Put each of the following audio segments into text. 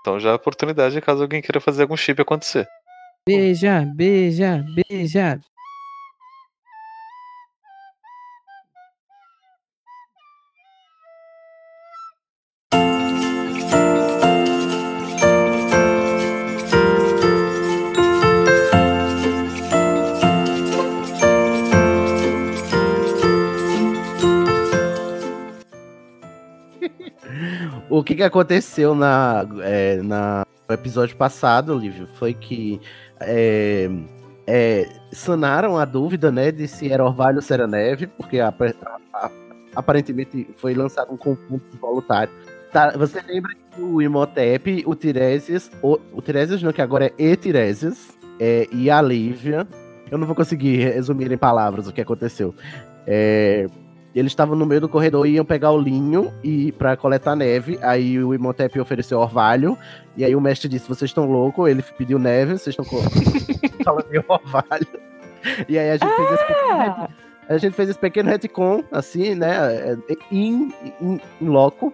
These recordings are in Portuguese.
Então já é oportunidade caso alguém queira fazer algum chip acontecer. Beija, beija, beija. Que, aconteceu na, é, na, no episódio passado, Lívio, foi que é, é, sanaram a dúvida, né, de se era orvalho ou se era neve, porque a, a, aparentemente foi lançado um conjunto voluntário. Tá, você lembra que o Imhotep, o Tiresias, o, o Tiresias não, que agora é E é, e a Lívia, eu não vou conseguir resumir em palavras o que aconteceu. É, eles estavam no meio do corredor e iam pegar o linho e para coletar neve. Aí o Imhotep ofereceu orvalho. E aí o mestre disse: Vocês estão loucos? Ele pediu neve, vocês estão falando de orvalho. E aí a gente ah! fez esse pequeno, a gente fez esse pequeno retcon, assim, né? Em, em loco.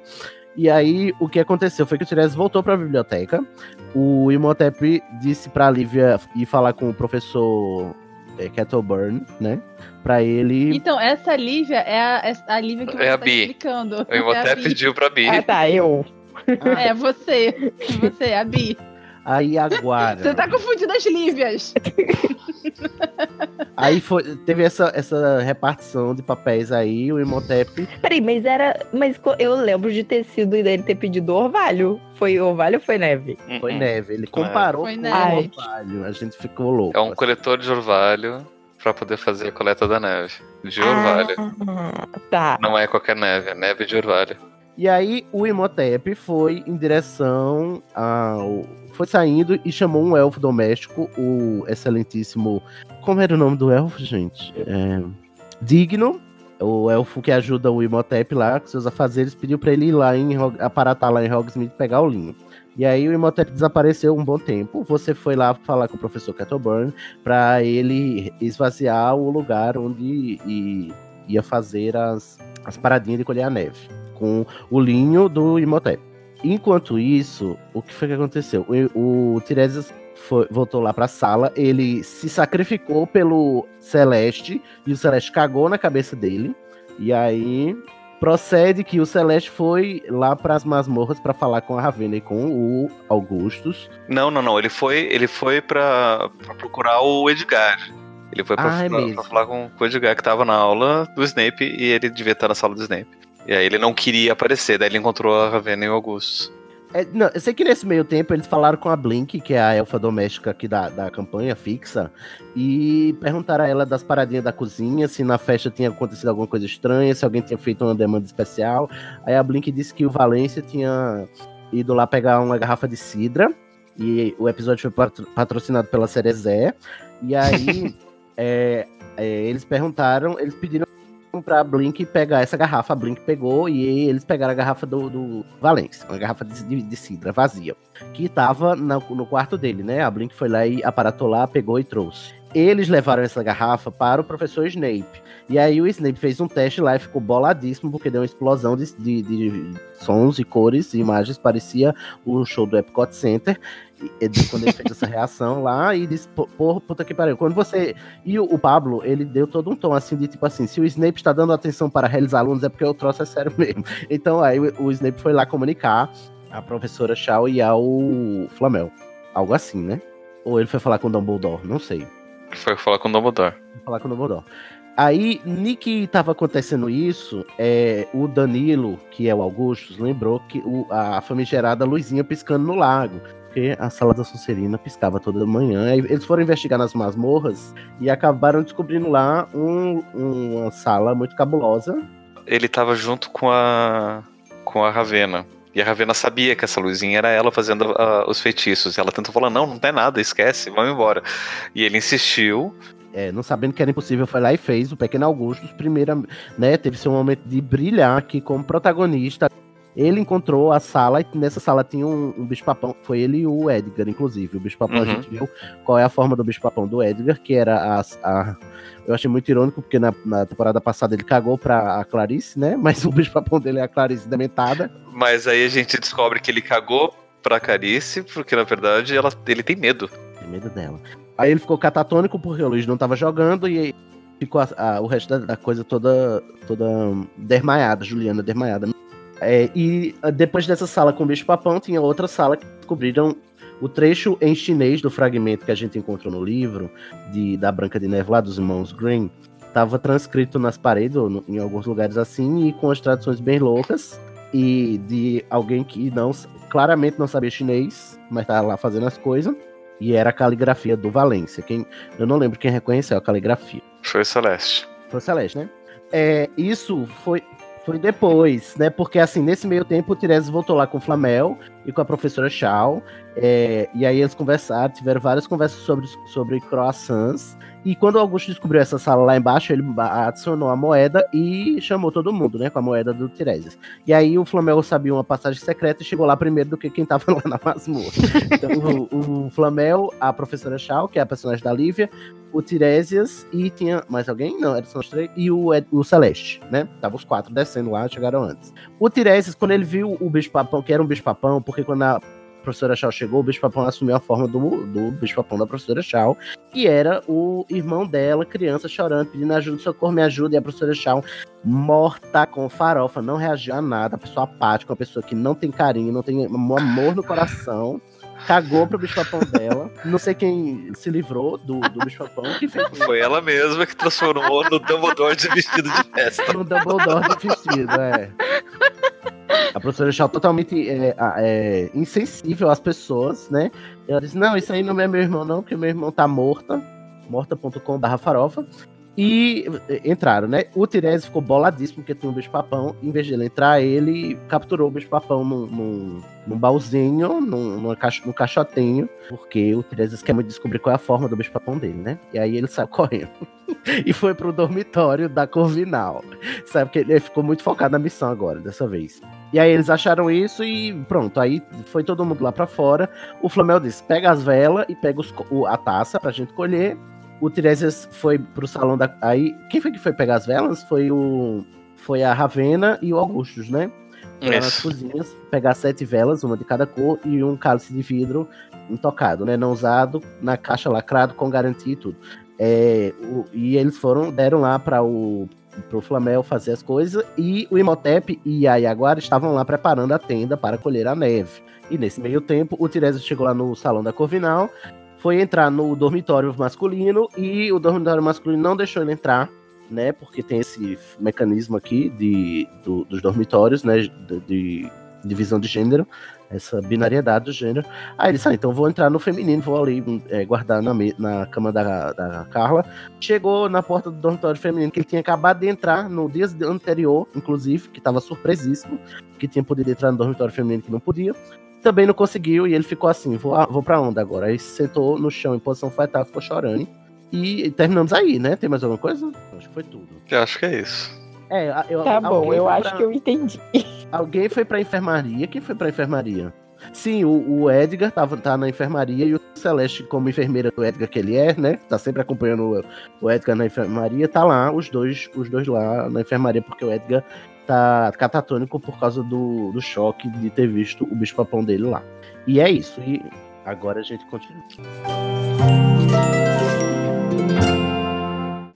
E aí, o que aconteceu foi que o Tiresias voltou para a biblioteca. O Imhotep disse para Lívia ir falar com o professor é, Kettleburn, né? Pra ele. Então, essa Lívia é a, é a Lívia que é você é tá explicando. Eu é até pediu pra Bi. Ah, tá, eu. É, você. Você, a Bi. Aí agora. Você tá confundindo as Lívias. Aí foi, teve essa, essa repartição de papéis aí, o Imhotep. Peraí, mas era. Mas eu lembro de ter sido dele ter pedido orvalho. Foi orvalho ou foi neve? Foi neve. Ele comparou foi com neve. orvalho. A gente ficou louco. É um coletor de orvalho para poder fazer a coleta da neve. De orvalho. Ah, tá. Não é qualquer neve, é neve de orvalho. E aí o Imhotep foi em direção ao. Foi saindo e chamou um elfo doméstico, o excelentíssimo. Como era o nome do elfo, gente? É... Digno. O elfo que ajuda o Imhotep lá com seus afazeres pediu para ele ir lá em aparatar lá em Hogsmeade pegar o linho. E aí o Imhotep desapareceu um bom tempo. Você foi lá falar com o professor Kettleburn para ele esvaziar o lugar onde ia fazer as, as paradinhas de colher a neve com o linho do Imhotep. Enquanto isso, o que foi que aconteceu? O, o Tiresias foi, voltou lá para a sala, ele se sacrificou pelo Celeste e o Celeste cagou na cabeça dele. E aí procede que o Celeste foi lá para as masmorras para falar com a Ravena e com o Augustus. Não, não, não. Ele foi, ele foi para procurar o Edgar. Ele foi pra, ah, é pra, pra falar com, com o Edgar que tava na aula do Snape e ele devia estar na sala do Snape. E aí ele não queria aparecer, daí ele encontrou a Ravena e o Augusto. É, não, eu sei que nesse meio tempo eles falaram com a Blink, que é a elfa doméstica aqui da, da campanha fixa, e perguntaram a ela das paradinhas da cozinha, se na festa tinha acontecido alguma coisa estranha, se alguém tinha feito uma demanda especial. Aí a Blink disse que o Valência tinha ido lá pegar uma garrafa de cidra, e o episódio foi patrocinado pela Cerezé. E aí é, é, eles perguntaram, eles pediram pra Blink pegar essa garrafa. A Blink pegou e eles pegaram a garrafa do, do Valência, uma garrafa de, de, de cidra vazia, que tava no, no quarto dele, né? A Blink foi lá e aparatou lá, pegou e trouxe. Eles levaram essa garrafa para o professor Snape. E aí o Snape fez um teste lá e ficou boladíssimo, porque deu uma explosão de, de, de sons e cores e imagens, parecia o show do Epcot Center. E, quando ele fez essa reação lá e disse, porra, puta que pariu. Quando você. E o, o, Pablo, ele deu todo um tom assim de tipo assim: se o Snape está dando atenção para realizar alunos, é porque o troço é sério mesmo. Então aí o, o Snape foi lá comunicar a professora Shaw e ao Flamel. Algo assim, né? Ou ele foi falar com o Dumbledore, não sei. Foi falar com o Dumbledore. Falar com o Dumbledore. Aí, Nick tava acontecendo isso, é, o Danilo, que é o Augustus, lembrou que o, a famigerada luzinha piscando no lago. Porque a sala da Sonserina piscava toda manhã. Aí eles foram investigar nas masmorras e acabaram descobrindo lá um, uma sala muito cabulosa. Ele tava junto com a, com a Ravena. E a Ravena sabia que essa luzinha era ela fazendo uh, os feitiços. E ela tentou falar: não, não tem nada, esquece, vamos embora. E ele insistiu. É, não sabendo que era impossível, foi lá e fez. O Pequeno Augusto, primeira, né, teve seu momento de brilhar aqui como protagonista. Ele encontrou a sala e nessa sala tinha um, um bicho-papão. Foi ele e o Edgar, inclusive. O bicho-papão, uhum. a gente viu qual é a forma do bicho-papão do Edgar, que era a, a, Eu achei muito irônico, porque na, na, temporada passada ele cagou pra a Clarice, né? Mas o bicho-papão dele é a Clarice dementada. Mas aí a gente descobre que ele cagou pra Carice, porque na verdade ela, ele tem medo. Tem medo dela. Aí ele ficou catatônico porque o Luiz não tava jogando e ficou a, a, o resto da, da, coisa toda, toda desmaiada, Juliana desmaiada. É, e depois dessa sala com o bicho papão, tinha outra sala que descobriram o trecho em chinês do fragmento que a gente encontrou no livro de, da Branca de Neve lá dos irmãos Green. Tava transcrito nas paredes, ou no, em alguns lugares assim, e com as traduções bem loucas. E de alguém que não claramente não sabia chinês, mas tava lá fazendo as coisas. E era a caligrafia do Valência. Quem, eu não lembro quem reconheceu a caligrafia. Foi Celeste. Foi o Celeste, né? É, isso foi, foi depois, né? Porque assim, nesse meio tempo, o Tiresias voltou lá com o Flamel e com a professora Shaw. É, e aí eles conversaram, tiveram várias conversas sobre, sobre croissants. E quando o Augusto descobriu essa sala lá embaixo, ele adicionou a moeda e chamou todo mundo, né? Com a moeda do Tiresias. E aí o Flamel sabia uma passagem secreta e chegou lá primeiro do que quem tava lá na masmorra. Então o, o Flamel, a professora Shaw, que é a personagem da Lívia, o Tiresias e tinha mais alguém? Não, era só os três. E o, o Celeste, né? Tava os quatro descendo lá, chegaram antes. O Tiresias, quando ele viu o bicho-papão, que era um bicho-papão, porque quando a professora Shaw chegou, o bicho-papão assumiu a forma do, do bicho-papão da professora Shaw, que era o irmão dela, criança, chorando, pedindo ajuda, socorro, me ajuda, e a professora Shaw, morta com farofa, não reagiu a nada, pessoa apática, uma pessoa que não tem carinho, não tem amor no coração, cagou pro bicho-papão dela, não sei quem se livrou do, do bicho-papão. Foi ela mesma que transformou no Dumbledore de vestido de festa. No Dumbledore de vestido, é. A professora Shaw totalmente é, é, insensível às pessoas, né? Ela disse: Não, isso aí não é meu irmão, não, porque meu irmão tá morta. morta.com.br farofa. E eh, entraram, né? O Tirese ficou boladíssimo porque tinha um bicho-papão. Em vez de ele entrar, ele capturou o bicho-papão num, num, num baúzinho, num, num caixotinho, porque o Tirese quer muito descobrir qual é a forma do bicho-papão dele, né? E aí ele saiu correndo. e foi pro dormitório da Corvinal. Sabe? que ele ficou muito focado na missão agora, dessa vez. E aí eles acharam isso e pronto. Aí foi todo mundo lá para fora. O Flamel disse: pega as velas e pega os, o, a taça pra gente colher o Tiresias foi pro salão da. Aí, quem foi que foi pegar as velas? Foi o. Foi a Ravena e o Augustus, né? Foram nas cozinhas, pegar sete velas, uma de cada cor, e um cálice de vidro intocado, né? Não usado, na caixa lacrado, com garantia e tudo. É, o, e eles foram, deram lá para o pro Flamel fazer as coisas, e o Imhotep e a Yaguara estavam lá preparando a tenda para colher a neve. E nesse meio tempo, o Tiresias chegou lá no salão da Corvinal foi entrar no dormitório masculino e o dormitório masculino não deixou ele entrar, né? Porque tem esse mecanismo aqui de, do, dos dormitórios, né? De, de, divisão de gênero, essa binariedade do gênero. Aí ele disse, ah, então vou entrar no feminino, vou ali é, guardar na, na cama da, da Carla. Chegou na porta do dormitório feminino, que ele tinha acabado de entrar no dia anterior, inclusive, que estava surpresíssimo, que tinha podido entrar no dormitório feminino que não podia também não conseguiu e ele ficou assim: vou, vou pra onda agora. Aí sentou no chão em posição fetal, ficou chorando. E terminamos aí, né? Tem mais alguma coisa? Acho que foi tudo. Eu acho que é isso. É, eu, tá bom, eu acho pra... que eu entendi. Alguém foi pra enfermaria. Quem foi pra enfermaria? Sim, o, o, Edgar tava, tá na enfermaria e o Celeste, como enfermeira do Edgar que ele é, né? Tá sempre acompanhando o, o Edgar na enfermaria, tá lá, os dois, os dois lá na enfermaria, porque o Edgar tá catatônico por causa do, do choque de ter visto o bicho-papão dele lá. E é isso. E agora a gente continua.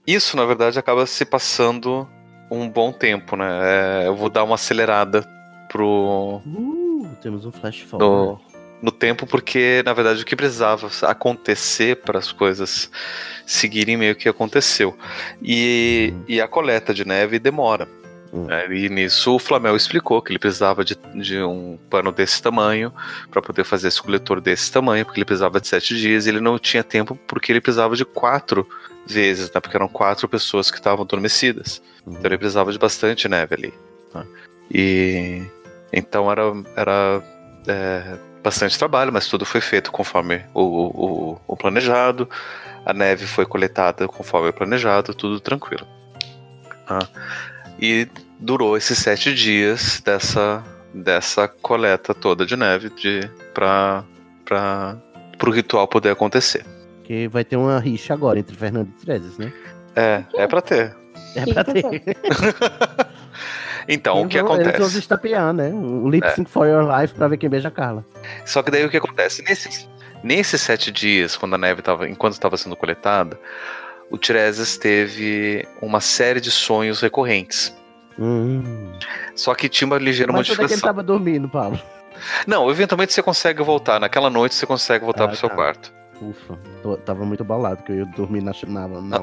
Isso, na verdade, acaba se passando um bom tempo, né? É, eu vou dar uma acelerada pro. Uh, temos um flash forward. No, no tempo, porque, na verdade, o que precisava acontecer para as coisas seguirem meio que aconteceu. E, hum. e a coleta de neve demora. Hum. E nisso o Flamel explicou que ele precisava de, de um pano desse tamanho para poder fazer esse coletor desse tamanho, porque ele precisava de sete dias e ele não tinha tempo porque ele precisava de quatro vezes, né? Porque eram quatro pessoas que estavam adormecidas. Hum. Então ele precisava de bastante neve ali. Né? E então era, era é, bastante trabalho, mas tudo foi feito conforme o, o, o planejado. A neve foi coletada conforme o planejado, tudo tranquilo. Ah. E durou esses sete dias dessa, dessa coleta toda de neve de, pra, pra, pro ritual poder acontecer. Que vai ter uma rixa agora entre Fernando e Trezes, né? É, é pra ter. É pra ter. Então, o que acontece? Eles vão se estapear, né? Um lip sync é. for your life pra ver quem beija a Carla. Só que daí o que acontece? Nesses, nesses sete dias, quando a neve estava, enquanto estava sendo coletada, o Tiresias teve uma série de sonhos recorrentes. Hum. Só que tinha uma ligeira Mas modificação. Mas ele estava dormindo, Paulo. Não, eventualmente você consegue voltar. Naquela noite você consegue voltar ah, pro seu tá. quarto. Ufa, tô, tava muito balado que eu ia dormir na, na, na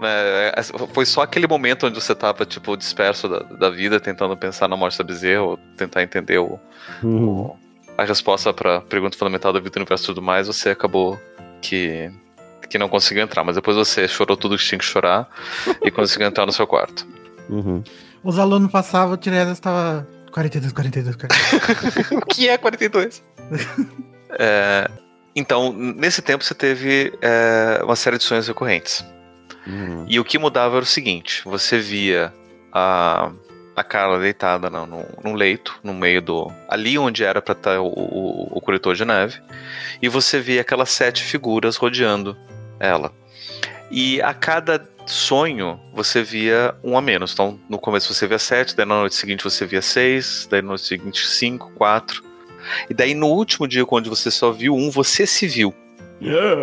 é, é, Foi só aquele momento onde você tava, tipo, disperso da, da vida, tentando pensar na morte da bezerra, ou tentar entender o, uhum. o, a resposta pra pergunta fundamental da vida, do universo e tudo mais, você acabou que, que não conseguiu entrar. Mas depois você chorou tudo que tinha que chorar e conseguiu entrar no seu quarto. Uhum. Os alunos passavam, o Tiresias estava 42, 42, 42. o que é 42? é, então, nesse tempo você teve é, uma série de sonhos recorrentes. Uhum. E o que mudava era o seguinte: você via a, a Carla deitada no, no, no leito, no meio do. ali onde era para estar o, o, o coletor de neve, e você via aquelas sete figuras rodeando ela. E a cada sonho você via um a menos. Então, no começo você via sete, daí na noite seguinte você via seis, daí na noite seguinte cinco, quatro. E daí no último dia, quando você só viu um, você se viu. Yeah.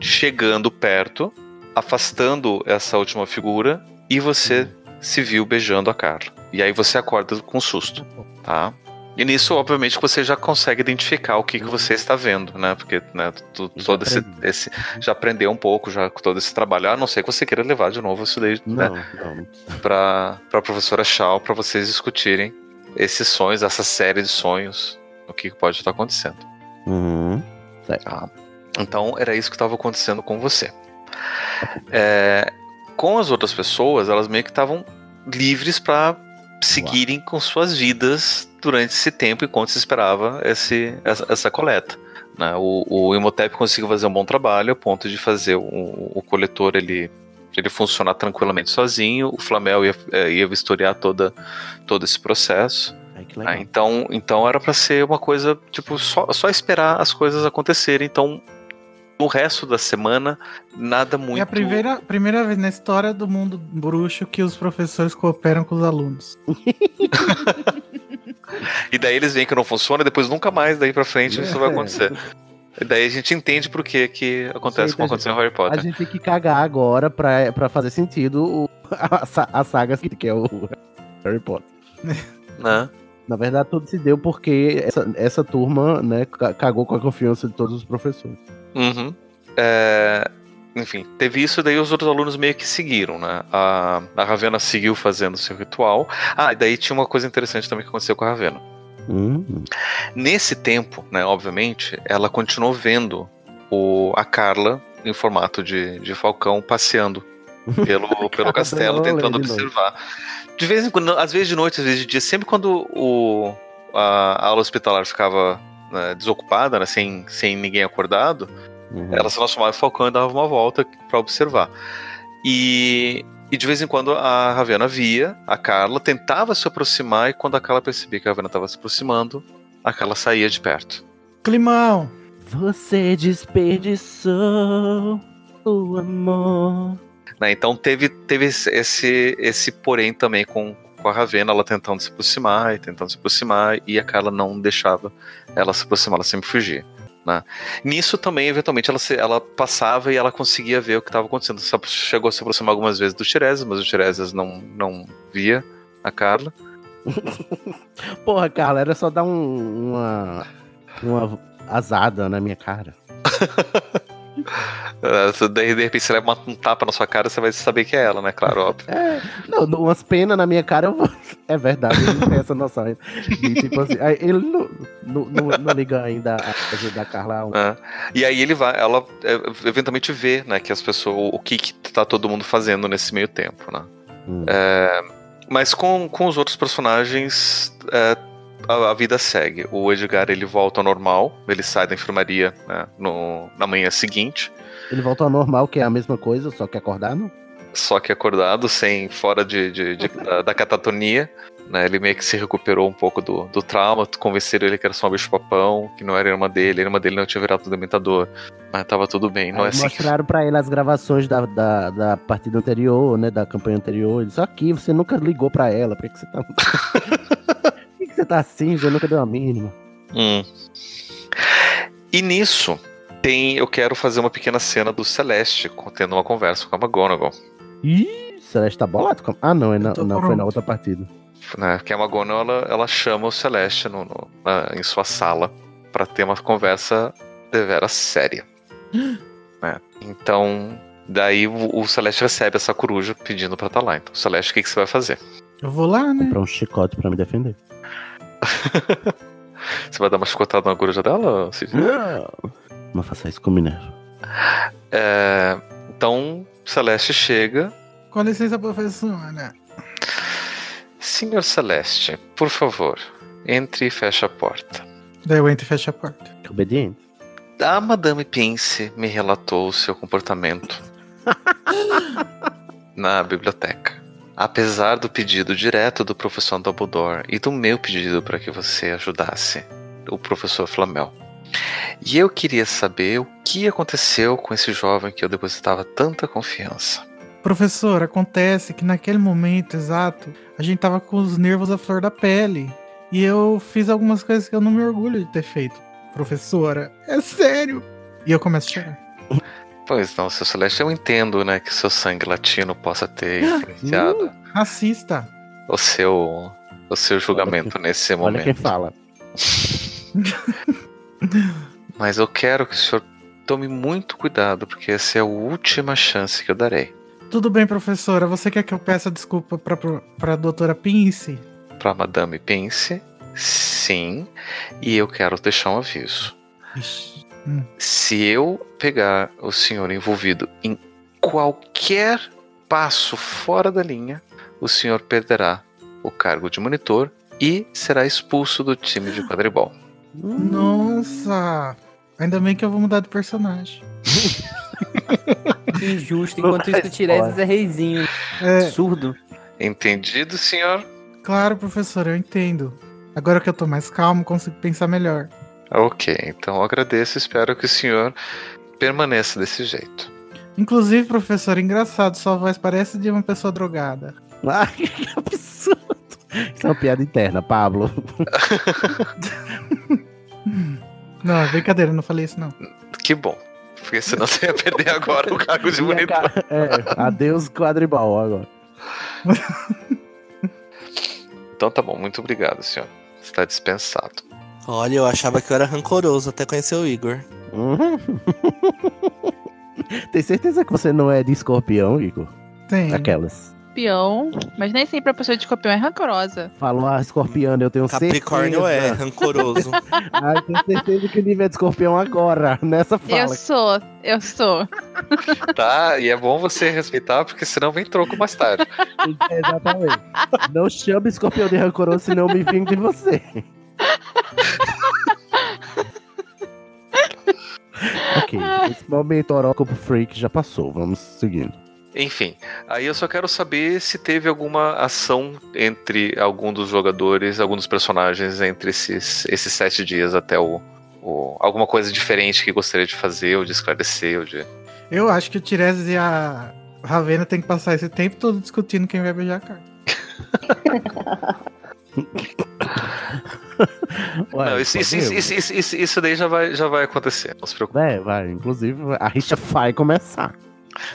Chegando perto, afastando essa última figura, e você uhum. se viu beijando a Carla. E aí você acorda com susto, tá? E nisso, obviamente, você já consegue identificar o que, que você está vendo, né? Porque né, tu, todo esse, esse, Já aprendeu um pouco já com todo esse trabalho. A não ser que você queira levar de novo isso daí, né? não, né? Não. Pra, pra professora Shaw, para vocês discutirem esses sonhos, essa série de sonhos, o que pode estar acontecendo. Uhum. Tá. Então, era isso que estava acontecendo com você. É, com as outras pessoas, elas meio que estavam livres para seguirem Uau. com suas vidas durante esse tempo enquanto se esperava esse, essa, essa coleta. Né? O, o Imhotep conseguiu fazer um bom trabalho a ponto de fazer o, o coletor ele, ele funcionar tranquilamente sozinho, o Flamel ia, é, ia vistoriar toda, todo esse processo. Né? então, então era para ser uma coisa, tipo, só, só esperar as coisas acontecerem. Então, no resto da semana, nada muito. É a primeira, primeira vez na história do mundo bruxo que os professores cooperam com os alunos. e daí eles veem que não funciona, e depois nunca mais daí pra frente isso vai acontecer. E daí a gente entende por que, que acontece como aconteceu no Harry Potter. A gente tem que cagar agora pra, pra fazer sentido o, a, a saga que é o Harry Potter. Né? Na verdade, tudo se deu porque essa, essa turma né, cagou com a confiança de todos os professores. Uhum. É, enfim, teve isso, daí os outros alunos meio que seguiram, né? A, a Ravena seguiu fazendo seu ritual. Ah, e daí tinha uma coisa interessante também que aconteceu com a Ravena. Uhum. Nesse tempo, né, obviamente, ela continuou vendo o, a Carla em formato de, de falcão passeando pelo, pelo castelo, tentando observar. De vez em quando, às vezes de noite, às vezes de dia, sempre quando o, a, a aula hospitalar ficava né, desocupada, né, sem, sem ninguém acordado, uhum. ela se transformava em falcão e dava uma volta para observar. E, e de vez em quando a Ravena via a Carla, tentava se aproximar, e quando a Carla percebia que a Ravena estava se aproximando, a Carla saía de perto. Climão! Você desperdiçou o amor. Né, então teve, teve esse, esse porém também com, com a Ravena, ela tentando se aproximar e tentando se aproximar, e a Carla não deixava ela se aproximar, ela sempre fugia. Né? Nisso também, eventualmente, ela, se, ela passava e ela conseguia ver o que estava acontecendo. Chegou a se aproximar algumas vezes do Tiresias, mas o Tiresias não, não via a Carla. Porra, Carla, era só dar um, uma, uma azada na minha cara. Daí, de repente, você leva um tapa na sua cara, você vai saber que é ela, né? Claro, óbvio. É, não, umas penas na minha cara, eu vou... é verdade, eu não tenho essa noção. E, tipo assim, ele não, não, não, não liga ainda a ajuda da Carla. É. E aí ele vai, ela é, eventualmente vê, né, que as pessoas, o que, que tá todo mundo fazendo nesse meio tempo, né? Hum. É, mas com, com os outros personagens, é, a, a, vida segue. O Edgar ele volta ao normal, ele sai da enfermaria né, no, na manhã seguinte. Ele volta ao normal, que é a mesma coisa, só que acordado? só que acordado, sem fora de, de, de da, da, catatonia. Né? Ele meio que se recuperou um pouco do, do trauma, convenceram ele que era só um bicho-papão, que não era irmã dele, a irmã dele não tinha virado o dementador. Mas tava tudo bem, não Aí é assim. Mostraram pra ele as gravações da, da, da partida anterior, né? Da campanha anterior. Ele disse, aqui, você nunca ligou pra ela, por que, que você tá. tá assim? Você nunca deu a mínima. Hum. E nisso, tem, eu quero fazer uma pequena cena do Celeste tendo uma conversa com a McGonagall. Ih, Celeste tá bolado? com- Ah, não, é na- não foi na outra partida. Né? Que a McGonagall ela, ela chama o Celeste no, no- na- em sua sala para ter uma conversa deveras séria. né? Então, daí o, o Celeste recebe essa coruja pedindo pra estar lá. Então, Celeste, o que, que você vai fazer? Eu vou lá, né? Comprar um chicote pra me defender. Você vai dar uma chicotada na coruja dela, Cid? Não faça isso com Minerva. É, então, Celeste chega. Com licença, professora. Senhor Celeste, por favor, entre e feche a porta. Daí eu entro e fecho a porta. Que obediente. A Madame Pince me relatou o seu comportamento na biblioteca. Apesar do pedido direto do professor Dumbledore e do meu pedido para que você ajudasse o professor Flamel. E eu queria saber o que aconteceu com esse jovem que eu depositava tanta confiança. Professor, acontece que naquele momento exato, a gente tava com os nervos à flor da pele. E eu fiz algumas coisas que eu não me orgulho de ter feito. Professora, é sério. E eu começo a chorar. Pois não, seu Celeste, eu entendo, né, que seu sangue latino possa ter influenciado Racista. o seu o seu julgamento nesse Olha momento. quem fala. Mas eu quero que o senhor tome muito cuidado, porque essa é a última chance que eu darei. Tudo bem, professora. Você quer que eu peça desculpa pra, pra, pra doutora Pince? Pra Madame Pince, sim, e eu quero deixar um aviso. Ixi. Se eu pegar o senhor envolvido em qualquer passo fora da linha, o senhor perderá o cargo de monitor e será expulso do time de quadribol. Nossa. Ainda bem que eu vou mudar de personagem. Que injusto. Enquanto isso, o Tiresias é reizinho. É, Surdo. Entendido, senhor? claro, professor, eu entendo. Agora que eu tô mais calmo, consigo pensar melhor. Ok, então eu agradeço e espero que o senhor permaneça desse jeito. Inclusive, professor, engraçado, sua voz parece de uma pessoa drogada. Ai, que absurdo. Isso é uma piada interna, Pablo. Não, é brincadeira, eu não falei isso não. Que bom. Porque senão você ia perder agora o cargo de monitor. É, adeus quadribal agora. Então tá bom, muito obrigado, senhor. Está dispensado. Olha, eu achava que eu era rancoroso até conhecer o Igor. Uhum. Tem certeza que você não é de escorpião, Igor? Tem. Aquelas. Escorpião, mas nem sempre a pessoa de escorpião é rancorosa. Falou, ah, escorpiano, eu tenho Capricórnio é certeza. rancoroso. Ah, eu tenho certeza que o nível é de escorpião agora, nessa Eu fala. sou, eu sou. Tá, e é bom você respeitar, porque senão vem troco mais tarde. É, Exatamente. Não chame escorpião de rancoroso, senão eu me vingo de você. Ok, esse momento horóscopo freak já passou, vamos seguindo. Enfim, aí eu só quero saber se teve alguma ação entre algum dos jogadores, algum dos personagens entre esses, esses sete dias até o, o- alguma coisa diferente que gostaria de fazer, ou de esclarecer, ou de. Eu acho que o Tiresias e a Ravena tem que passar esse tempo todo discutindo quem vai beijar a cara. Ué, não, isso, isso, isso, isso, isso, isso- isso daí já vai, já vai acontecer, não se preocupe. É, vai. Inclusive, a rixa vai começar.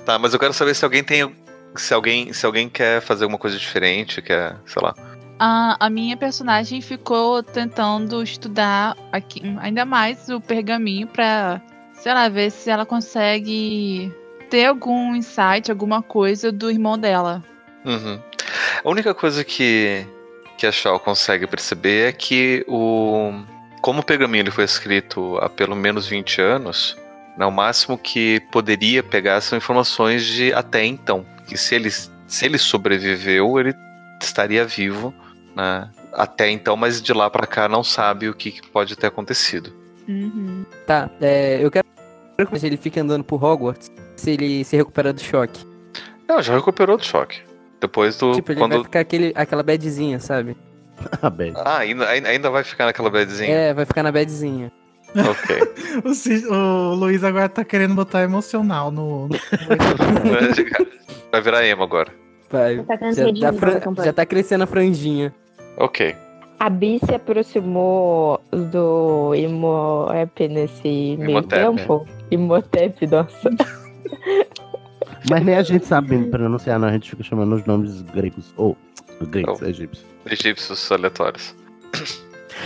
Tá, mas eu quero saber se alguém tem. Se alguém, se alguém quer fazer alguma coisa diferente, quer, sei lá. A, a minha personagem ficou tentando estudar aqui, ainda mais o pergaminho pra, sei lá, ver se ela consegue ter algum insight, alguma coisa do irmão dela. Uhum. A única coisa que, que a Shaw consegue perceber é que o. Como o pergaminho ele foi escrito há pelo menos 20 anos, né, o máximo que poderia pegar são informações de até então. Que se ele, se ele sobreviveu, ele estaria vivo né, até então, mas de lá pra cá não sabe o que, que pode ter acontecido. Uhum. Tá, é, eu quero que ele fica andando por Hogwarts se ele se recupera do choque. Não, já recuperou do choque. Depois do. Tipo, ele quando... vai ficar aquele, aquela badzinha, sabe? A Bad. Ah, ainda, ainda vai ficar naquela badzinha? É, vai ficar na badzinha. Ok. O, Cid- o Luiz agora tá querendo botar emocional no. no- vai virar emo agora. Vai. Tá Já tá, fran- já tá crescendo a franjinha. Ok. A Bi se aproximou do Imhotep nesse meio tempo. Imhotep, nossa. Mas nem a gente sabe pronunciar, não. A gente fica chamando os nomes gregos. Ou, gregos, Oh. egípcios. Egípcios aleatórios.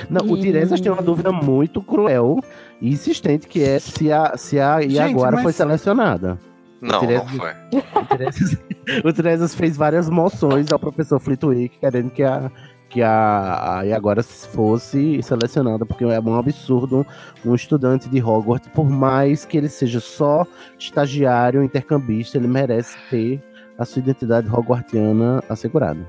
Não, o Ih. Tiresias tem uma dúvida muito cruel e insistente, que é se a, se a Iaguara mas- foi selecionada. Não, não Tiresias- foi. O Tiresias, o Tiresias fez várias moções ao professor Flitwick, querendo que a, que a, a Iaguara fosse selecionada, porque é um absurdo um estudante de Hogwarts, por mais que ele seja só estagiário, intercambista, ele merece ter a sua identidade hogwartiana assegurada.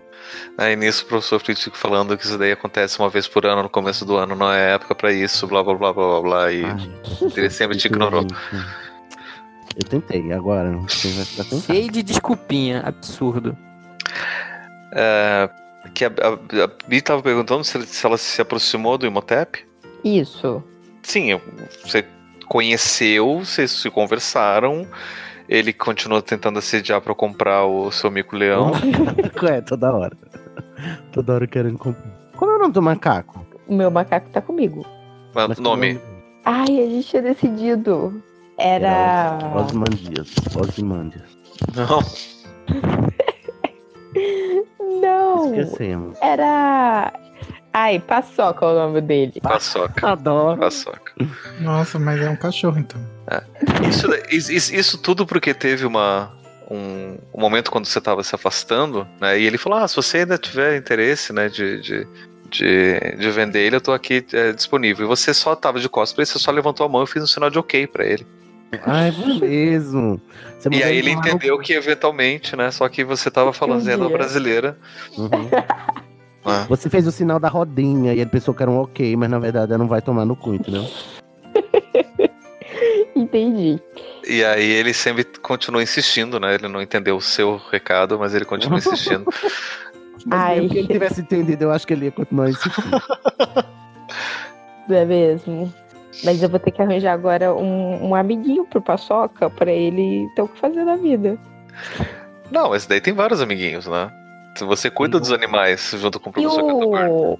Aí nisso o professor Flitwick falando que isso daí acontece uma vez por ano no começo do ano, não é época pra isso, blá blá blá blá blá blá. E Ai, ele sempre te ignorou. Eu tentei, agora você vai ficar. Cheio de desculpinha, absurdo. É, que a, a, a Bi tava perguntando se, se ela se aproximou do Imhotep. Isso. Sim, você conheceu, vocês se conversaram. Ele continuou tentando assediar pra comprar o seu mico-leão. É, toda hora. Toda hora querendo comprar. Qual é o nome do macaco? O meu macaco tá comigo. Mas Mas nome. Ai, a gente tinha decidido. Era. Os- Osmandias. Osimandias. Não. Não! Esquecemos. Era. Ai, Paçoca é o nome dele. Paçoca. Adoro. Paçoca. Nossa, mas é um cachorro então. Isso, isso, isso tudo porque teve uma. Um, um momento quando você estava se afastando, né? E ele falou: Ah, se você ainda tiver interesse, né, de, de, de, de vender ele, eu tô aqui é, disponível. E você só tava de costas pra ele, você só levantou a mão e fez um sinal de ok pra ele. Ai, foi mesmo. Você E aí ele entendeu que eventualmente, né? Só que você tava falando Entendi. a brasileira. Uhum. né? Você fez o sinal da rodinha e ele pensou que era um ok, mas na verdade ela não vai tomar no cu, entendeu? Entendi. E aí ele sempre continua insistindo, né? Ele não entendeu o seu recado, mas ele continua insistindo. Mas Ai. mesmo que ele tivesse entendido, eu acho que ele ia continuar insistindo. Não é mesmo? Mas eu vou ter que arranjar agora um, um amiguinho pro Paçoca pra ele ter o que fazer na vida. Não, esse daí tem vários amiguinhos, né? Se você cuida dos animais junto com o E professor Cataburn. o,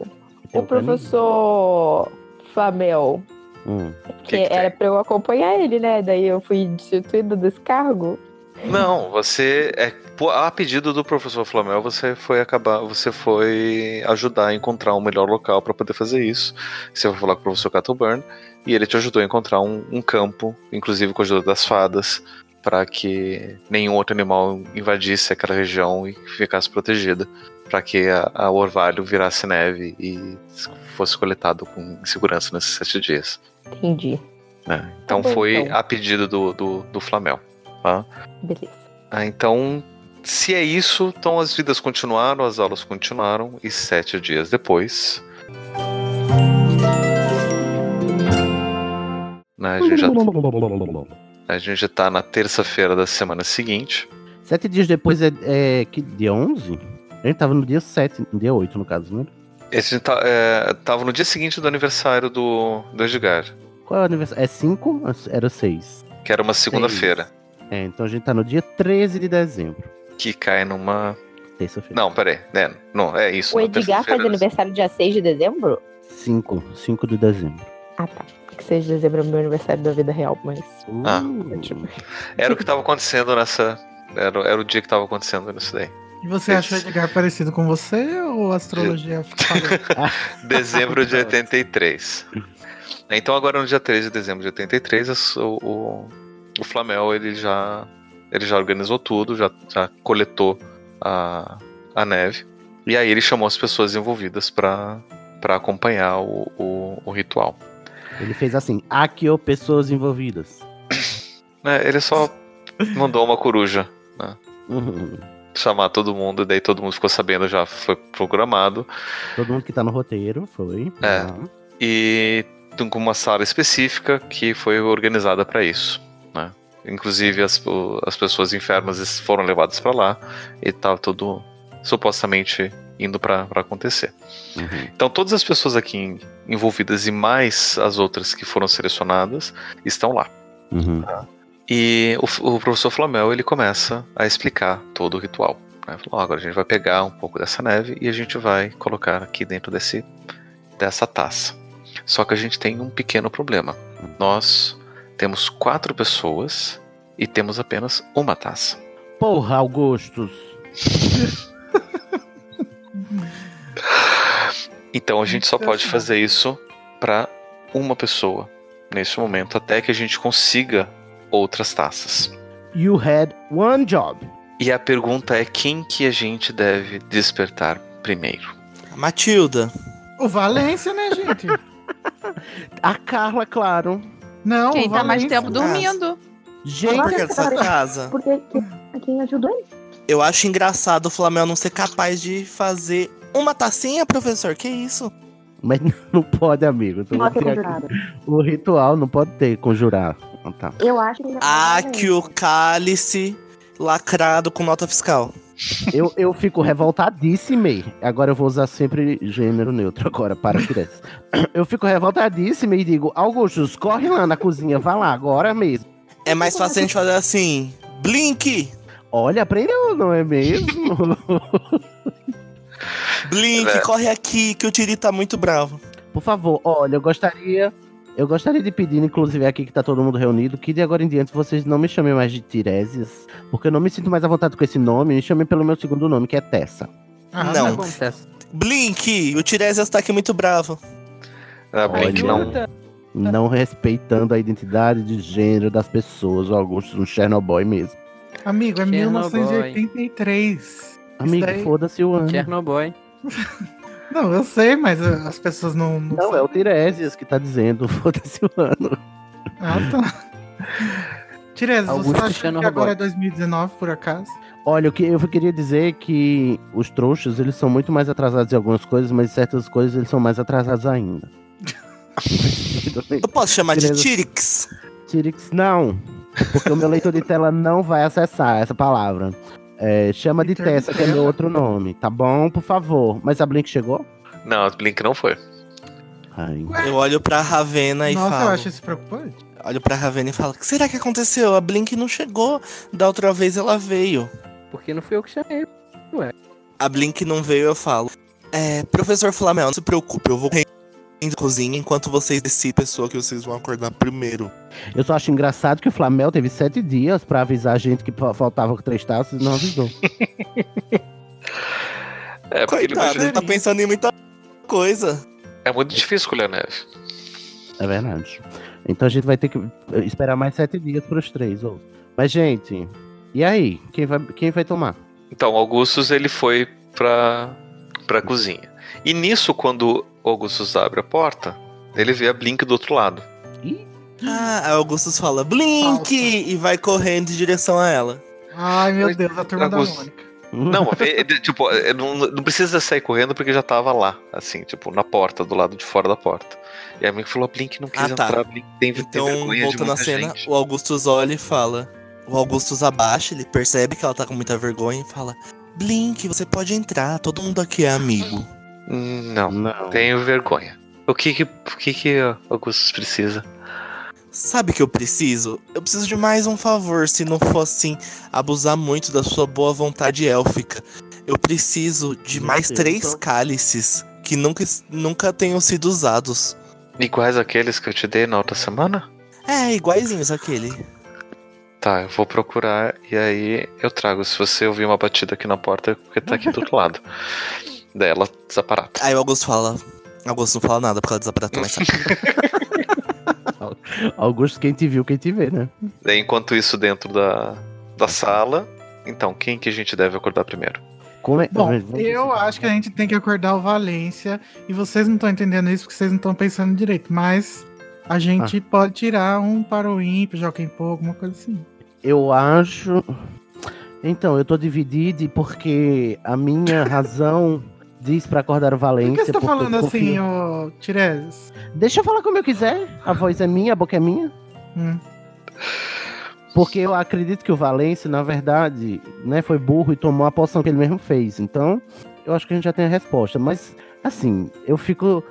o professor Flamel, Hum. que, que que era pra eu acompanhar ele, né? Daí eu fui destituída desse cargo. Não, você é a pedido do professor Flamel, você foi acabar, você foi ajudar a encontrar um melhor local para poder fazer isso. Você foi falar com o professor Catelburn e ele te ajudou a encontrar um, um campo, inclusive com a ajuda das fadas, para que nenhum outro animal invadisse aquela região e ficasse protegida, para que a, a orvalho virasse neve e fosse coletado com segurança nesses sete dias. Entendi. né? Então Tá foi então. a pedido do, do, do Flamel. Tá? Beleza. Ah, então, se é isso, então as vidas continuaram, as aulas continuaram, e sete dias depois. Né, a, gente já, a gente já tá na terça-feira da semana seguinte. Sete dias depois é, é que dia 11? A gente tava no dia 7, no dia 8 no caso, né? Esse tá, é, tava no dia seguinte do aniversário do, do Edgar, Qual é o aniversário? É 5? Era 6. que era uma segunda-feira, É, então a gente tá no dia 13 de dezembro. que cai numa. Terça-feira. Não, peraí, né? Não, é isso. O Edgar faz aniversário dia 6 de dezembro? 5. 5 de dezembro. Ah, tá. Que 6 de dezembro é meu aniversário da vida real, mas. Ah. Uh, Era o que tava acontecendo nessa. Era, era o dia que tava acontecendo nisso daí. E você Esse- acha o Edgar parecido com você ou a astrologia falou? Dezembro de 83. Então agora no dia 13 de dezembro de 83, as- o, o, o Flamel ele já, ele já organizou tudo, já, já coletou a, a neve. E aí ele chamou as pessoas envolvidas para acompanhar o, o, o ritual. Ele fez assim: aqui ó, pessoas envolvidas. Né, ele só mandou uma coruja Uhum. chamar todo mundo, e daí todo mundo ficou sabendo, já foi programado. Todo mundo que tá no roteiro foi. É. Ah, E com uma sala específica que foi organizada para isso. Né? Inclusive as, as pessoas enfermas foram levadas para lá e tava tudo supostamente indo para acontecer. Uhum. Então todas as pessoas aqui envolvidas e mais as outras que foram selecionadas estão lá. Uhum. Tá? E o, o, professor Flamel ele começa a explicar todo o ritual. Né? Falou, agora a gente vai pegar um pouco dessa neve e a gente vai colocar aqui dentro desse, dessa taça. Só que a gente tem um pequeno problema. Nós temos quatro pessoas e temos apenas uma taça. Porra, Augustus! então a gente só pode fazer isso para uma pessoa nesse momento, até que a gente consiga outras taças. You had one job. E a pergunta é quem que a gente deve despertar primeiro? Matilda. O Valência, né, gente? a Carla, claro. Não, Quem tá mais tempo dormindo. Gente, porque dessa casa. Porque quem ajudou ele? Eu acho engraçado o Flamengo não ser capaz de fazer uma tacinha, professor. Que isso? Mas não pode, amigo. Tu não pode ter O ritual não pode ter conjurar. Ah, tá. Eu acho que. Ah, que o cálice lacrado com nota fiscal. Eu, eu fico revoltadíssimo. Agora eu vou usar sempre gênero neutro agora, para crianças. Eu fico revoltadíssimo e digo, Augustus, corre lá na cozinha, vá lá agora mesmo. É mais fácil a gente fazer assim, Blink! Olha, aprendeu, não é mesmo? Blink, é. corre aqui, que o Tiri tá muito bravo. Por favor, olha, eu gostaria eu gostaria de pedir, inclusive aqui que tá todo mundo reunido, que de agora em diante vocês não me chamem mais de Tiresias, porque eu não me sinto mais à vontade com esse nome, me chamem pelo meu segundo nome, que é Tessa. Ah, não. Tá Tessa. Blink, o Tiresias tá aqui muito bravo. Ah, Blink não. Não respeitando a identidade de gênero das pessoas, o Augusto, um Chernobyl mesmo. Amigo, é Chernobyl. 1983. Amigo, daí... foda-se o ano. Chernobyl. Não, eu sei, mas as pessoas não. Não, não é o Tiresias que tá dizendo, foda-se o ano. Ah, tá. Tiresias, você tá achando que agora é 2019, por acaso? Olha, o que eu queria dizer é que os trouxas, eles são muito mais atrasados em algumas coisas, mas em certas coisas eles são mais atrasados ainda. eu posso chamar de Tirix? Tirix, não. Porque o meu leitor de tela não vai acessar essa palavra. É, chama de Tessa, que é meu outro nome, tá bom? Por favor. Mas a Blink chegou? Não, a Blink não foi. Ai. Eu olho pra Ravena e Nossa, falo. Nossa, eu acho isso preocupante. Olho pra Ravena e falo: O que será que aconteceu? A Blink não chegou. Da outra vez ela veio. Porque não fui eu que chamei. Ué. A Blink não veio, eu falo. É, professor Flamel, não se preocupe, eu vou cozinha enquanto vocês decidem a pessoa que vocês vão acordar primeiro. Eu só acho engraçado que o Flamel teve sete dias para avisar a gente que faltava três taças e não avisou. é, Coitado, ele, ele tá pensando em muita coisa. É muito difícil escolher a neve. É verdade. Então a gente vai ter que esperar mais sete dias para os três. Ou... Mas, gente, e aí? Quem vai, quem vai tomar? Então, Augustus ele foi pra, pra cozinha. E nisso, quando Augustus abre a porta, ele vê a Blink do outro lado. Ah, Augustus fala Blink! E vai correndo em direção a ela. Ai, meu Deus, a turma Augustus... da Mônica. Não, tipo, não, não, precisa sair correndo porque já tava lá, assim, tipo, na porta, do lado de fora da porta. E a mim falou, Blink não quis ah, tá. entrar, Blink tem, então, tem vergonha volta na cena, gente. o Augustus olha e fala. O Augustus abaixa, ele percebe que ela tá com muita vergonha e fala: Blink, você pode entrar, todo mundo aqui é amigo. Não, não. tenho vergonha. O que que, o que, que Augustus precisa? Sabe que eu preciso? Eu preciso de mais um favor, se não for assim, abusar muito da sua boa vontade élfica. Eu preciso de mais três então. cálices que nunca, nunca tenham sido usados. Iguais aqueles que eu te dei na outra semana? É, iguaizinhos aquele. Tá, eu vou procurar e aí eu trago. Se você ouvir uma batida aqui na porta, é porque tá aqui do outro lado. dela desaparata. Aí o Augusto fala. Augusto não fala nada porque ela desaparatou mais Augusto, quem te viu, quem te vê, né? Enquanto isso, dentro da, da sala, então, quem que a gente deve acordar primeiro? Como é? Bom, eu acho que a gente tem que acordar o Valência. E vocês não estão entendendo isso porque vocês não estão pensando direito. Mas a gente ah. pode tirar um para o ímpio, Joaquim Pô, alguma coisa assim. Eu acho. Então, eu tô dividido porque a minha razão diz para acordar o Valência. Por que você tá falando assim, ô Tiresias? Deixa eu falar como eu quiser. A voz é minha, a boca é minha. Hum. Porque eu acredito que o Valência, na verdade, né, foi burro e tomou a poção que ele mesmo fez. Então, eu acho que a gente já tem a resposta. Mas, assim, eu fico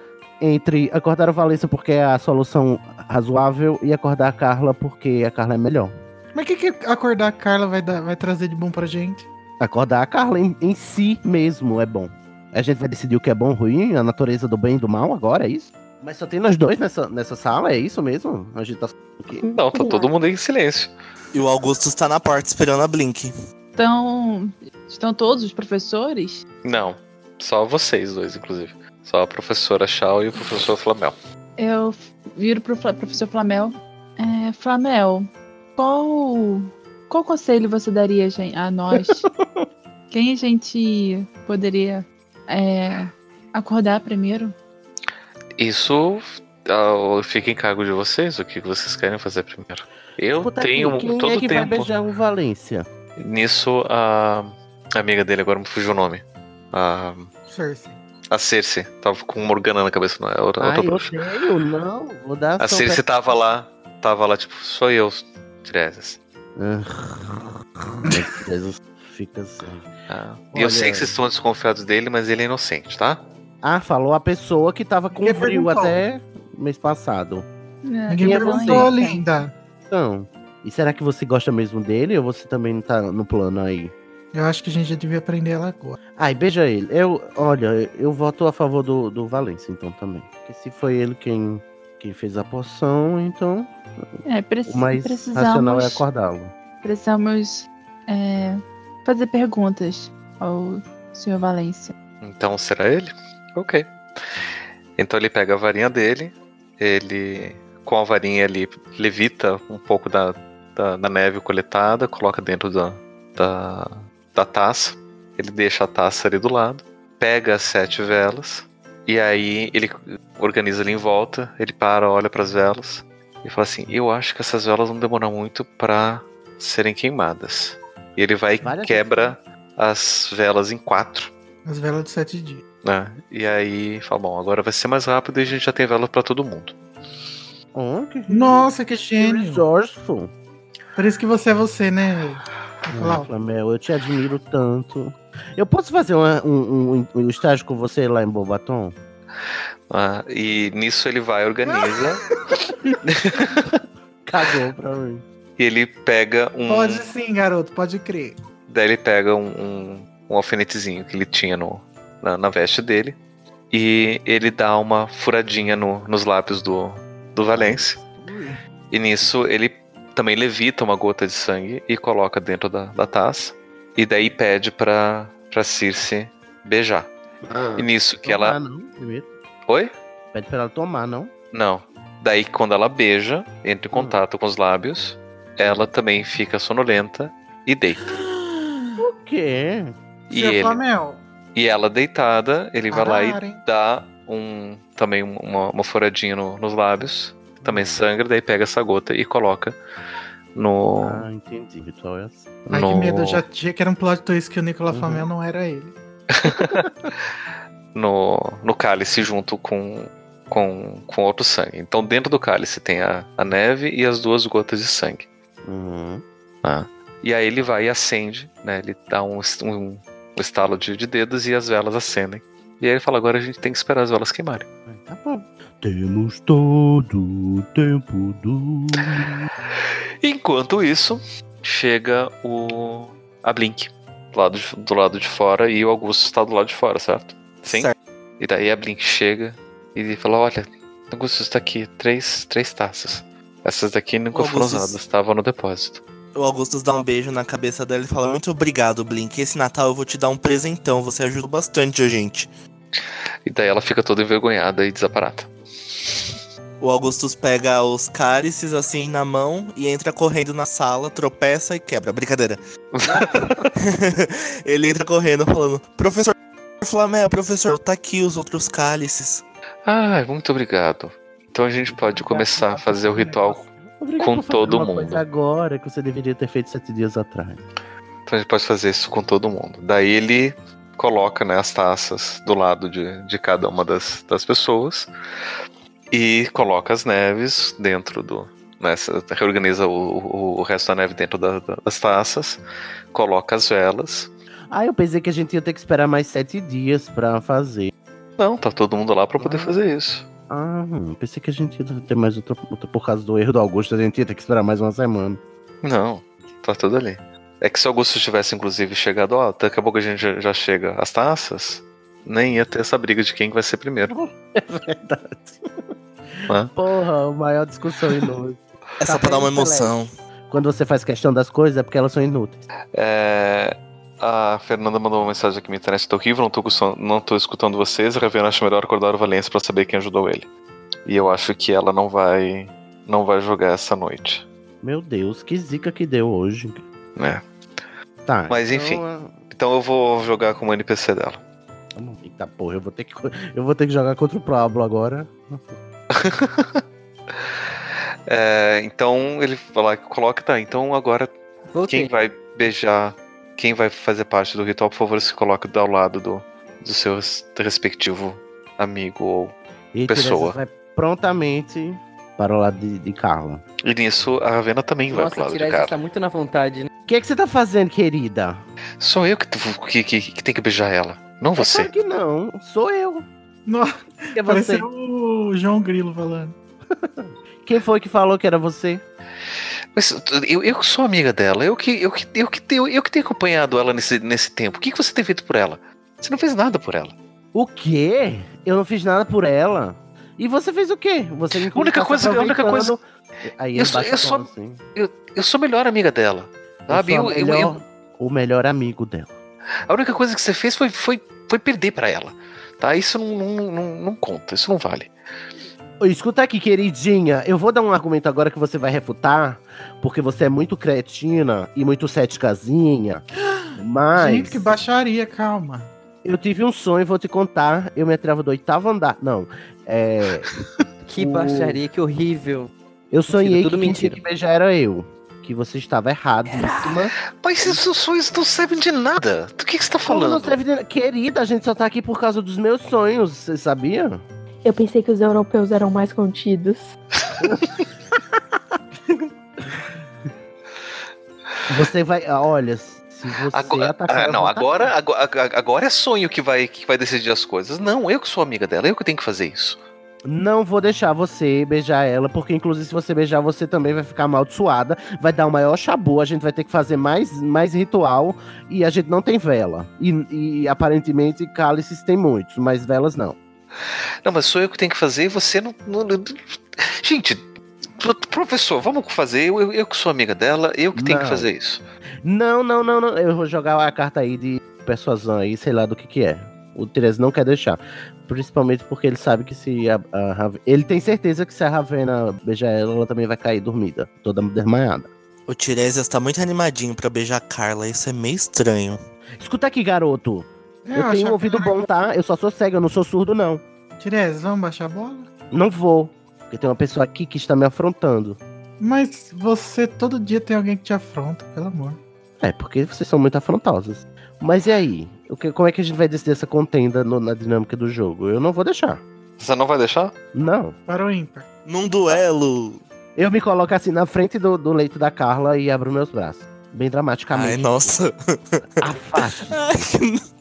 entre acordar o Valência porque é a solução razoável e acordar a Carla porque a Carla é melhor. Mas o que, que acordar a Carla vai, dar, vai trazer de bom pra gente? Acordar a Carla em, em si mesmo é bom. A gente vai decidir o que é bom ou ruim, a natureza do bem e do mal agora, é isso? Mas só tem nós dois nessa, nessa sala, é isso mesmo? A gente tá. Não, tá todo mundo em silêncio. E o Augusto está na porta esperando a Blink. Então. Estão todos os professores? Não. Só vocês dois, inclusive. Só a professora Shaw e o professor Flamel. Eu viro pro professor Flamel. É, Flamel, qual. Qual conselho você daria a nós? Quem a gente poderia é, acordar primeiro? Isso uh, fica em cargo de vocês, o que vocês querem fazer primeiro. Eu Escuta tenho aqui, quem todo é que tempo. Vai beijar o Valência? Nisso, a amiga dele, agora me fugiu o nome. A. Cersei. A Cersei. Tava com Morgana na cabeça, não é? Outra, Ai, eu odeio, não. Vou dar A Cersei tava lá. Tava lá, tipo, sou eu, Tiresias. Jesus fica assim. Ah, e eu sei que vocês estão desconfiados dele, mas ele é inocente, tá? Ah, falou a pessoa que tava com Ninguém frio perguntou. até mês passado. É, Ninguém Quem é perguntou, linda. Então, e será que você gosta mesmo dele ou você também não tá no plano aí? Eu acho que a gente já devia aprender ela agora. Ai, beija ele. Eu, olha, eu voto a favor do, do Valência, então também. Porque se foi ele quem, quem fez a poção, então É, preci o mais precisamos, racional é acordá-lo. precisamos é, fazer perguntas ao senhor Valência. Então será ele? Ok. Então ele pega a varinha dele, ele com a varinha ele levita um pouco da, da, da neve coletada, coloca dentro da, da, da taça, ele deixa a taça ali do lado, pega as sete velas e aí ele organiza ali em volta, ele para, olha para as velas e fala assim: Eu acho que essas velas vão demorar muito para serem queimadas. E ele vai e Várias quebra as velas em quatro. As velas de sete dias. né? E aí fala, bom, agora vai ser mais rápido e a gente já tem vela pra todo mundo. Oh, que Nossa, que gênio. resourceful. Por isso que você é você, né? Ah? Flamel, eu te admiro tanto. Eu posso fazer uma- um, um, um estágio com você lá em Bobaton? Ah, e nisso ele vai, organiza, Cagou pra mim. E ele pega um. Pode sim, garoto, pode crer. Daí ele pega um, um, um alfinetezinho que ele tinha no, na, na veste dele. E ele dá uma furadinha no- nos lábios do, do Valência. E nisso ele também levita uma gota de sangue e coloca dentro da, da taça. E daí pede pra, pra Circe beijar. E nisso que tomar, ela. não, primeiro. Oi? Pede pra ela tomar, não? Não. Daí, quando ela beija, entra em contato com os lábios, ela também fica sonolenta e deita. O quê? E, Seu ele, Flamel. e ela deitada, ele vai lá e hein? dá um também uma, uma furadinha no- nos lábios, também sangra, daí pega essa gota e coloca no. Ah, entendi, Vitória. Ai, no, que medo. Eu já tinha que era um plot twist que o Nicolau Uhum. Flamel não era ele. no, no cálice junto com, com, com outro sangue. Então, dentro do cálice tem a, a neve e as duas gotas de sangue. Uhum. Tá? E aí ele vai e acende, né? Ele dá um, um, um estalo de, de dedos e as velas acendem. E aí ele fala: agora a gente tem que esperar as velas queimarem. Tá bom. Temos todo o tempo do. Enquanto isso, chega o. a Blink do lado de, do lado de fora e o Augusto está do lado de fora, certo? Sim. Certo. E daí a Blink chega e fala: Olha, Augusto está aqui, três, três taças. Essas daqui nunca foram usadas, estavam no depósito. O Augustus dá um beijo na cabeça dela e fala: Muito obrigado, Blink. Esse Natal eu vou te dar um presentão. Você ajudou bastante a gente. E daí ela fica toda envergonhada e desaparata. O Augustus pega os cálices assim na mão e entra correndo na sala, tropeça e quebra. Brincadeira. Ele entra correndo falando: Professor Flamel, professor, tá aqui os outros cálices. Ah, muito obrigado. Então a gente pode começar a fazer o ritual. Com todo mundo. agora que você deveria ter feito sete dias atrás. Então a gente pode fazer isso com todo mundo. Daí ele coloca né, as taças do lado de, de cada uma das, das pessoas e coloca as neves dentro do, né, reorganiza o, o, o, resto da neve dentro da, das taças, coloca as velas. Ah, eu pensei que a gente ia ter que esperar mais sete dias para fazer. Não, tá todo mundo lá para poder ah. fazer isso. Ah, hum, pensei que a gente ia ter mais outra, outra. Por causa do erro do Augusto, a gente ia ter que esperar mais uma semana. Não, tá tudo ali. É que se o Augusto tivesse, inclusive, chegado, ó, daqui a pouco a gente já, já chega às taças, nem ia ter essa briga de quem vai ser primeiro. É verdade. Hã? Porra, maior discussão inútil. É só pra dar uma emoção. Quando você faz questão das coisas é porque elas são inúteis. É. A Fernanda mandou uma mensagem aqui: minha internet tá horrível, não tô, não tô escutando vocês. A Ravena acha melhor acordar o Valência pra saber quem ajudou ele. E eu acho que ela não vai. não vai jogar essa noite. Meu Deus, que zica que deu hoje. É. Tá. Mas então, enfim. Então eu vou jogar com o NPC dela. Eita porra, eu vou ter que, eu vou ter que jogar contra o Pablo agora. é, então ele fala, coloca, tá, então agora Voltei. quem vai beijar, quem vai fazer parte do ritual, por favor, se coloque ao lado do, do seu respectivo amigo ou e pessoa. vai prontamente para o lado de, de Carla. E nisso a Ravena também Nossa, vai pro lado de Carla. tá muito na vontade, né? O que, é que você tá fazendo, querida? Sou eu que, que, que, que tem que beijar ela, não é você. Claro que não, sou eu. Não, é você. o João Grilo falando. Quem foi que falou que era você? Mas eu, eu sou amiga dela, eu que, eu, que, eu, que, eu, eu que tenho acompanhado ela nesse, nesse tempo. O que, que você tem feito por ela? Você não fez nada por ela. O quê? Eu não fiz nada por ela. E você fez o quê? Você a única coisa, a única coisa. Aí eu, sou, eu, sou, assim. eu, eu sou a melhor amiga dela. Sabe? Eu, eu, melhor, eu, o melhor amigo dela. A única coisa que você fez foi, foi, foi perder para ela. Tá? Isso não, não, não, não conta, isso não vale. Escuta aqui, queridinha. Eu vou dar um argumento agora que você vai refutar, porque você é muito cretina e muito céticazinha. Mas. Gente, que baixaria, calma. Eu tive um sonho, vou te contar. Eu me atrava do oitavo andar. Não. É. que o... baixaria, que horrível. Eu sonhei mentira, tudo que mentira. que beijar era eu. Que você estava erradíssima. Mas esses sonhos não servem de nada. Do que, que você tá falando? Como não serve de... Querida, a gente só tá aqui por causa dos meus sonhos. Você sabia? Eu pensei que os europeus eram mais contidos. você vai. Ah, olha, se você agora, atacar. Não, agora, agora, agora é sonho que vai, que vai decidir as coisas. Não, eu que sou amiga dela, eu que tenho que fazer isso. Não vou deixar você beijar ela, porque inclusive se você beijar, você também vai ficar amaldiçoada. Vai dar o maior chabu, a gente vai ter que fazer mais, mais ritual e a gente não tem vela. E, e aparentemente cálices tem muitos, mas velas não. Não, mas sou eu que tenho que fazer e você não. não, não... Gente, professor, vamos fazer. Eu, eu, eu, que sou amiga dela, eu que tenho que fazer isso. Não, não, não, não. Eu vou jogar a carta aí de persuasão aí, sei lá do que que é. O Teresa não quer deixar. Principalmente porque ele sabe que se a, a, Ele tem certeza que se a Ravena beijar ela, ela também vai cair dormida, toda desmaiada. O Tiresias tá muito animadinho para beijar a Carla, isso é meio estranho. Escuta aqui, garoto. Eu tenho um ouvido bom, tá? Eu só sou cego, eu não sou surdo, não. Tiresias, vamos baixar a bola? Não vou. Porque tem uma pessoa aqui que está me afrontando. Mas você todo dia tem alguém que te afronta, pelo amor. É, porque vocês são muito afrontosas. Mas e aí? O que, como é que a gente vai decidir essa contenda no, na dinâmica do jogo? Eu não vou deixar. Você não vai deixar? Não. Para o ímpar. Num duelo. Eu me coloco assim na frente do, do leito da Carla e abro meus braços. Bem dramaticamente. Ai, nossa. Afaste.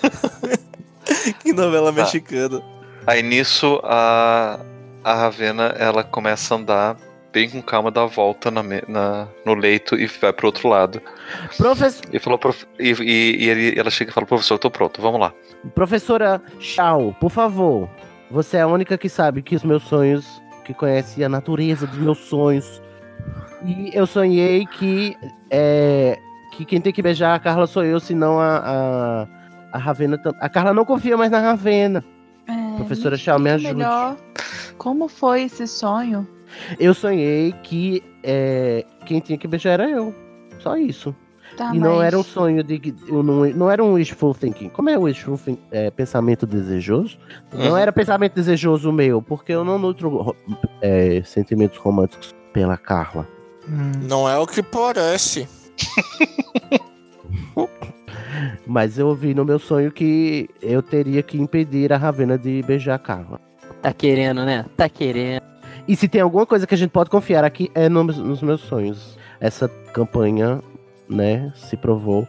que novela tá. mexicana. Aí nisso a, a Ravena ela começa a andar bem com calma, dá a volta na, na, no leito e vai pro outro lado. Professor. E, falou, prof... e, e, e ele, ela chega e fala: professor, eu tô pronto, vamos lá. Professora Shao, por favor. Você é a única que sabe que os meus sonhos, que conhece a natureza dos meus sonhos. E eu sonhei que é, que quem tem que beijar a Carla sou eu, senão a, a, a Ravena. A Carla não confia mais na Ravena. É, Professora Shao, me ajude. Melhor. Como foi esse sonho? Eu sonhei que é, quem tinha que beijar era eu. Só isso. Tá, e mas... não era um sonho de. Não, não era um wishful thinking. Como é o wishful thinking? É, pensamento desejoso? Uhum. Não era pensamento desejoso meu, porque eu não nutro é, sentimentos românticos pela Carla. Hum. Não é o que parece. Mas eu vi no meu sonho que eu teria que impedir a Ravena de beijar a Carla. Tá querendo, né? Tá querendo. E se tem alguma coisa que a gente pode confiar aqui é nos, nos meus sonhos. Essa campanha, né, se provou.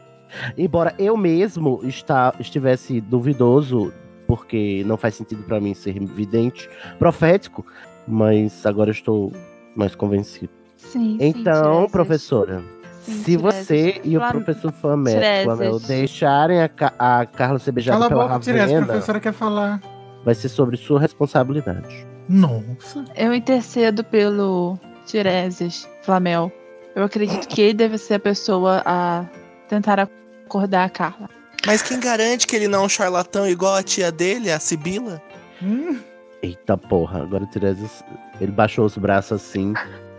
Embora eu mesmo está, estivesse duvidoso, porque não faz sentido para mim ser vidente, profético, mas agora eu estou mais convencido. Sim, Então, sim, professora, Sim, se você e o professor Flamel, deixarem a, Ca- a Carla ser beijada Cala a pela boca, Tiresias, a Ravena, professora quer falar. vai ser sobre sua responsabilidade. Nossa. Eu intercedo pelo Tiresias Flamel. Eu acredito que ele deve ser a pessoa a tentar acordar a Carla. Mas quem garante que ele não é um charlatão igual a tia dele, a Sibila? Hum, Eita porra, agora o Tiresias, ele baixou os braços assim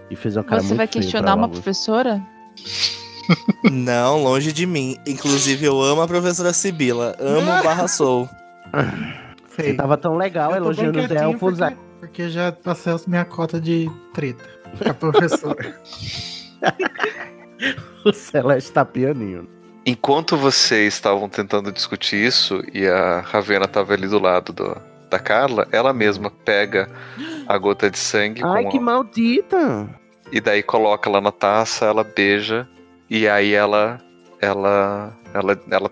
e fez uma cara Você muito vai questionar uma professora? Não, longe de mim. Inclusive, eu amo a professora Sibila. Amo o Barra Soul. Você tava tão legal elogiando os elfos. porque, porque já passei a minha cota de treta com a professora. O Celeste tá pianinho. Enquanto vocês estavam tentando discutir isso e a Ravena tava ali do lado do- da Carla, ela mesma pega a gota de sangue Ai, com que a- maldita! E daí coloca lá na taça, ela beija e aí ela ela ela ela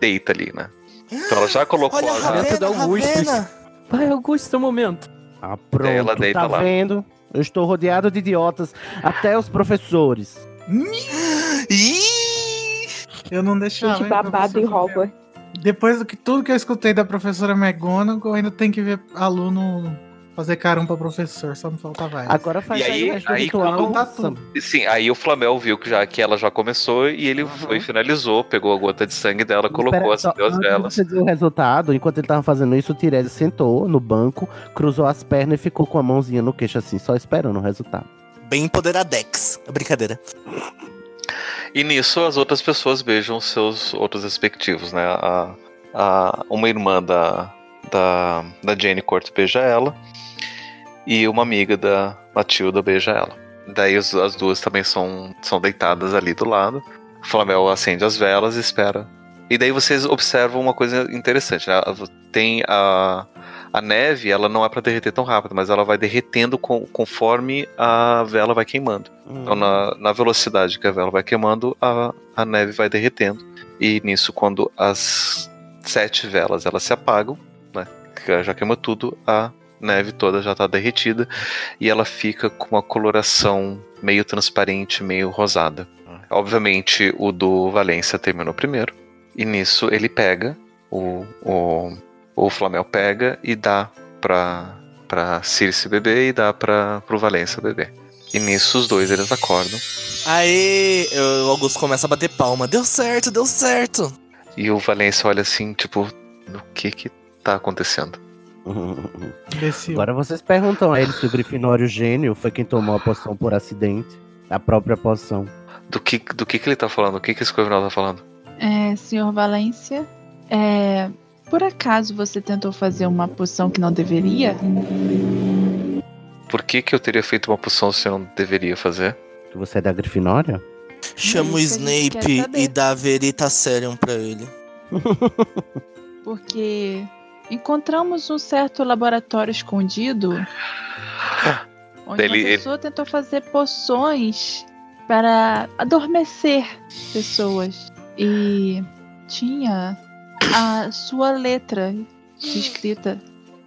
deita ali, né? Então ela já colocou Olha a Ravena. Augustus. Ravena. Vai, Augusto, seu momento. Ah, pronto, ela deita tá lá. vendo? Eu estou rodeado de idiotas, até os professores. Eu não deixava. Gente babado Gabriel? Hogwarts. Depois do que tudo que eu escutei da professora McGonagall, ainda tem que ver aluno fazer caramba pra professor, só me faltava isso. Agora faz E aí- aí ritual. quando- Tá tudo. Sim, aí o Flamel viu que já que ela já começou e ele Uhum. foi e finalizou, pegou a gota de sangue dela, colocou, Espera, só acendeu as antes de velas. O resultado, enquanto ele tava fazendo isso, o Tiresias sentou no banco, cruzou as pernas e ficou com a mãozinha no queixo assim, só esperando o resultado. Bem empoderadex. É brincadeira. E nisso as outras pessoas beijam seus outros respectivos, né? A, a- uma irmã da, da, da Jane Court beija ela e uma amiga da Matilda beija ela. Daí as, as duas também são, são deitadas ali do lado. O Flamel acende as velas e espera. E daí vocês observam uma coisa interessante, né? Tem a, a neve, ela não é para derreter tão rápido, mas ela vai derretendo com- conforme a vela vai queimando. Então, na, na velocidade que a vela vai queimando, a, a neve vai derretendo. E nisso, quando as sete velas elas se apagam? Que Já queima tudo, a neve toda já está derretida e ela fica com uma coloração meio transparente, meio rosada. Obviamente, o do Valência terminou primeiro. E nisso ele pega, o, o, o Flamel pega e dá pra, pra Circe beber e dá pra, pro Valência beber. E nisso os dois eles acordam. Aê! O Augusto começa a bater palma. Deu certo, deu certo. E o Valência olha assim, tipo, o que que tá acontecendo? Agora vocês perguntam a ele se o Grifinório gênio foi quem tomou a poção por acidente. A própria poção. Do que, do que que ele tá falando? O que que esse Corvinal tá falando? É, senhor Valência, é, por acaso você tentou fazer uma poção que não deveria? Por que que eu teria feito uma poção se eu não deveria fazer? Que você é da Grifinória? Chama o Snape e dá a Veritacerium pra ele. Porque encontramos um certo laboratório escondido onde Ele- uma pessoa tentou fazer poções para adormecer pessoas e tinha a sua letra escrita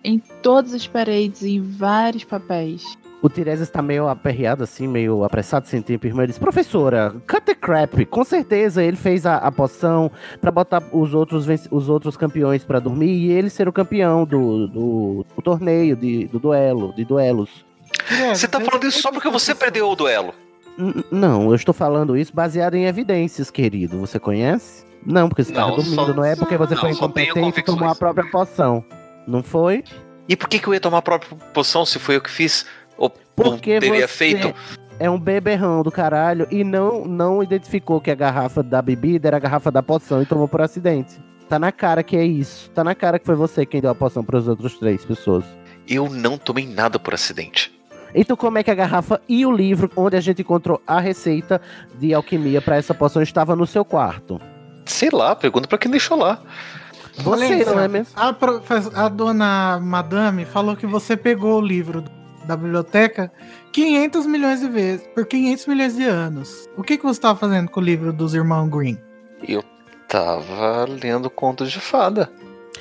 em todas as paredes em vários papéis. O Tiresias tá meio aperreado, assim, meio apressado, sem tempo. Irmã, ele diz, professora, cut the crap. Com certeza ele fez a, a poção pra botar os outros, os outros campeões pra dormir e ele ser o campeão do, do, do torneio, de, do duelo, de duelos. É, Você tá falando isso só porque você perdeu o duelo. N- não, eu estou falando isso baseado em evidências, querido. Você conhece? Não, porque você Não, tava dormindo, só- não é porque você não, foi incompetente e tomou a própria poção. Não foi? E por que que eu ia tomar a própria poção se foi eu que fiz? Ou, Porque teria você feito? é um beberrão do caralho e não, não identificou que a garrafa da bebida era a garrafa da poção e tomou por acidente. Tá na cara que é isso. Tá na cara que foi você quem deu a poção para as outras três pessoas. Eu não tomei nada por acidente. Então como é que a garrafa e o livro onde a gente encontrou a receita de alquimia para essa poção estava no seu quarto? Sei lá, pergunta pra quem deixou lá. Você, não é mesmo? A, a dona Madame falou que você pegou o livro da biblioteca 500 milhões de vezes, por 500 milhões de anos. O que, que você estava fazendo com o livro dos irmãos Green? Eu tava lendo contos de fada.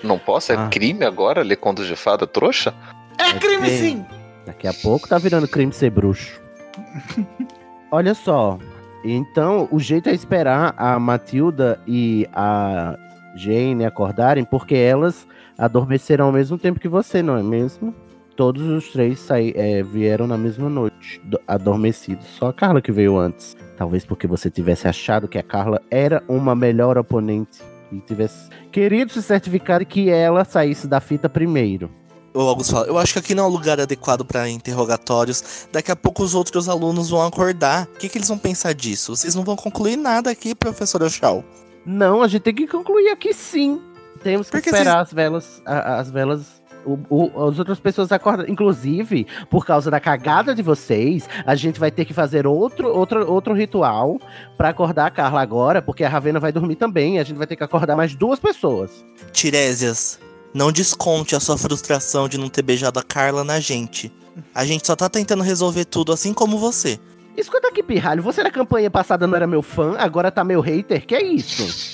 Não posso? É Ah. crime agora ler contos de fada, trouxa? É crime sim! Daqui a pouco tá virando crime ser bruxo. Olha só. Então, o jeito é esperar a Matilda e a Jane acordarem, porque elas adormeceram ao mesmo tempo que você, não é mesmo? Todos os três saí, é, vieram na mesma noite, do- adormecidos. Só a Carla que veio antes. Talvez porque você tivesse achado que a Carla era uma melhor oponente e tivesse querido se certificar que ela saísse da fita primeiro. O Augusto eu acho que aqui não é o lugar adequado pra interrogatórios. Daqui a pouco os outros alunos vão acordar. O que, que eles vão pensar disso? Vocês não vão concluir nada aqui, professor Oshal. Não, a gente tem que concluir aqui sim. Temos que Porque esperar as velas. a- as velas. O- o- as outras pessoas acordam. Inclusive, por causa da cagada de vocês, a gente vai ter que fazer outro, outro, outro ritual pra acordar a Carla agora, porque a Ravena vai dormir também. E a gente vai ter que acordar mais duas pessoas. Tiresias, não desconte a sua frustração de não ter beijado a Carla na gente. A gente só tá tentando resolver tudo assim como você. Escuta aqui, pirralho. Você na campanha passada não era meu fã, agora tá meu hater? Que é isso?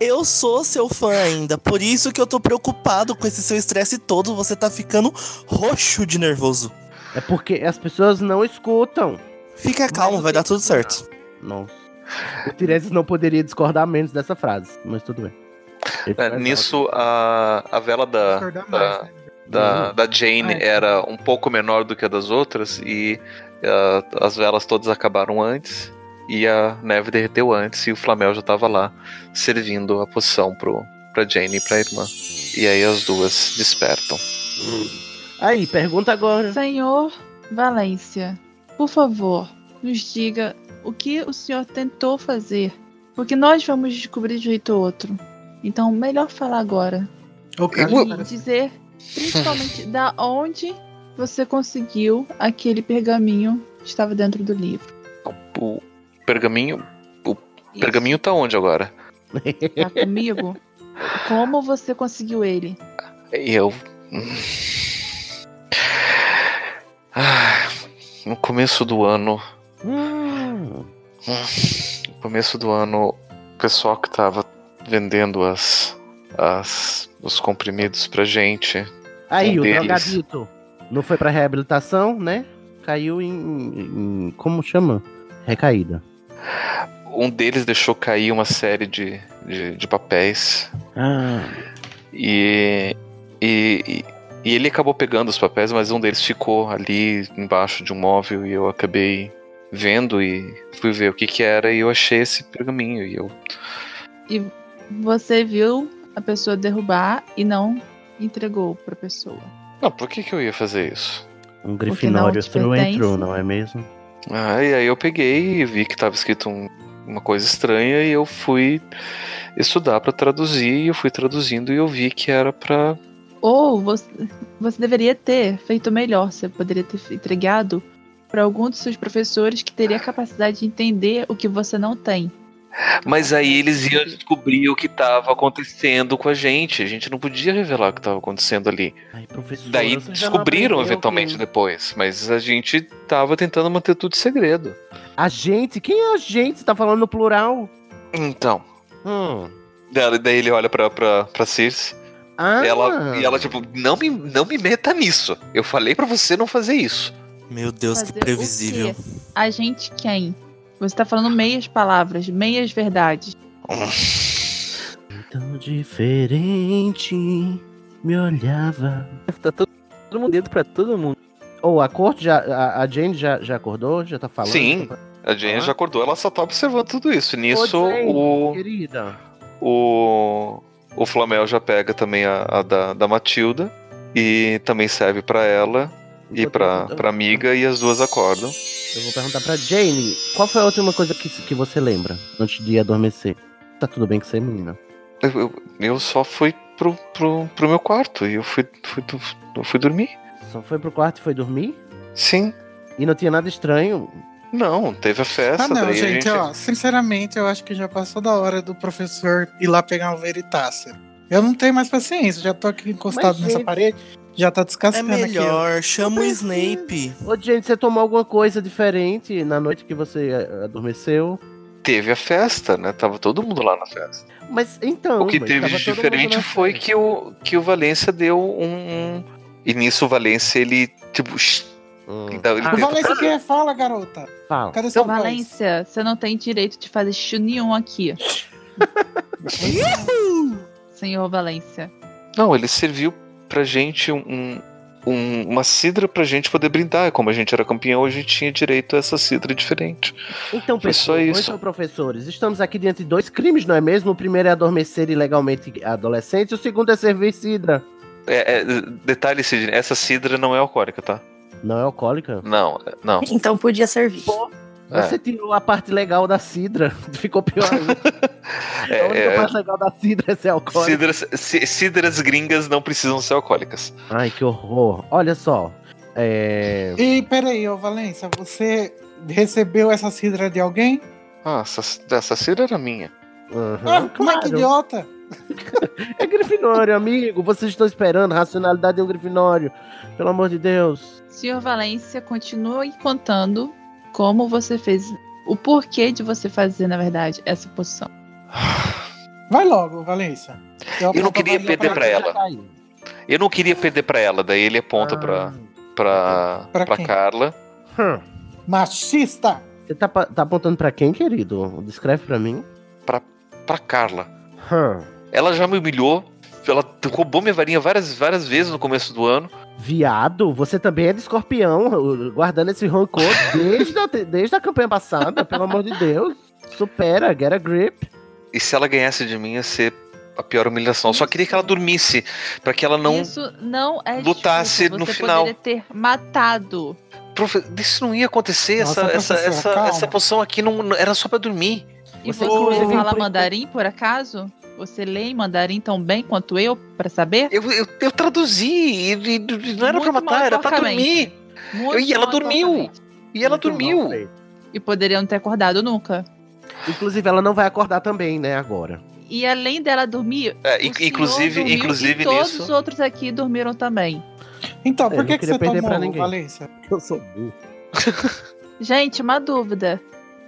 Eu sou seu fã ainda, por isso que eu tô preocupado com esse seu estresse todo. Você tá ficando roxo de nervoso. É porque as pessoas não escutam. Fica calmo, vai dar tudo certo. Nossa. O Tiresias não poderia discordar menos dessa frase, mas tudo bem. É, nisso, a, a vela da, da, mais, né? da, da Jane Ah, é. era um pouco menor do que a das outras e ah, as velas todas acabaram antes e a neve derreteu antes e o Flamel já tava lá servindo a poção pro, pra Jane e pra irmã. E aí as duas despertam. Aí, pergunta agora. Senhor Valência, por favor, nos diga o que o senhor tentou fazer. Porque nós vamos descobrir de jeito ou outro. Então, melhor falar agora. Eu- E dizer, principalmente, da onde você conseguiu aquele pergaminho que estava dentro do livro. O pergaminho. O Isso. pergaminho tá onde agora? Tá comigo? Como você conseguiu ele? Eu. Ah, no começo do ano. Hum, No começo do ano, o pessoal que tava vendendo as, as os comprimidos pra gente. Aí, Um o deles. drogadito. Não foi pra reabilitação, né? Caiu em, em- Como chama? Recaída. Um deles deixou cair uma série de, de, de papéis. Ah, E, e, e- ele acabou pegando os papéis, mas um deles ficou ali embaixo de um móvel e eu acabei vendo e fui ver o que que era e eu achei esse pergaminho e eu E você viu a pessoa derrubar e não entregou pra pessoa. não por que que eu ia fazer isso um grifinório pertence. through, não é mesmo? Ah, e aí eu peguei e vi que tava escrito um- uma coisa estranha e eu fui estudar pra traduzir e eu fui traduzindo e eu vi que era pra Ou você, você deveria ter feito melhor. Você poderia ter entregado para algum dos seus professores que teria capacidade de entender o que você não tem. Mas aí eles iam descobrir o que estava acontecendo com a gente. A gente não podia revelar o que estava acontecendo ali. Ai, professor, Daí descobriram eventualmente que- depois. Mas a gente tava tentando manter tudo segredo. A gente? Quem é a gente? Você tá falando no plural? Então. Hum. Daí ele olha pra, pra, pra Circe. Ah, Ela, e ela, tipo, não me, não me meta nisso. Eu falei pra você não fazer isso. Meu Deus, Fazer que previsível. A gente quem? Você tá falando meias palavras, meias verdades. tão diferente. Me olhava. Tá todo, todo mundo dedo pra todo mundo. Ou a corte já. A, a Jane já, já acordou? Já tá falando? Sim. A Jane Ah. já acordou, ela só tá observando tudo isso. Nisso, Ô, Jane, o, Querida. o, o Flamel já pega também a, a da, da Matilda. E também serve pra ela e pra, eu- pra amiga. E as duas acordam. Eu vou perguntar pra Jane, qual foi a última coisa que, que você lembra antes de adormecer? Tá tudo bem com você, menina? Eu, eu, eu só fui pro, pro, pro meu quarto e eu fui, fui, eu fui dormir. Só foi pro quarto e foi dormir? Sim. E não tinha nada estranho? Não, teve a festa. Ah, não, daí a gente, ó, sinceramente, eu acho que já passou da hora do professor ir lá pegar um Veritáceo. Eu não tenho mais paciência, já tô aqui encostado Mas, nessa gente- parede. Já tá É descascando aqui. ó. melhor, chama o Snape. Ô, gente, você tomou alguma coisa diferente na noite que você eh, adormeceu? Teve a festa, né? Tava todo mundo lá na festa. Mas então. o que mas teve de diferente foi festa. que o, que o Valência deu um. E nisso o Valência, ele, tipo. Hum, dá- ele O tenta- Valência que fala, garota. fala. Cadê voz? Valência, você não tem direito de fazer xixi nenhum aqui. Senhor Valência. Não, ele serviu pra gente um, um- uma cidra pra gente poder brindar. Como a gente era campeão, a gente tinha direito a essa cidra diferente. Então, isso. então, professores, estamos aqui diante de dois crimes, não é mesmo? O primeiro é adormecer ilegalmente adolescentes, e o segundo é servir cidra. É, é, detalhe, Sidney, essa cidra não é alcoólica, tá? Não é alcoólica? Não, não. Então podia servir. É. Você tirou a parte legal da cidra. Ficou pior ainda. a única É, parte legal da cidra é ser é, alcoólica. cidras, ci- cidras gringas não precisam ser alcoólicas. Ai, que horror. Olha só. É... E peraí, ô Valência, você recebeu essa cidra de alguém? Ah, essa, essa cidra era minha. uhum, ah, como é que claro. idiota? É Grifinório, amigo. Vocês estão esperando a racionalidade de um Grifinório. Pelo amor de Deus. Senhor Valência, continue contando como você fez. O porquê de você fazer, na verdade, essa poção. Vai logo, Valência. Eu não aponto a queria perder pra você. ela. Eu não queria perder pra ela, daí ele aponta Ah. pra, pra, Pra pra quem? Carla. Hum. Machista! Você tá, tá apontando pra quem, querido? Descreve pra mim. Pra Carla. Hum. Ela já me humilhou. Ela roubou minha varinha várias, várias vezes no começo do ano. Viado, você também é de escorpião, guardando esse rancor desde a, desde a campanha passada, pelo amor de Deus. Supera, get a grip. E se ela ganhasse de mim, ia ser a pior humilhação. Eu só queria que ela dormisse. Pra que ela não. Isso não é lutasse no você final. poderia ter matado. Profe, isso não ia acontecer. Nossa, essa, essa, professora, essa, calma. essa poção aqui não, era só pra dormir. E Você, você, inclusive, fala mandarim, por acaso? Você lê em mandarim tão bem quanto eu, pra saber? Eu, eu, eu traduzi. E, não era pra Muito matar, era pra porcamente. dormir. Muito E ela dormiu. E ela Muito dormiu. E poderia não ter acordado nunca. Inclusive, ela não vai acordar também, né, agora. E além dela dormir, É, inclusive, dormiu inclusive e todos nisso. os outros aqui dormiram também. Então, por não que, que queria você perder pra tomou, ninguém. Valência? Eu sou burro. Gente, uma dúvida.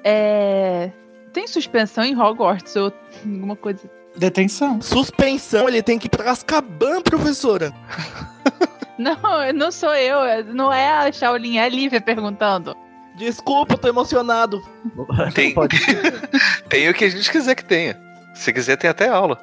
É... Tem suspensão em Hogwarts ou alguma coisa? Detenção. Suspensão, ele tem que ir pra Azkaban, professora. Não, não sou eu. Não é a Shaolin, é a Lívia perguntando. Desculpa, eu tô emocionado. Tem-. Tem o que a gente quiser que tenha. Se quiser, tem até aula.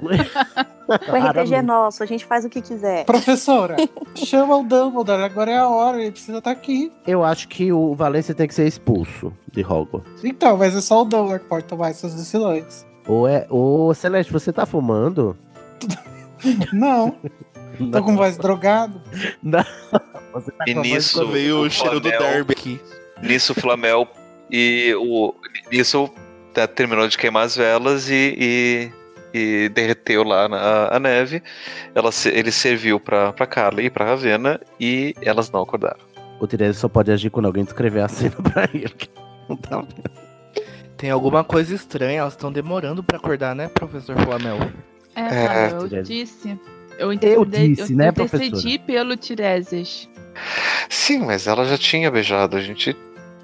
O RPG é nosso, a gente faz o que quiser. Professora, chama o Dumbledore, agora é a hora, ele precisa estar aqui. Eu acho que o Valência tem que ser expulso de Hogwarts. Então, mas é só o Dumbledore que pode tomar essas decisões. Ou é. Ô, Celeste, você tá fumando? Não, tô com voz drogado. Você tá E com a voz nisso- Veio o o cheiro do Flamel. derby aqui. Nisso, o Flamel e o. Nisso tá, terminou de queimar as velas e, e, e derreteu lá na, a neve. Ela, ele serviu pra, pra Carla e pra Ravena e elas não acordaram. O Tiresias só pode agir quando alguém descrever a cena pra ele. Não tá vendo. Tem alguma coisa estranha, elas estão demorando pra acordar, né, professor Flamel? É, É, eu Tiresias. disse. Eu, intercedi- disse, eu né, intercedi professora? pelo Tiresias. Sim, mas ela já tinha beijado. A gente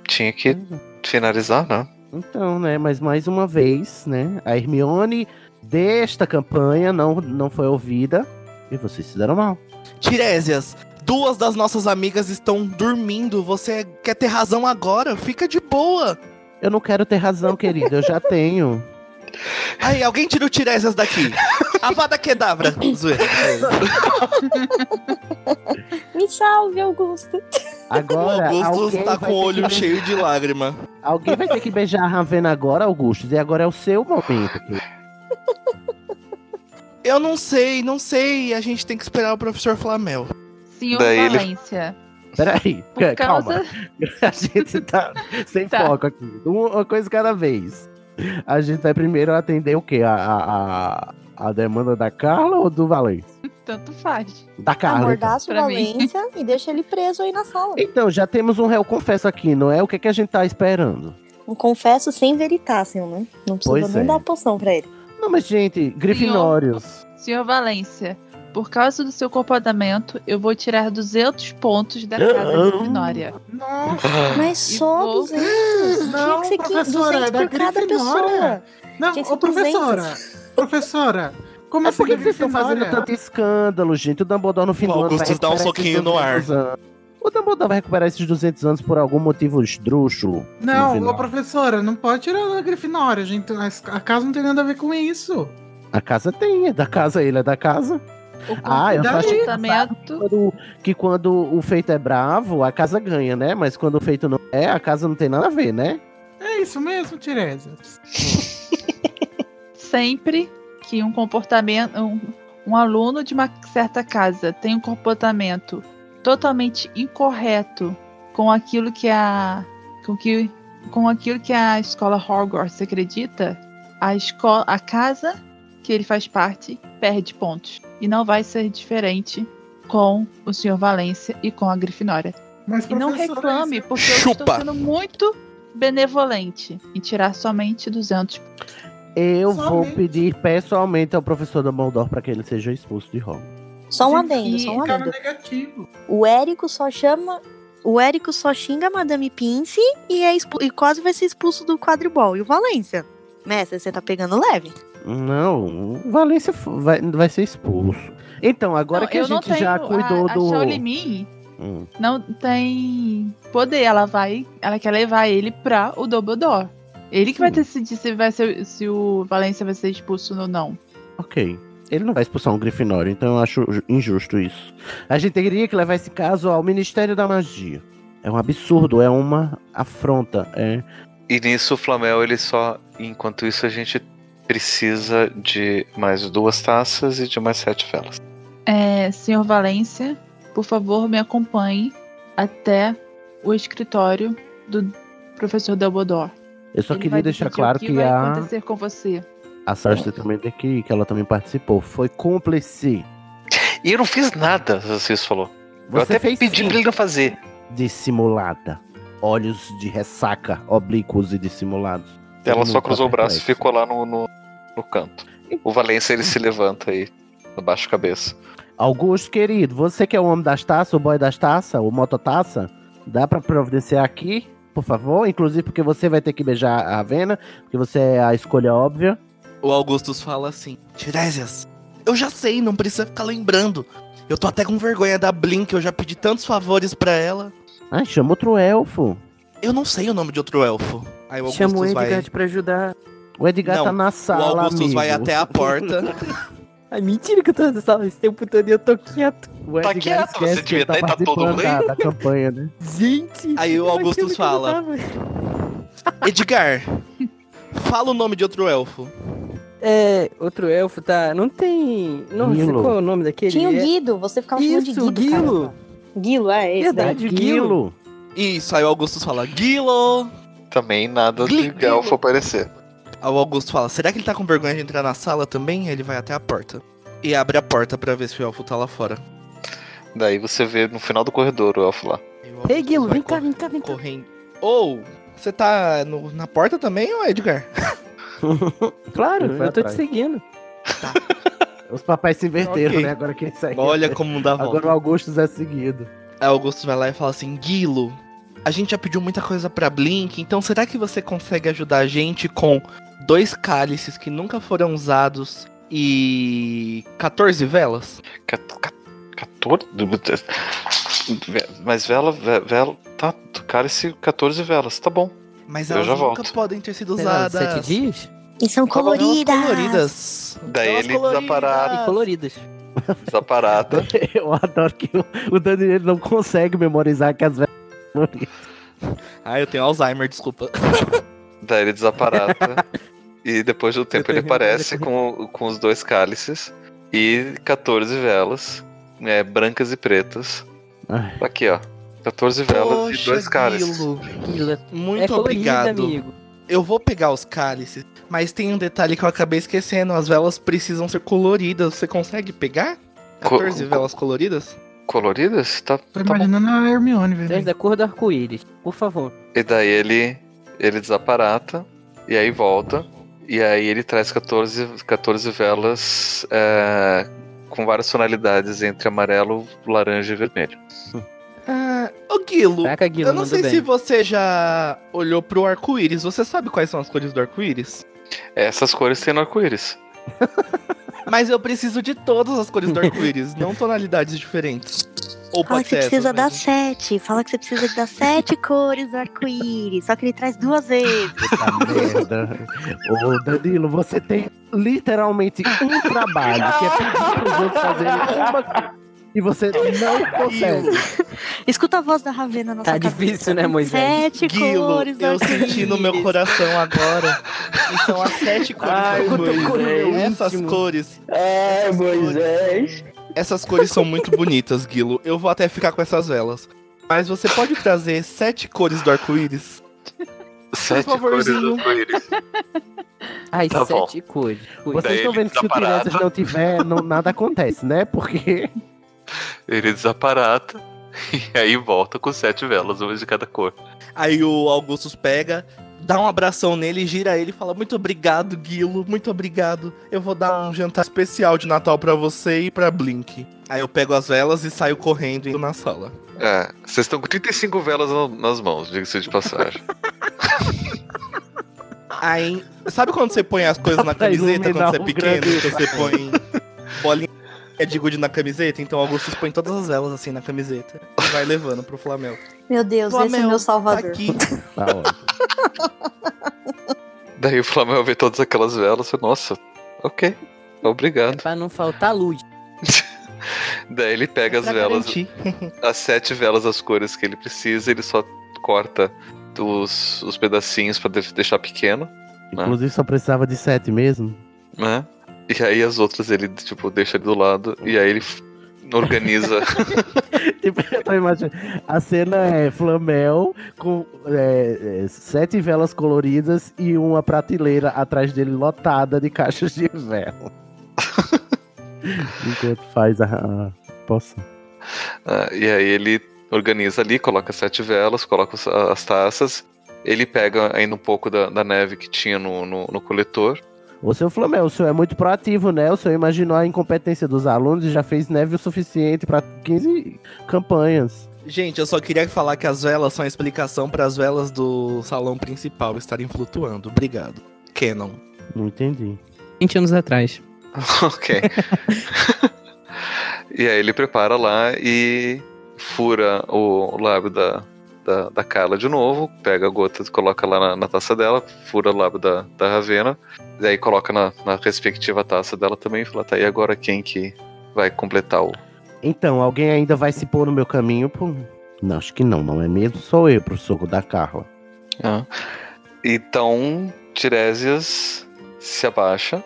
tinha que finalizar, né? Então, né, mas mais uma vez, né, a Hermione desta campanha não, não foi ouvida e vocês se deram mal. Tiresias, duas das nossas amigas estão dormindo. Você quer ter razão agora? Fica de boa. Eu não quero ter razão, querido, eu já tenho. Aí, alguém tira o Tiresias daqui. Avada Kedavra. Zoeira. Me salve, Augusto. O Agora, Augusto alguém tá vai com o olho que cheio de lágrima. Alguém vai ter que beijar a Ravena agora, Augustus, e agora é o seu momento. Eu não sei, não sei. A gente tem que esperar o professor Flamel. Senhor Daí ele- Valência. Peraí, Por calma. causa. A gente tá sem Tá. foco aqui. Uma coisa cada vez. A gente vai primeiro atender o quê? A, a, a, demanda da Carla ou do Valência? Tanto faz. Da Carla. então. Amordaça o Pra mim. Valência e deixa ele preso aí na sala. Então, já temos um réu confesso aqui, não é? O que, que a gente tá esperando? Um confesso sem veritácio, né? Não precisa Pois nem é. dar poção pra ele. Não, mas, gente, Grifinórios. Senhor Valência, Por causa do seu comportamento, eu vou tirar 200 pontos da casa Grifinória. Nossa. Mas só vou- 200. Não, Tinha que ser professora, 200 é da por cada Grifinória. pessoa. Não, ô professora. 200. Professora, como É assim que vocês estão fazendo tanto escândalo, gente? O Dumbledore no fim O Augustus dá um recuperar esses soquinho no ar. 200 anos. O Dumbledore vai recuperar esses 200 anos por algum motivo esdrúxulo. Não, final. ô professora, não pode tirar da Grifinória, gente. A casa não tem nada a ver com isso. A casa tem, é da casa, ele é da casa. Ah, eu só achei comportamento. Quando- que quando o feito é bravo, a casa ganha, né? Mas quando o feito não é, a casa não tem nada a ver, né? É isso mesmo, Tiresias. sempre que um comportamento, um, um aluno de uma certa casa tem um comportamento totalmente incorreto com aquilo que a com que com aquilo que a escola Hogwarts acredita, a escola, a casa que ele faz parte perde pontos e não vai ser diferente com o Sr. Valência e com a Grifinória. Mas, E não reclame, isso- porque eu estou Chupa. sendo muito benevolente em tirar somente 200 Eu vou Somente. pedir pessoalmente ao professor Dumbledore para que ele seja expulso de Hogwarts. Só um Gente, adendo, só um adendo. negativo. O Érico só chama. O Érico só xinga a Madame Pince e, é expu- e quase vai ser expulso do quadribol. E o Valência? Mestre, você tá pegando leve? Não, o Valência vai, vai ser expulso. Então, agora Não, que a gente já cuidou a, do. A Min Hum. não tem poder. Ela vai, ela quer levar ele pra o Dumbledore. Ele que vai Sim. decidir se vai ser, se o Valência vai ser expulso ou não. Ok. Ele não vai expulsar um Grifinório, então eu acho ju- injusto isso. A gente teria que levar esse caso ao Ministério da Magia. É um absurdo, é uma afronta. É... E nisso o Flamel, ele só. Enquanto isso, a gente precisa de mais duas taças e de mais sete velas. É, senhor Valência, por favor, me acompanhe até o escritório do professor Dumbledore. Eu só Ele queria deixar claro que, que vai a, acontecer com você. a Cersei também tem que ir, que ela também participou. Foi cúmplice. E eu não fiz nada, você falou. eu Você até fez pedi sim. pra ele não fazer. dissimulada. Olhos de ressaca, oblíquos e dissimulados. Ela só cruzou o braço e ficou lá no, no, no canto. O Valência ele se levanta aí, abaixo a cabeça. Augusto, querido, você que é o homem das taças, o boy das taças, o mototaça, dá pra providenciar aqui, por favor? Inclusive porque você vai ter que beijar a Avena, porque você é a escolha óbvia. O Augustus fala assim: Tiresias, eu já sei, não precisa ficar lembrando. Eu tô até com vergonha da Blink, eu já pedi tantos favores pra ela. Ai, chama outro elfo. Eu não sei o nome de outro elfo. Aí o Augustus Chama o Edgar vai. pra ajudar. O Edgar Não, tá na O sala, Augustus amigo. vai até a porta. Ai, mentira que eu tô nessa sala esse tempo todo e eu tô quieto. O Tá Edgar quieto, você devia estar- tá todo participando mundo aí? da campanha, né? Gente! Aí o Augustus fala. Edgar, fala o nome de outro elfo. É, outro elfo tá. Não tem. Não sei qual é o nome daquele. Tinha o é... Guido, você ficava chamando de Isso, Guido. Guilo. caramba. Guilo, é esse. daí. Verdade, o Guilo. Guilo. Isso, aí o Augustus fala, Guilo! Também nada de elfo aparecer. Aí o Augusto fala, será que ele tá com vergonha de entrar na sala também? Ele vai até a porta. E abre a porta pra ver se o elfo tá lá fora. Daí você vê no final do corredor o elfo lá. Ei, Guilo, vem cá, vem cá, vem cá. Correndo. Ou, você tá no- na porta também, ou Edgar? Claro, eu tô te seguindo. Os papéis se inverteram, Ok. né? Agora quem segue. Olha como dá volta. Agora o Augustus é seguido. Aí o Augusto vai lá e fala assim: Guilo, a gente já pediu muita coisa pra Blink, então será que você consegue ajudar a gente com dois cálices que nunca foram usados e 14 velas? Cat- cat- 14? Ve- Mas vela, ve- vela. Tá, cálice 14 velas, tá bom. Mas Eu elas já nunca volto. podem ter sido usadas. Sete dias? E são coloridas. coloridas. Daí ele desaparata. E coloridas. Desaparata. Eu adoro que o, o Dani ele não consegue memorizar que as velhas. Ah, eu tenho Alzheimer, desculpa. Daí ele desaparata. e depois do tempo ele aparece com, com os dois cálices e 14 velas, é, brancas e pretas. Ai. Aqui, ó. 14 velas e dois cálices. Guilo, Guilo, é- muito é colorido, obrigado. amigo. Eu vou pegar os cálices, mas tem um detalhe que eu acabei esquecendo. As velas precisam ser coloridas. Você consegue pegar? Co- 14 co- velas coloridas? Coloridas? Tá, Tô tá bom. imaginando a Hermione, Três velho. da cor do arco-íris, por favor. E daí ele, ele desaparata, e aí volta, e aí ele traz 14, 14 velas é, com várias tonalidades entre amarelo, laranja e vermelho. Ah, ô Guilo, Caraca, Guilo, eu não sei bem. se você já olhou pro arco-íris. Você sabe quais são as cores do arco-íris? Essas cores tem no arco-íris. Mas eu preciso de todas as cores do arco-íris, não tonalidades diferentes. Ou Fala que você precisa mesmo. sete. Fala que você precisa das sete cores do arco-íris. Só que ele traz duas vezes. Puta merda. Ô, Danilo, você tem literalmente um trabalho, que é pedir pros outros fazerem uma coisa. E você não consegue. Escuta a voz da Ravena na Tá sua difícil, né, Moisés? Sete Guilo, cores eu senti no meu coração agora. E são as sete cores Ai, do arco-íris. Moisés. Essas cores. É, essas Moisés. Essas cores são muito bonitas, Guilo. Eu vou até ficar com essas velas. Mas você pode trazer sete cores do arco-íris? Sete cores favorzinho. do arco-íris. Ai, Tá bom. sete cores. Vocês Daí estão vendo que se o. Tiresias não tiver, não, nada acontece, né? Porque Ele desaparata e aí volta com sete velas, uma de cada cor. Aí o Augustus pega, dá um abração nele, gira ele e fala: Muito obrigado, Guilo, muito obrigado. Eu vou dar um jantar especial de Natal pra você e pra Blink. Aí eu pego as velas e saio correndo indo na sala. É, vocês estão com 35 velas no- nas mãos, diga-se de passagem. Aí, sabe quando você põe as coisas na camiseta quando você é pequeno? grande Que você põe bolinha de gude na camiseta? Então o Augustus põe todas as velas assim na camiseta e vai levando pro Flamengo. Meu Deus, esse é meu Tá salvador. aqui. Tá ótimo. Daí o Flamengo vê todas aquelas velas e, nossa, ok, obrigado. Pra não faltar luz. Daí ele pega as Pra velas, garantir. as sete velas, as cores que ele precisa, ele só corta os, os pedacinhos pra de- deixar pequeno, Inclusive só precisava de sete mesmo. né? E aí as outras ele, tipo, deixa ali do lado e aí ele organiza. Tipo, eu tô imaginando. A cena é Flamel com é, é, sete velas coloridas e uma prateleira atrás dele lotada de caixas de vela. Enquanto faz a, a poção. Ah, e aí ele organiza ali, coloca sete velas, coloca as, as taças. Ele pega ainda um pouco da, da neve que tinha no, no, no coletor. Ô, seu Flamel, o senhor é muito proativo, né? O senhor imaginou a incompetência dos alunos e já fez neve o suficiente pra 15 campanhas. Gente, eu só queria falar que as velas são a explicação para as velas do salão principal estarem flutuando. Obrigado. Canon. Não entendi. 20 anos atrás. ok. e aí ele prepara lá e fura o lábio da, da, da Carla de novo, pega a gota, coloca lá na, na taça dela, fura o lábio da, da Ravena, e aí coloca na, na respectiva taça dela também e fala, tá, e agora quem que vai completar o. Então, alguém ainda vai se pôr no meu caminho? Pô? Não, acho que não, não é mesmo? Sou eu, professor da Carla. Ah. Então, Tiresias se abaixa,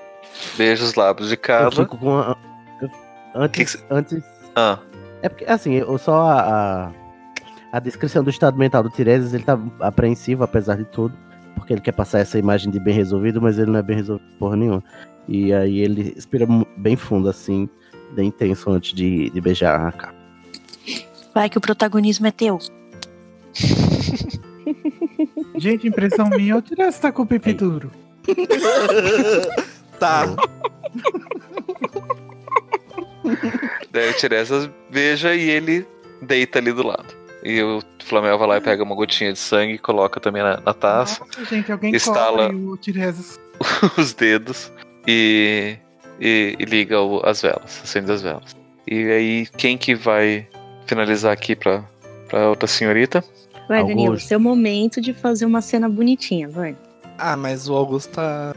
beija os lábios de Carla. eu- Antes, Que que antes... Ah, É porque, assim, eu só a, a, a descrição do estado mental do Tiresias, ele tá apreensivo, apesar de tudo. Porque ele quer passar essa imagem de bem resolvido, mas ele não é bem resolvido porra nenhuma. E aí ele respira bem fundo, assim, bem intenso antes de, de beijar a cara. Vai que o protagonismo é teu. Gente, impressão minha, tirar se tá com o pipi duro. Tá. Daí o Tiresias beija e ele deita ali do lado. E o Flamel vai lá e pega uma gotinha de sangue e coloca também na, na taça, Nossa, gente, alguém Estala- o os dedos e, e, e liga o- as velas, acende as velas. E aí, quem que vai finalizar aqui pra, pra outra senhorita? Vai, Danilo, Augusto. seu momento de fazer uma cena bonitinha, vai. Ah, mas o Augusto tá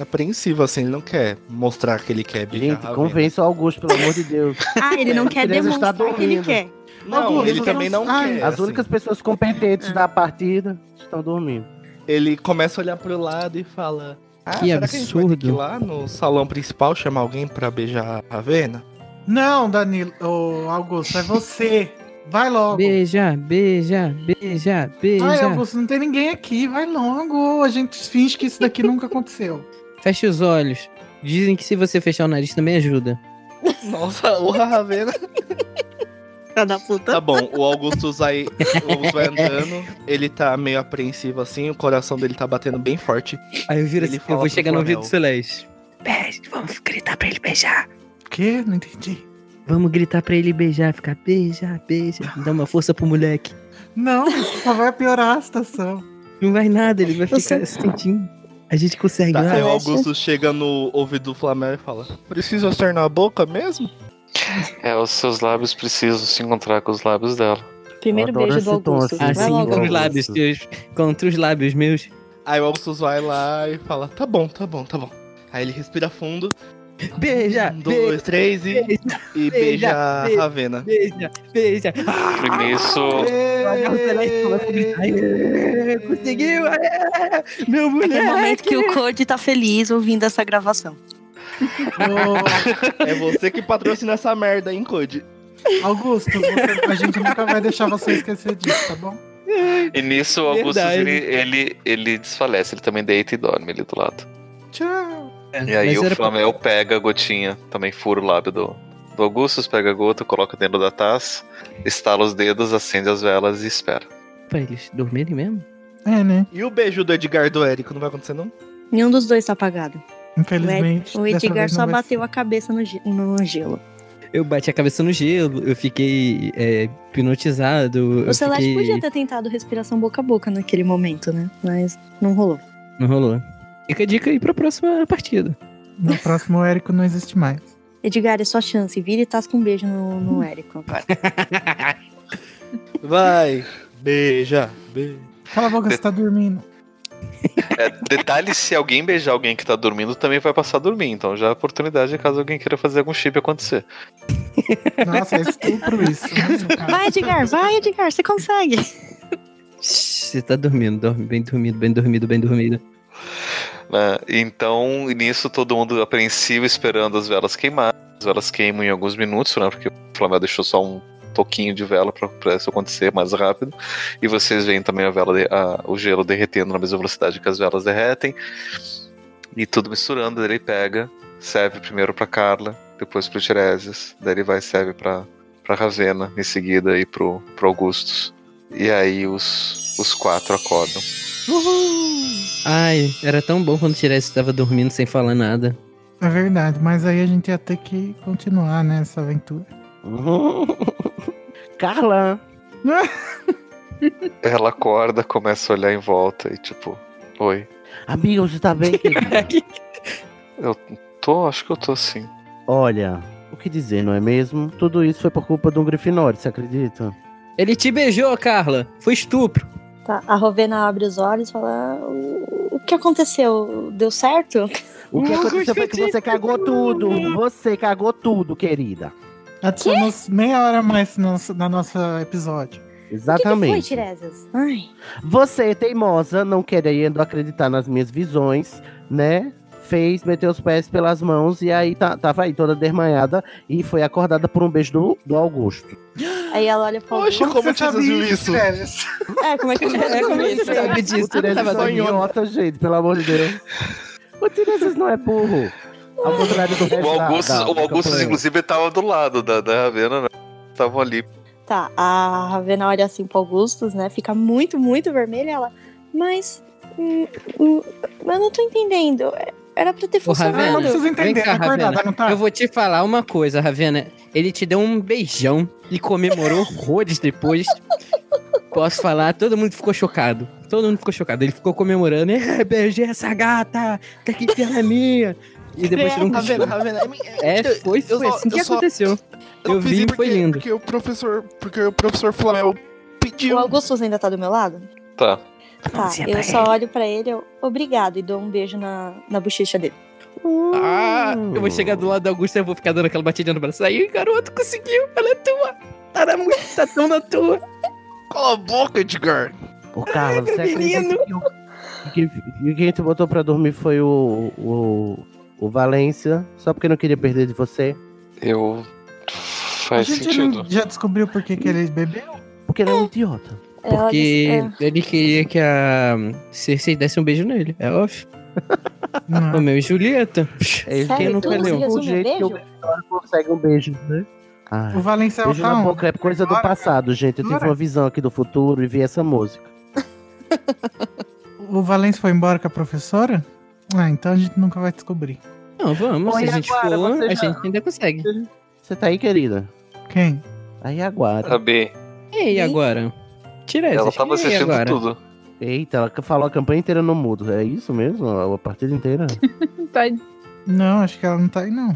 apreensivo, assim, ele não quer mostrar que ele quer Gente, a Ravena. convence o Augusto, pelo amor de Deus. Ah, ele não quer demonstrar que ele quer. Não, Augusto, ele também não ai, quer. As assim. únicas pessoas competentes da partida estão dormindo. Ele começa a olhar pro lado e fala: Ah, Que será que a gente vai ter que ir absurdo. lá no salão principal chamar alguém pra beijar a Ravena? Não, Danilo, ô, Augusto, é você. Vai logo. Beija, beija, beija, beija. Ai, Augusto, não tem ninguém aqui. Vai logo. A gente finge que isso daqui nunca aconteceu. Feche os olhos. Dizem que se você fechar o nariz também ajuda. Nossa, o Ravena. Filha da puta. Tá bom, o Augusto vai, o Augusto vai andando, ele tá meio apreensivo assim, o coração dele tá batendo bem forte. Aí eu viro Ele assim, eu vou chegar no ouvido do Celeste. Beijo, vamos gritar pra ele beijar. quê? Não entendi. Vamos gritar pra ele beijar, ficar beija, beija, dá uma força pro moleque. Não, isso só vai piorar a situação. Não vai nada, ele vai ficar sentindo. A gente consegue. Tá, lá. aí o Augusto chega no ouvido do Flamengo e fala: Preciso acertar na boca mesmo? É, os seus lábios precisam se encontrar com os lábios dela. Primeiro beijo do Augusto. Vai Assim, logo. contra os lábios teus, contra os lábios meus. Aí o Augusto vai lá e fala: Tá bom, tá bom, tá bom. Aí ele respira fundo. Beija, Um, dois, três e, e beija a beija. Ravena. Beija, beija. E nisso, Ai, Conseguiu! é, Meu moleque! momento que o Code tá feliz ouvindo essa gravação. É você que patrocina essa merda, hein, Code? Augusto, você- a gente nunca vai deixar você esquecer disso, tá bom? e nisso o Augustus Verdade. ele, ele, ele desfalece, ele também deita e dorme ali do lado. Tchau. E aí Mas o era pra- Flamel pega a gotinha, também fura o lábio do, do Augustus, pega a gota, coloca dentro da taça, estala os dedos, acende as velas e espera. Pra eles dormirem mesmo? É, né? E o beijo do Edgar e do Érico não vai acontecer, não? Nenhum dos dois tá apagado. Infelizmente. O Edgar só bateu a cabeça no, no gelo. Eu bati a cabeça no gelo, eu fiquei é, hipnotizado. O Celeste fiquei... podia ter tentado respiração boca a boca naquele momento, né? Mas não rolou. Não rolou. Fica a dica aí pra próxima partida. No próximo, o Érico não existe mais. Edgar, é sua chance. Vira e tasca um beijo no, no Érico agora. Vai, beija, beija. Cala a boca, você tá dormindo. É, detalhe, se alguém beijar alguém que tá dormindo, também vai passar a dormir. Então já é oportunidade caso alguém queira fazer algum chip acontecer. Nossa, é estupro isso. né? Vai, Edgar, vai, Edgar, você consegue. Você tá dormindo, dorme bem dormido, bem dormido, bem dormido. né? Então, nisso, todo mundo apreensivo esperando as velas queimar. As velas queimam em alguns minutos, né? Porque o Flamengo deixou só um toquinho de vela pra, pra isso acontecer mais rápido. E vocês veem também a vela, de- a- o gelo derretendo na mesma velocidade que as velas derretem. E tudo misturando, daí ele pega, serve primeiro pra Carla, depois pro Tiresias, daí ele vai e serve pra, pra Ravena, em seguida e pro, pro Augustus. E aí os, os quatro acordam. Ai, era tão bom quando o Tiresias estava dormindo sem falar nada. É verdade, mas aí a gente ia ter que continuar nessa aventura. Carla! Ela acorda, começa a olhar em volta e tipo, oi. Amiga, você tá bem? Eu tô, acho que eu tô sim. Olha, o que dizer, não é mesmo? Tudo isso foi por culpa de um Grifinório, você acredita? Ele te beijou, Carla. Foi estupro. Tá, a Rovena abre os olhos e fala: O, o que aconteceu? Deu certo? O que aconteceu foi que você cagou tudo. Você cagou tudo, querida. Adicionou meia hora a mais no nosso, na nossa episódio. O que, que foi, Exatamente. Você, teimosa, não querendo acreditar nas minhas visões, né? Fez, meteu os pés pelas mãos e aí tá- tava aí toda desmanhada e foi acordada por um beijo do, do Augusto. Aí ela olha pra Oxe, Augusto. como você viu isso? Férias? É, como é que eu É, como é que você sabe disso? Tava é idiota, gente, pelo amor de Deus. O Tiresias não é burro. Ao contrário do resto O Augustus, da- o da Augustus campanha. inclusive, tava do lado da, da Ravena, né? Estavam ali. Tá, a Ravena olha assim pro Augustus, né? Fica muito, muito vermelha. Ela, mas. hum, hum, eu não tô entendendo. Era pra ter Ô, Ravena, não funcionado. precisa entender, cá, acordada, Ravena. não tá? Eu vou te falar uma coisa, Ravena. Ele te deu um beijão e comemorou horrores depois. Posso falar, todo mundo ficou chocado. Todo mundo ficou chocado. Ele ficou comemorando. É, beijei essa gata, que aqui ela é minha. E depois tirou um Ravena, cochilo. Ravena. É, foi, eu foi só- assim que aconteceu. Eu fiz vi e porque- foi lindo. Porque o professor, porque o professor Flamel pediu. O Augustus ainda tá do meu lado? Tá. Tá, pra eu só olho pra ele, eu, obrigado, e dou um beijo na, na bochecha dele. Ah, eu vou chegar do lado da Augusta e vou ficar dando aquela batidinha no braço. Aí, garoto, conseguiu. Ela é tua. Tá, na, muito, tá tão na tua. Cala a boca, Edgar. Ô, Carla, você acredita Menino. que, o, que, que quem te botou pra dormir foi o, o, o Valência, só porque não queria perder de você? Eu. A Faz gente sentido. não já descobriu por que, que ele bebeu? Porque ele é um idiota. Ela Porque disse, ele queria que a Cersei desse um beijo nele. É óbvio. Não. Romeu e Julieta. É isso Sério? Quem leu? resume O a jeito que o consegue um beijo, né? Ah, O Valencial beijo tá na onde? boca é coisa do passado, gente. Eu tive uma visão aqui do futuro e vi essa música. O Valência foi embora com a professora? Ah, então a gente nunca vai descobrir. Não, vamos. Oi, se a gente for, a já- gente ainda consegue. Você tá aí, querida? Quem? Aí agora. A B. E aí, agora? Tira essa. Ela tava assistindo agora? tudo. Eita, ela falou a campanha inteira no mudo. É isso mesmo? A partida inteira? Tá Não, acho que ela não tá aí, não.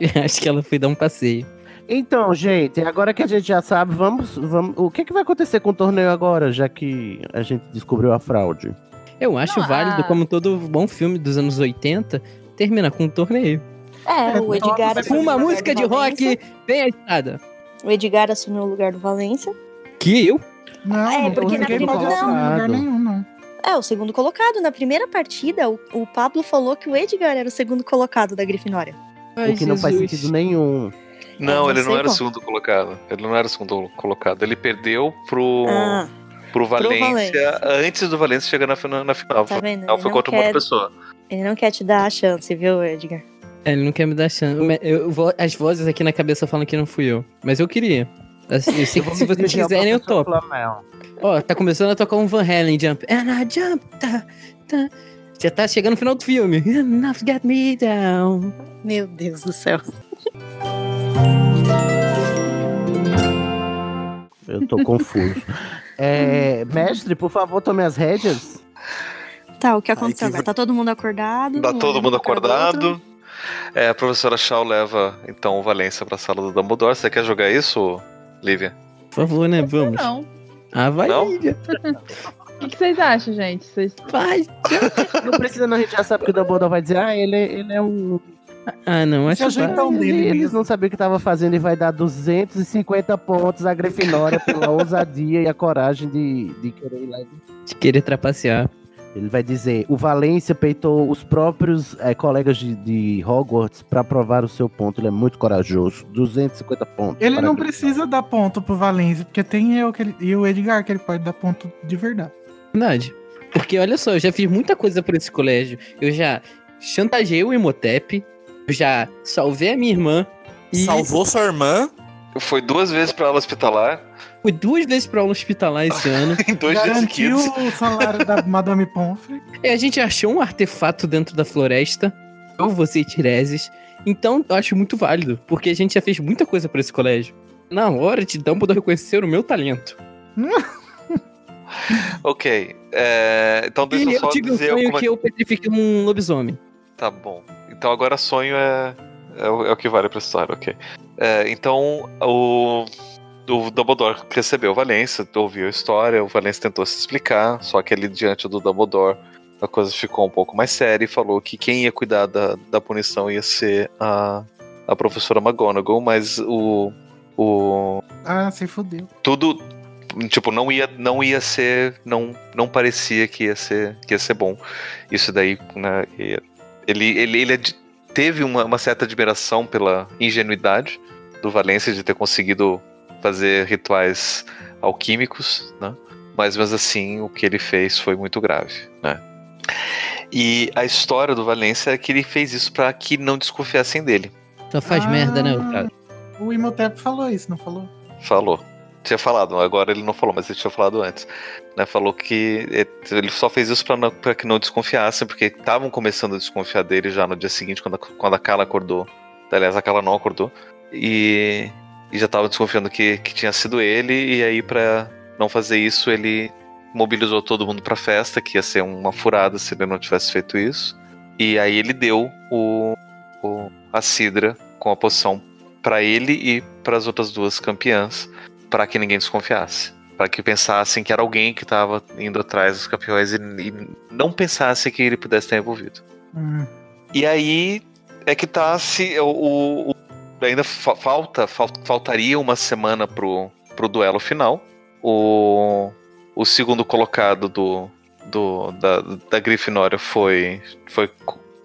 Acho que ela foi dar um passeio. Então, gente, agora que a gente já sabe, vamos, vamos. O que, que vai acontecer com o torneio agora, já que a gente descobriu a fraude? Eu acho Não, válido, a- como todo bom filme dos anos 80, termina com um torneio. É, o Edgar Com assumiu uma música de rock bem agitada. O Edgar assumiu o lugar do Valência. Que eu? Não, É, não porque na primeira- assumir não. lugar nenhum, não. É, o segundo colocado. Na primeira partida, o, o Pablo falou que o Edgar era o segundo colocado da Grifinória. Ai, o que não faz Jesus. sentido nenhum. Não, não ele não era o segundo colocado. Ele não era o segundo colocado. Ele perdeu pro, Ah, pro Valência Valência. antes do Valência chegar na, na final. tá vendo? Não, Ele foi não, contra uma outra quer, pessoa. ele não quer te dar a chance, viu, Edgar? É, ele não quer me dar chance. Me- eu vou- as vozes aqui na cabeça falam que não fui eu. Mas eu queria. Assim, se, se vocês quiserem, eu topo. Ó, tá começando a tocar um Van Halen Jump. And I jump, tá, tá. Já tá chegando no final do filme. Enough get me down. Meu Deus do céu. Eu tô confuso. É, mestre, por favor, tome as rédeas. Tá, o que aconteceu que agora? Tá todo mundo acordado? Tá todo mundo acordado. É, a professora Shaw leva então o Valência pra sala do Dumbledore. Você quer jogar isso, Lívia? Por favor, né? Vamos. Não. Ah, vai, Não? Lívia. O que, que vocês acham, gente? Vocês... Vai. Não precisa, não, a gente já sabe que o Dumbledore vai dizer, ah, ele, ele é um. Ah, não. Acho Se que um dele Eles mesmo. não sabiam o que tava fazendo e vai dar 250 pontos à Grifinória pela ousadia e a coragem de, de querer ir lá. de querer trapacear. Ele vai dizer: o Valência peitou os próprios eh, colegas de, de Hogwarts pra provar o seu ponto. Ele é muito corajoso. 250 pontos. Ele para não precisa dar ponto pro Valência, porque tem eu que ele- e o Edgar que ele pode dar ponto de verdade. Verdade. Porque olha só, eu já fiz muita coisa por esse colégio. Eu já chantageei o Imhotep. Eu já salvei a minha irmã. E Salvou sua irmã? Foi duas vezes pra aula hospitalar, fui duas vezes pra aula hospitalar esse ano. em dois dias Garantiu seguidos. o salário da Madame Pomfrey. E a gente achou um artefato dentro da floresta. Eu, você e Tireses. Então, eu acho muito válido. Porque a gente já fez muita coisa por esse colégio. Na hora de Dumbledore reconhecer o meu talento. Ok. é, então deixa e eu eu só tive um dizer sonho alguma que eu petrifiquei um lobisomem. Tá bom. Então agora sonho é, é, o, é o que vale pra história, ok. É, então o, o Dumbledore recebeu o Valência, ouviu a história, o Valência tentou se explicar, só que ele diante do Dumbledore a coisa ficou um pouco mais séria e falou que quem ia cuidar da, da punição ia ser a, a professora McGonagall, mas o, o Ah, se fudeu. tudo tipo não ia não ia ser não não parecia que ia ser que ia ser bom isso daí né e ele ele, ele ad- teve uma, uma certa admiração pela ingenuidade do Valência de ter conseguido fazer rituais alquímicos né mas mesmo assim o que ele fez foi muito grave né e a história do Valência é que ele fez isso para que não desconfiassem dele Só faz merda, né, cara? O Imhotep falou isso, não falou? Falou. Tinha falado, agora ele não falou, mas ele tinha falado antes. Né, falou que ele só fez isso pra que não desconfiassem, porque estavam começando a desconfiar dele já no dia seguinte, quando a, quando a Kala acordou. Aliás, a Kala não acordou. E, e já estavam desconfiando que, que tinha sido ele, e aí pra não fazer isso, ele mobilizou todo mundo pra festa, que ia ser uma furada se ele não tivesse feito isso. E aí ele deu o, o- a Sidra com a poção pra ele e para as outras duas campeãs para que ninguém desconfiasse. Para que pensassem que era alguém que estava indo atrás dos campeões e, e não pensassem que ele pudesse estar envolvido. Hum. E aí é que tá se o, o- ainda fa- falta fal- faltaria uma semana pro, pro duelo final. O, o segundo colocado do, do da, da Grifinória foi foi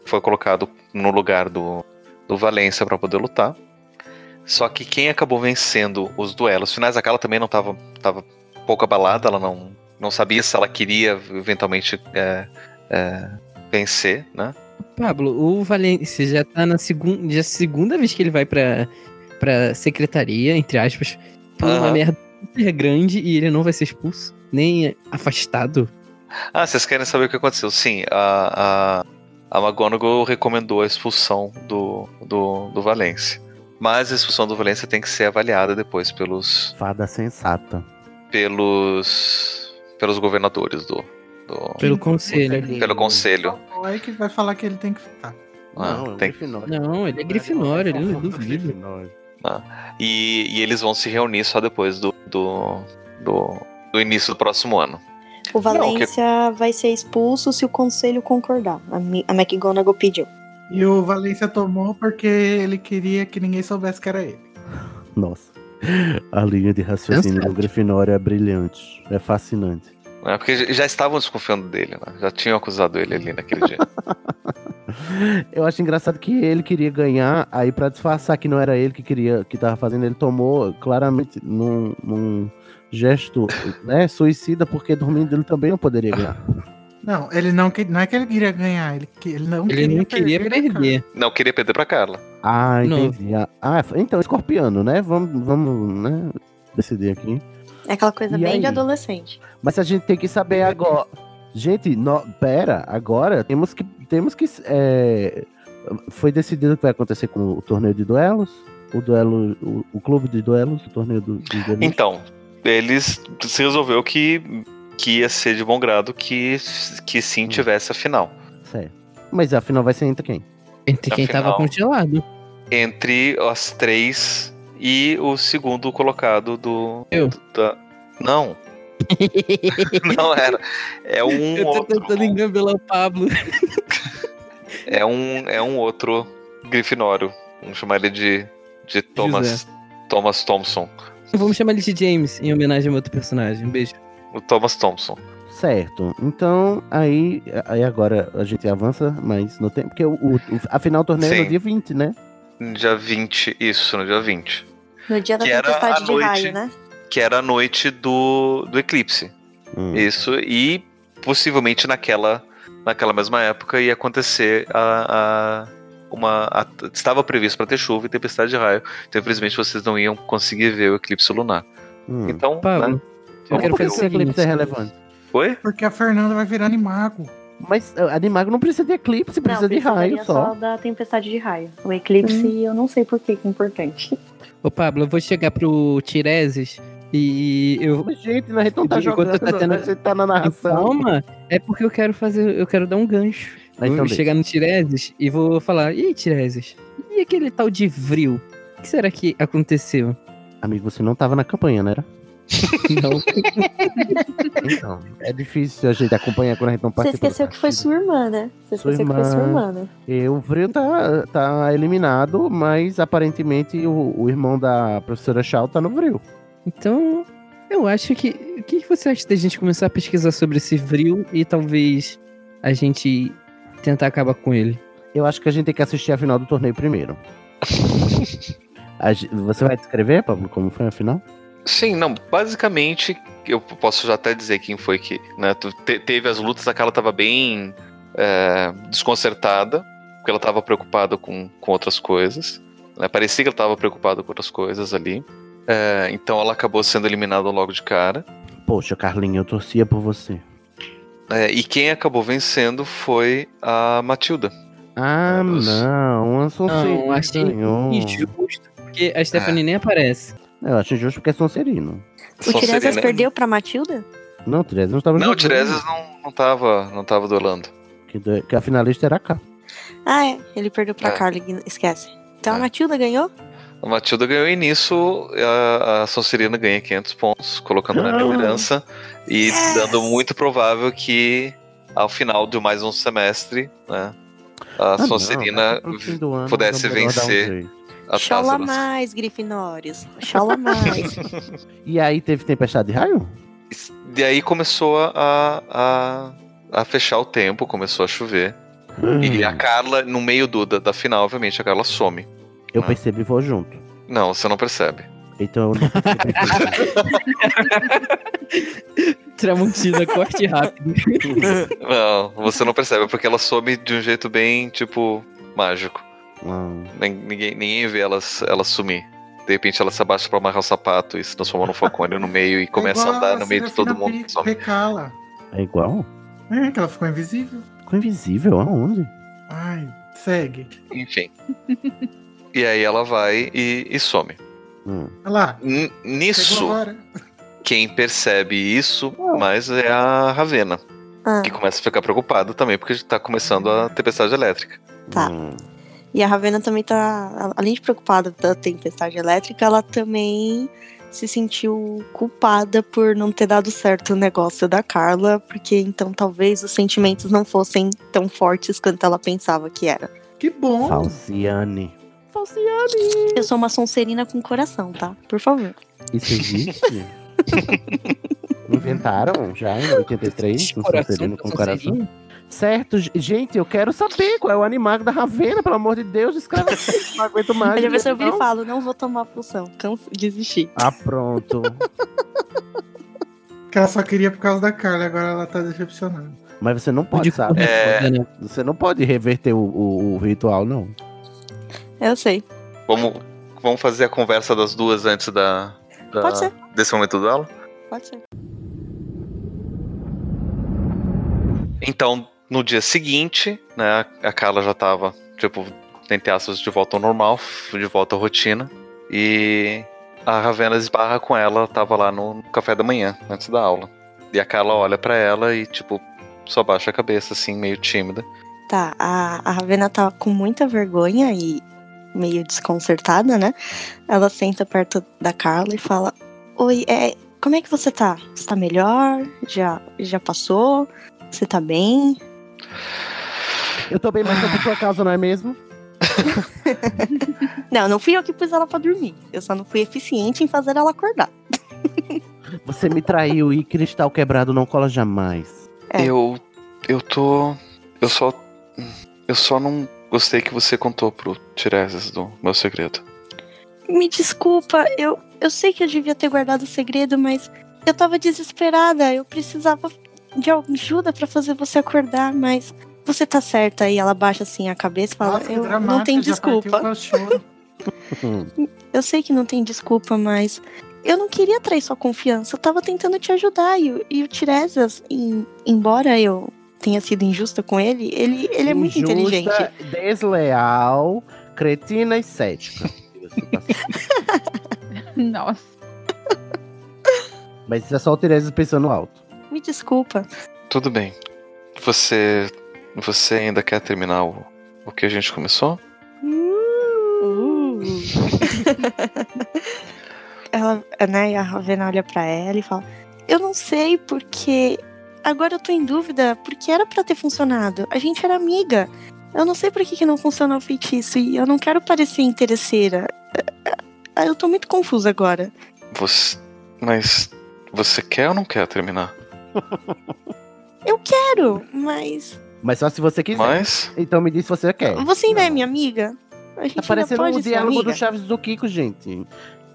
foi colocado no lugar do do Valência para poder lutar. Só que quem acabou vencendo os duelos finais, a Kala também não estava tava pouco abalada, ela não, não sabia se ela queria eventualmente é, é, vencer, né? Pablo, o Valência já tá na segunda, já é segunda vez que ele vai pra, pra secretaria, entre aspas, por uma Aham. merda super grande e ele não vai ser expulso, nem afastado. Ah, vocês querem saber o que aconteceu? Sim, a, a, a McGonagall recomendou a expulsão do, do, do Valência. Mas a expulsão do Valência tem que ser avaliada depois pelos. Fada sensata. Pelos. pelos governadores do. do pelo conselho. Pelo conselho. É que vai falar que ele tem que ficar. Ah, não, tem... não, ele é Grifinório, ele não é duvido. Ah, e, e eles vão se reunir só depois do, do, do, do início do próximo ano. O Valência não, que... vai ser expulso se o conselho concordar. A, a McGonagall pediu. E o Valência tomou porque ele queria que ninguém soubesse que era ele. Nossa. A linha de raciocínio do Grifinório é brilhante. É fascinante. É porque já estavam desconfiando dele, né? Já tinham acusado ele ali naquele dia. Eu acho engraçado que ele queria ganhar, aí para disfarçar que não era ele que queria, que tava fazendo, ele tomou claramente num, num gesto né, suicida, porque dormindo ele também não poderia ganhar. Não, ele não, não é que ele queria ganhar, ele, ele não ele queria, não queria perder. perder. Não queria perder pra Carla. Ah, entendi. Não. Ah, então, escorpiano, né? Vamos, vamos né, decidir aqui. É aquela coisa e bem aí? de adolescente. Mas a gente tem que saber agora. Gente, no, pera, agora temos que. Temos que. É, foi decidido o que vai acontecer com o torneio de duelos? O duelo. O, o clube de duelos, o torneio do, de duelos? Então, eles se resolveu que que ia ser de bom grado que, que sim hum. tivesse a final. Certo. Mas a final vai ser entre quem? Entre quem final, tava congelado. Entre as três e o segundo colocado do. Eu. Da... Não. não era. É um. Eu tô outro... tentando engambelar o Pablo. é um, é um outro Grifinório. Vamos chamar ele de, de Thomas, Thomas Thompson. Vamos chamar ele de James, em homenagem a outro personagem. Um beijo o Thomas Thompson. Certo. Então, aí, aí agora a gente avança mais no tempo, porque o, o, a final do torneio Sim. é no dia 20, né? Dia 20, isso, no dia 20. No dia da que tempestade de noite, raio, né? Que era a noite do, do eclipse. Hum. Isso, e possivelmente naquela, naquela mesma época ia acontecer a, a uma. A, estava previsto para ter chuva e tempestade de raio. Então, infelizmente, vocês não iam conseguir ver o eclipse lunar. Hum. Então, né, eu quero fazer esse eclipse é relevante. Oi? Porque a Fernanda vai virar animago. Mas uh, animago não precisa de eclipse, precisa não, de raio só. só da tempestade de raio. O eclipse, hum. eu não sei por que é importante. Ô, Pablo, eu vou chegar pro Tireses e eu. Gente, na gente não tá jogando, tá tendo... você tá na narração. Calma, é porque eu quero fazer. Eu quero dar um gancho. Mas então vou chegar no Tireses e vou falar: e aí, Tireses? E aquele tal de Vril? O que será que aconteceu? Amigo, você não tava na campanha, né? Era? Não. então, é difícil a gente acompanhar quando a gente não participa. Você esqueceu que foi sua irmã, né? Você sua esqueceu irmã... que foi sua irmã, né? E o Vril tá, tá eliminado, mas aparentemente o, o irmão da professora Shaw tá no Vril. Então, eu acho que. O que você acha da gente começar a pesquisar sobre esse Vril e talvez a gente tentar acabar com ele? Eu acho que a gente tem que assistir a final do torneio primeiro. você vai descrever, Pablo, como foi a final? Sim, não, basicamente, eu posso já até dizer quem foi que, né, teve as lutas, aquela tava bem é, desconcertada, porque ela tava preocupada com, com outras coisas, né, parecia que ela tava preocupada com outras coisas ali, é, então ela acabou sendo eliminada logo de cara. Poxa, Carlinha, eu torcia por você. É, e quem acabou vencendo foi a Matilda. Ah, não, a Sonserina não, achei injusto, porque a Stephanie é. nem aparece. Eu acho justo porque é Sonserino. O Tiresias perdeu pra Matilda? Não, o Tiresias não estava Não, o Tiresias não, não, tava, não tava duelando. Que, que a finalista era a K. Ah, é. Ele perdeu pra é. Carly, esquece. Então é. a Matilda ganhou? A Matilda ganhou e nisso a, a Sonserina ganha 500 pontos, colocando na liderança e yes! dando muito provável que ao final de mais um semestre, né, a ah, Sonserina não, pudesse vencer um Chola mais, Grifinórios. Chola mais. e aí teve tempestade de raio? E aí começou a, a, a fechar o tempo, começou a chover. Hum. E a Carla, no meio do, da, da final, obviamente, a Carla some. Eu né? percebi e vou junto. Não, você não percebe. Então eu não Tramontina, corte rápido. Não, você não percebe, porque ela some de um jeito bem, tipo, mágico. Ninguém, ninguém vê ela, ela sumir. De repente ela se abaixa pra amarrar o sapato e se transforma num falcone no meio e começa é a andar no meio de todo mundo. Recala. É igual? É, que ela ficou invisível. Ficou invisível? Aonde? Ai, segue. Enfim. e aí ela vai e, e some. Hum. Olha lá. N nisso, quem percebe isso mais é a Ravena. Ah. Que começa a ficar preocupada também, porque tá começando a tempestade elétrica. Tá. Hum. E a Ravena também tá, além de preocupada da tempestade elétrica, ela também se sentiu culpada por não ter dado certo o negócio da Carla, porque então talvez os sentimentos não fossem tão fortes quanto ela pensava que era. Que bom! Falciane. Falciane! Eu sou uma sonserina com coração, tá? Por favor. Isso existe? Inventaram já em 83 um sonserino com coração? Certo, gente, eu quero saber qual é o animal da Ravena, pelo amor de Deus, escreve assim, não aguento mais. Ele vai sobre e fala, não vou tomar a poção, canso, desistir. Ah, pronto. que ela só queria por causa da Carla, agora ela tá decepcionando. Mas você não pode, sabe? É... Né? Você não pode reverter o, o, o ritual, não. Eu sei. Vamos, vamos fazer a conversa das duas antes da, da Pode ser. desse momento do aula? Pode ser. Então, no dia seguinte, né, a Carla já tava, tipo, entre aspas, de volta ao normal, de volta à rotina. E a Ravena esbarra com ela, tava lá no café da manhã, antes da aula. E a Carla olha para ela e, tipo, só baixa a cabeça, assim, meio tímida. Tá, a, a Ravena tá com muita vergonha e meio desconcertada, né? Ela senta perto da Carla e fala: Oi, é, como é que você tá? Você tá melhor? Já, já passou? Você tá bem? Eu tô bem, mas foi por sua causa, não é mesmo? não, não fui eu que pus ela pra dormir. Eu só não fui eficiente em fazer ela acordar. Você me traiu e cristal quebrado não cola jamais. É. Eu. Eu tô. Eu só. Eu só não gostei que você contou pro Tiresias do meu segredo. Me desculpa, eu, eu sei que eu devia ter guardado o segredo, mas eu tava desesperada. Eu precisava de ajuda para fazer você acordar, mas você tá certa. E ela baixa assim a cabeça e fala: Nossa, eu, Não tem desculpa. eu sei que não tem desculpa, mas eu não queria trair sua confiança. Eu tava tentando te ajudar. E, e o Tiresias, em, embora eu tenha sido injusta com ele, ele, ele é muito inteligente. Desleal, cretina e cética. Nossa. Mas isso é só o Tiresias pensando alto. Me desculpa. Tudo bem. Você você ainda quer terminar o, o que a gente começou? Uh. ela, né, a Ravena olha para ela e fala: Eu não sei porque. Agora eu tô em dúvida, porque era para ter funcionado. A gente era amiga. Eu não sei por que, que não funcionou o feitiço e eu não quero parecer interesseira. Eu tô muito confusa agora. Você. Mas. Você quer ou não quer terminar? eu quero, mas. Mas só se você quiser. Mas... Então me diz se você quer. Você ainda é minha amiga? A gente tá parecendo o um diálogo do Chaves do Kiko, gente.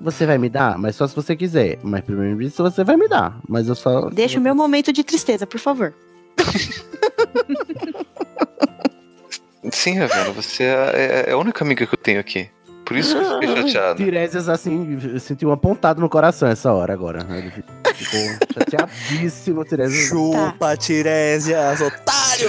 Você vai me dar, mas só se você quiser. Mas primeiro isso você vai me dar. Mas eu só. Deixa o meu momento de tristeza, por favor. Sim, Ravena, você é, é a única amiga que eu tenho aqui. Por isso que eu fiquei chateado. Tiresias, assim, sentiu uma pontada no coração essa hora agora. Ficou chateadíssimo, Tiresias. Chupa. Tiresias, otário!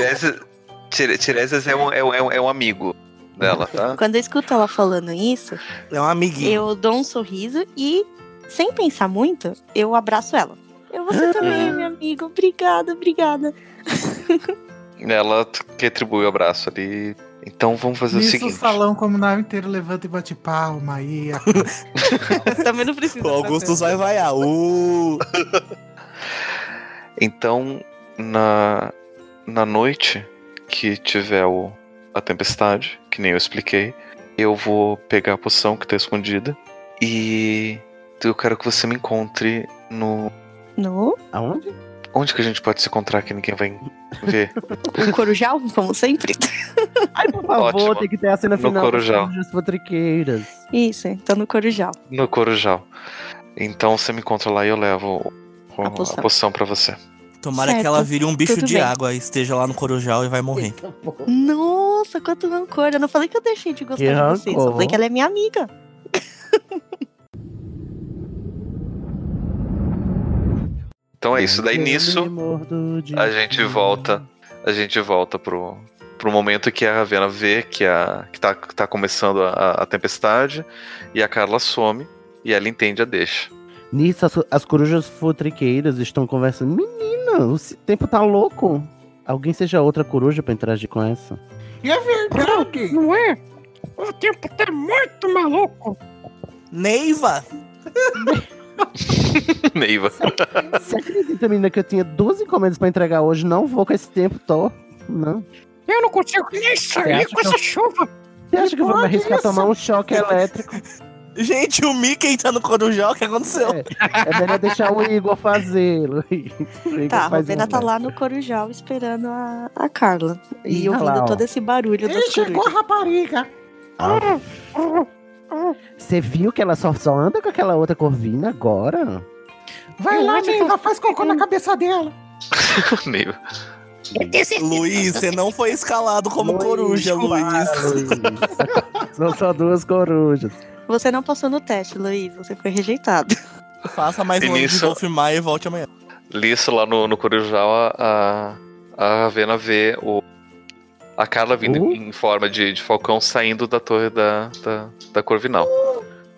Tiresias, Tiresias é, um, é, um, é um amigo dela, tá? Quando eu escuto ela falando isso, é um amiguinho. Eu dou um sorriso e, sem pensar muito, eu abraço ela. Eu, você também é minha amiga. Obrigada, obrigada. Ela retribui o abraço ali então vamos fazer Nisso o seguinte. o salão comunal inteiro levanta e bate palma aí. Também não precisa. O Augustus vai vaiar. Uh! então, na, na noite que tiver o, a tempestade, que nem eu expliquei, eu vou pegar a poção que tá escondida e eu quero que você me encontre no. No? Aonde? Onde que a gente pode se encontrar que ninguém vai ver? no Corujal, como sempre. Ai, por favor, Ótimo. tem que ter a cena final no Corujal. das Fotriqueiras. Isso, então no Corujal. No Corujal. Então você me encontra lá e eu levo a poção, a poção pra você. Tomara certo. que ela vire um bicho Tudo de bem. água e esteja lá no Corujal e vai morrer. Nossa, quanto rancor. Eu não falei que eu deixei de gostar que de rancor. você, só falei que ela é minha amiga. Então é isso. Daí nisso a gente volta. A gente volta pro, pro momento que a Ravena vê que, a, que, tá, que tá começando a, a tempestade e a Carla some e ela entende a deixa. Nisso, as, as corujas futriqueiras estão conversando. Menina, o tempo tá louco. Alguém seja outra coruja pra interagir com essa. É verdade! Não é? O tempo tá muito maluco! Neiva! Neiva. Você acredita, menina, que eu tinha duas encomendas pra entregar hoje? Não vou com esse tempo todo. Não. Eu não consigo nem sair com essa chuva. Você acha que eu vou me arriscar a tomar um choque elétrico? Gente, o Mickey tá no Corujão, o que aconteceu? É, é melhor deixar o Igor fazer, Luiz. Tá, a Rovena tá lá no Corujal esperando a, a Carla. E, e ouvindo lá, todo esse barulho Ele chegou a rapariga. Ah. Você viu que ela só, só anda com aquela outra corvina agora? Vai lá, Neiva, faz cocô na cabeça dela. Neiva. Luiz, você não foi escalado como Luiz, coruja, Luiz. Luiz. São só duas corujas. Você não passou no teste, Luiz. Você foi rejeitado. Faça mais um nisso, de confirmar e volte amanhã. Lisso lá no, no Corujal, a, a Ravena vê o, a Carla vindo uh? em forma de, de falcão saindo da torre da, da, da Corvinal.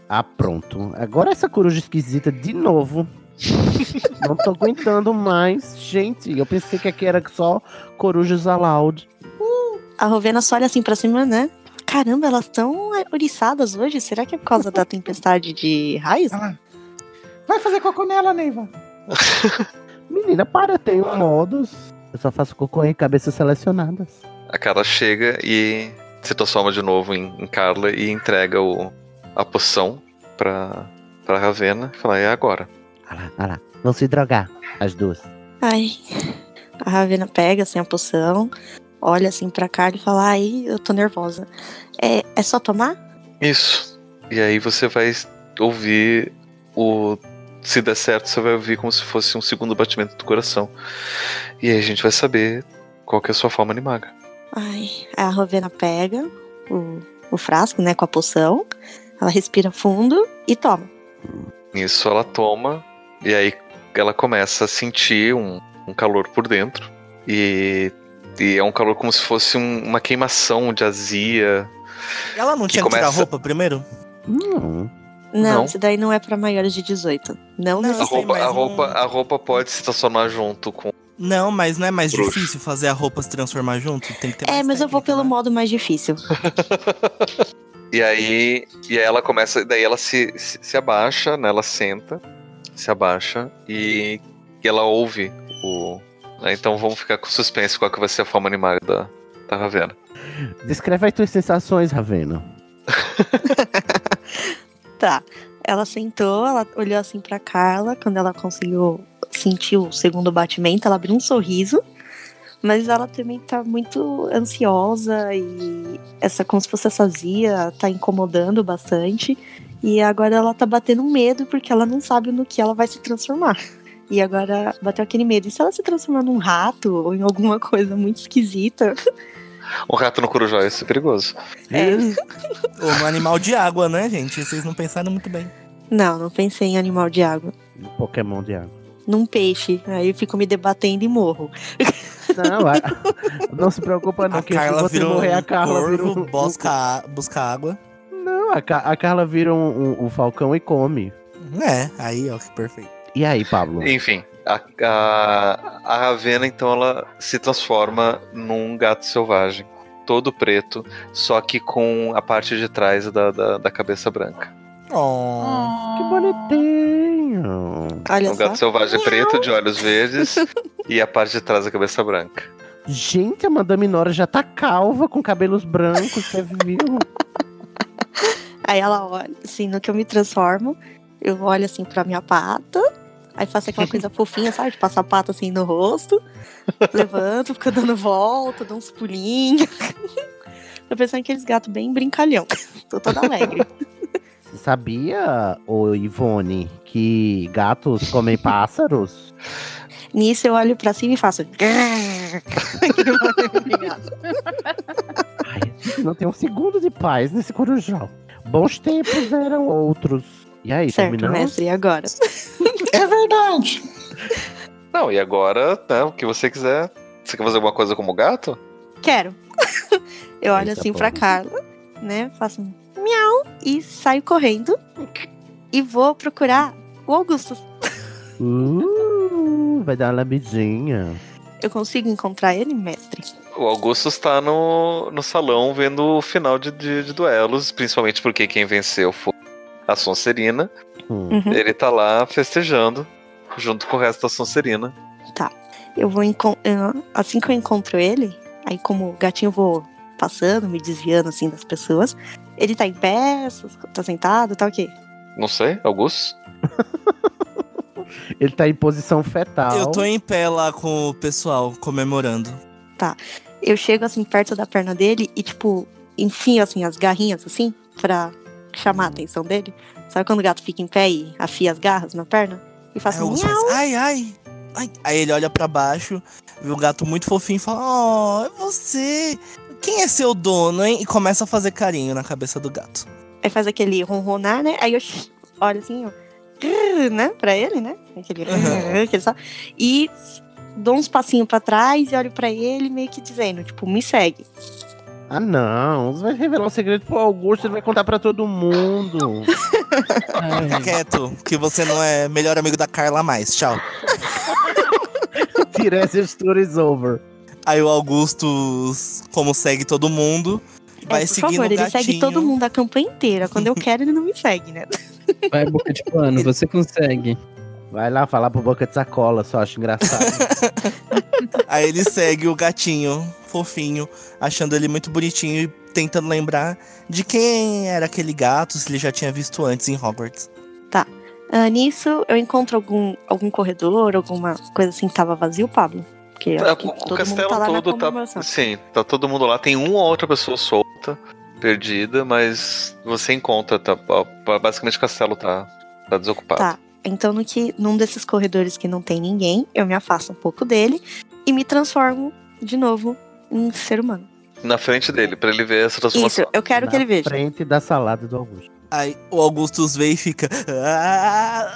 Ah, pronto. Agora essa coruja esquisita de novo. Não tô aguentando mais. Gente, eu pensei que aqui era só corujas aloud. Uh, a Rovena só olha assim pra cima, né? Caramba, elas estão oriçadas hoje. Será que é por causa da tempestade de raios? Ah. Vai fazer cocô nela, Neiva. Menina, para, tem um modus. Eu só faço cocô em cabeças selecionadas. A Carla chega e se transforma de novo em, em Carla e entrega o, a poção pra, pra Ravena e fala, é agora. Olha lá, olha lá. Vão se drogar, as duas. Ai. A Ravena pega assim a poção, olha assim pra Carla e fala, ai, eu tô nervosa. É, é só tomar? Isso. E aí você vai ouvir o. Se der certo, você vai ouvir como se fosse um segundo batimento do coração. E aí a gente vai saber qual que é a sua forma animaga. Ai, a Rovena pega o, o frasco, né, com a poção. Ela respira fundo e toma. Isso ela toma e aí ela começa a sentir um, um calor por dentro. E, e, é um calor como se fosse um, uma queimação de azia. Ela não tinha que começa... tirar a roupa primeiro? Não. Não, não, isso daí não é para maiores de 18. Não, não a, roupa, a, roupa, a roupa pode se transformar junto com. Não, mas não é mais Bruxo. difícil fazer a roupa se transformar junto? Tem que ter É, mas técnica, eu vou pelo né? modo mais difícil. e aí, e aí ela começa, daí ela se, se, se abaixa, né? Ela senta se abaixa e, e ela ouve o. Né, então vamos ficar com suspense qual que vai ser a forma animada da, da Ravena. Descreve as tuas sensações, Ravena. tá. Ela sentou, ela olhou assim pra Carla. Quando ela conseguiu sentir o segundo batimento, ela abriu um sorriso. Mas ela também tá muito ansiosa e essa, como se fosse essa zia, tá incomodando bastante. E agora ela tá batendo medo porque ela não sabe no que ela vai se transformar. E agora bateu aquele medo. E se ela se transformar num rato ou em alguma coisa muito esquisita? Um rato no corujão é perigoso. É. Ou um animal de água, né, gente? Vocês não pensaram muito bem. Não, não pensei em animal de água. Um Pokémon de água. Num peixe. Aí eu fico me debatendo e morro. Não, a... não se preocupa não, a que Carla se você morrer, a Carla corvo, vira um... busca, busca água. Não, a, a Carla vira um, um, um, falcão e come. É, aí, ó, que perfeito. E aí, Pablo? Enfim, a, a, a Ravena, então, ela se transforma num gato selvagem. Todo preto, só que com a parte de trás da, da, da cabeça branca. Oh, que bonitinho. Olha um gato selvagem preto, de olhos verdes, e a parte de trás da cabeça branca. Gente, a Madame Nora já tá calva, com cabelos brancos, você viu? Aí ela olha, assim, no que eu me transformo, eu olho assim pra minha pata, aí faço aquela coisa fofinha, sabe? De passar a pata assim no rosto, levanto, fico dando volta, dou uns pulinhos. Tô pensando em aqueles gatos bem brincalhão. Tô toda alegre. Você sabia, ô Ivone, que gatos comem pássaros? Nisso eu olho pra cima e faço. Ai, não tem um segundo de paz nesse corujão. Bons tempos eram outros. E aí, certo, terminamos? mestre, e agora? é verdade. Não, e agora, né, o que você quiser. Você quer fazer alguma coisa como gato? Quero. Eu olho assim pra Carla, né? Faço um miau e saio correndo e vou procurar o Augusto. Uh, vai dar uma lambidinha. Eu consigo encontrar ele, mestre? O Augusto está no, no salão vendo o final de, de, de duelos, principalmente porque quem venceu foi a Sonserina. Hum. Uhum. Ele tá lá festejando, junto com o resto da Sonserina. Tá. Eu vou assim que eu encontro ele, aí como o gatinho eu vou passando, me desviando assim das pessoas. Ele tá em pé, tá sentado, tá o quê? Não sei, Augusto? Ele tá em posição fetal. Eu tô em pé lá com o pessoal comemorando. Eu chego assim perto da perna dele e tipo enfio assim as garrinhas assim pra chamar a atenção dele. Sabe quando o gato fica em pé e afia as garras na perna? E faz Aí o assim, faz, ai, ai, ai. Aí ele olha pra baixo, vê o gato muito fofinho e fala: Oh, é você. Quem é seu dono, hein? E começa a fazer carinho na cabeça do gato. Aí faz aquele ronronar, né? Aí eu olho assim, ó. Né? Pra ele, né? Aquele, Uhum. aquele só. E dou uns passinhos pra trás e olho pra ele, meio que dizendo, tipo, me segue. Ah, não. Você vai revelar um segredo pro Augusto, ele vai contar pra todo mundo. Fica quieto, que você não é melhor amigo da Carla mais. Tchau. Story is over. Aí o Augusto, como segue todo mundo, vai é, por seguindo favor, o ele gatinho. segue todo mundo a campanha inteira. Quando eu quero, ele não me segue, né? Vai, boca de pano, você consegue. Vai lá falar pro boca de sacola, só acho engraçado. Aí ele segue o gatinho, fofinho, achando ele muito bonitinho e tentando lembrar de quem era aquele gato, se ele já tinha visto antes em Hogwarts. Ah, nisso, eu encontro algum, algum corredor, alguma coisa assim que tava vazio, Pablo? Porque eu Tá, o, todo mundo castelo tá todo tá. Sim, tá todo mundo lá. Tem uma ou outra pessoa solta, perdida, mas você encontra. Tá, basicamente o castelo tá, tá desocupado. Tá. Então, no que, num desses corredores que não tem ninguém, eu me afasto um pouco dele e me transformo de novo em ser humano. Na frente dele, pra ele ver essa transformação. Isso, eu quero que Na ele veja. frente da salada do Augusto. Aí o Augustus vê e fica. "Ah,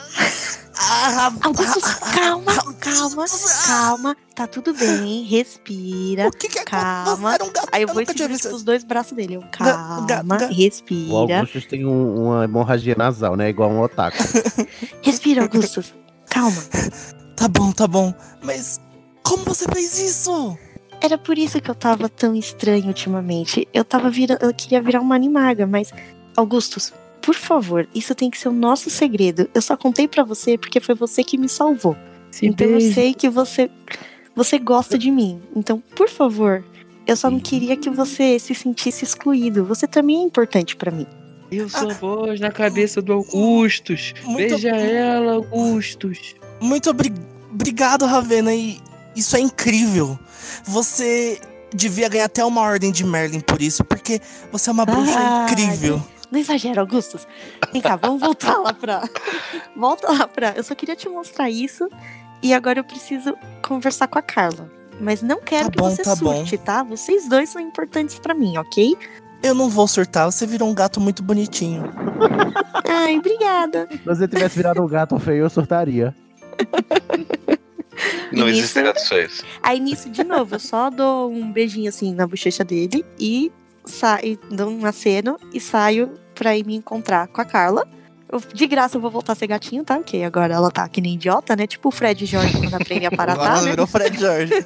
ah, Augusto, ah, calma, ah, calma, ah, calma. Tá tudo bem, respira. O que que é Calma. Era um gato, Aí eu eu vou visto com os dois braços dele. Eu, calma, gato. O respira. Augustus tem um- uma hemorragia nasal, né? Igual um otaku. Respira, Augusto. Calma. Tá bom, tá bom. Mas como você fez isso? Era por isso que eu tava tão estranho ultimamente. Eu tava virando. Eu queria virar uma animaga, mas. Augustus, por favor, isso tem que ser o nosso segredo. Eu só contei pra você porque foi você que me salvou. Se então eu beija. sei que você. Você gosta de mim. Então, por favor, eu só não queria que você se sentisse excluído. Você também é importante pra mim. Eu sou voz na cabeça do Augustus. Muito- Beija ela, Augustus. Muito obri- obrigado, Ravena. E isso é incrível. Você devia ganhar até uma ordem de Merlin por isso, porque você é uma bruxa Ah, incrível. Não exagera, Augustus. Vem cá, vamos voltar lá pra. Volta lá pra. Eu só queria te mostrar isso. E agora eu preciso conversar com a Carla. Mas não quero Tá que bom, você tá bom. surte, tá? Vocês dois são importantes pra mim, ok? Eu não vou surtar, você virou um gato muito bonitinho. Ai, obrigada. Se você tivesse virado um gato feio, eu surtaria. Não existem nisso- gatos feios. Aí nisso, de novo, eu só dou um beijinho assim na bochecha dele e saio, dou um aceno e saio pra ir me encontrar com a Carla. Eu- de graça eu vou voltar a ser gatinho, tá? Porque agora ela tá que nem idiota, né? Tipo o Fred e Jorge quando aprende a paratar, ela né? virou Fred George.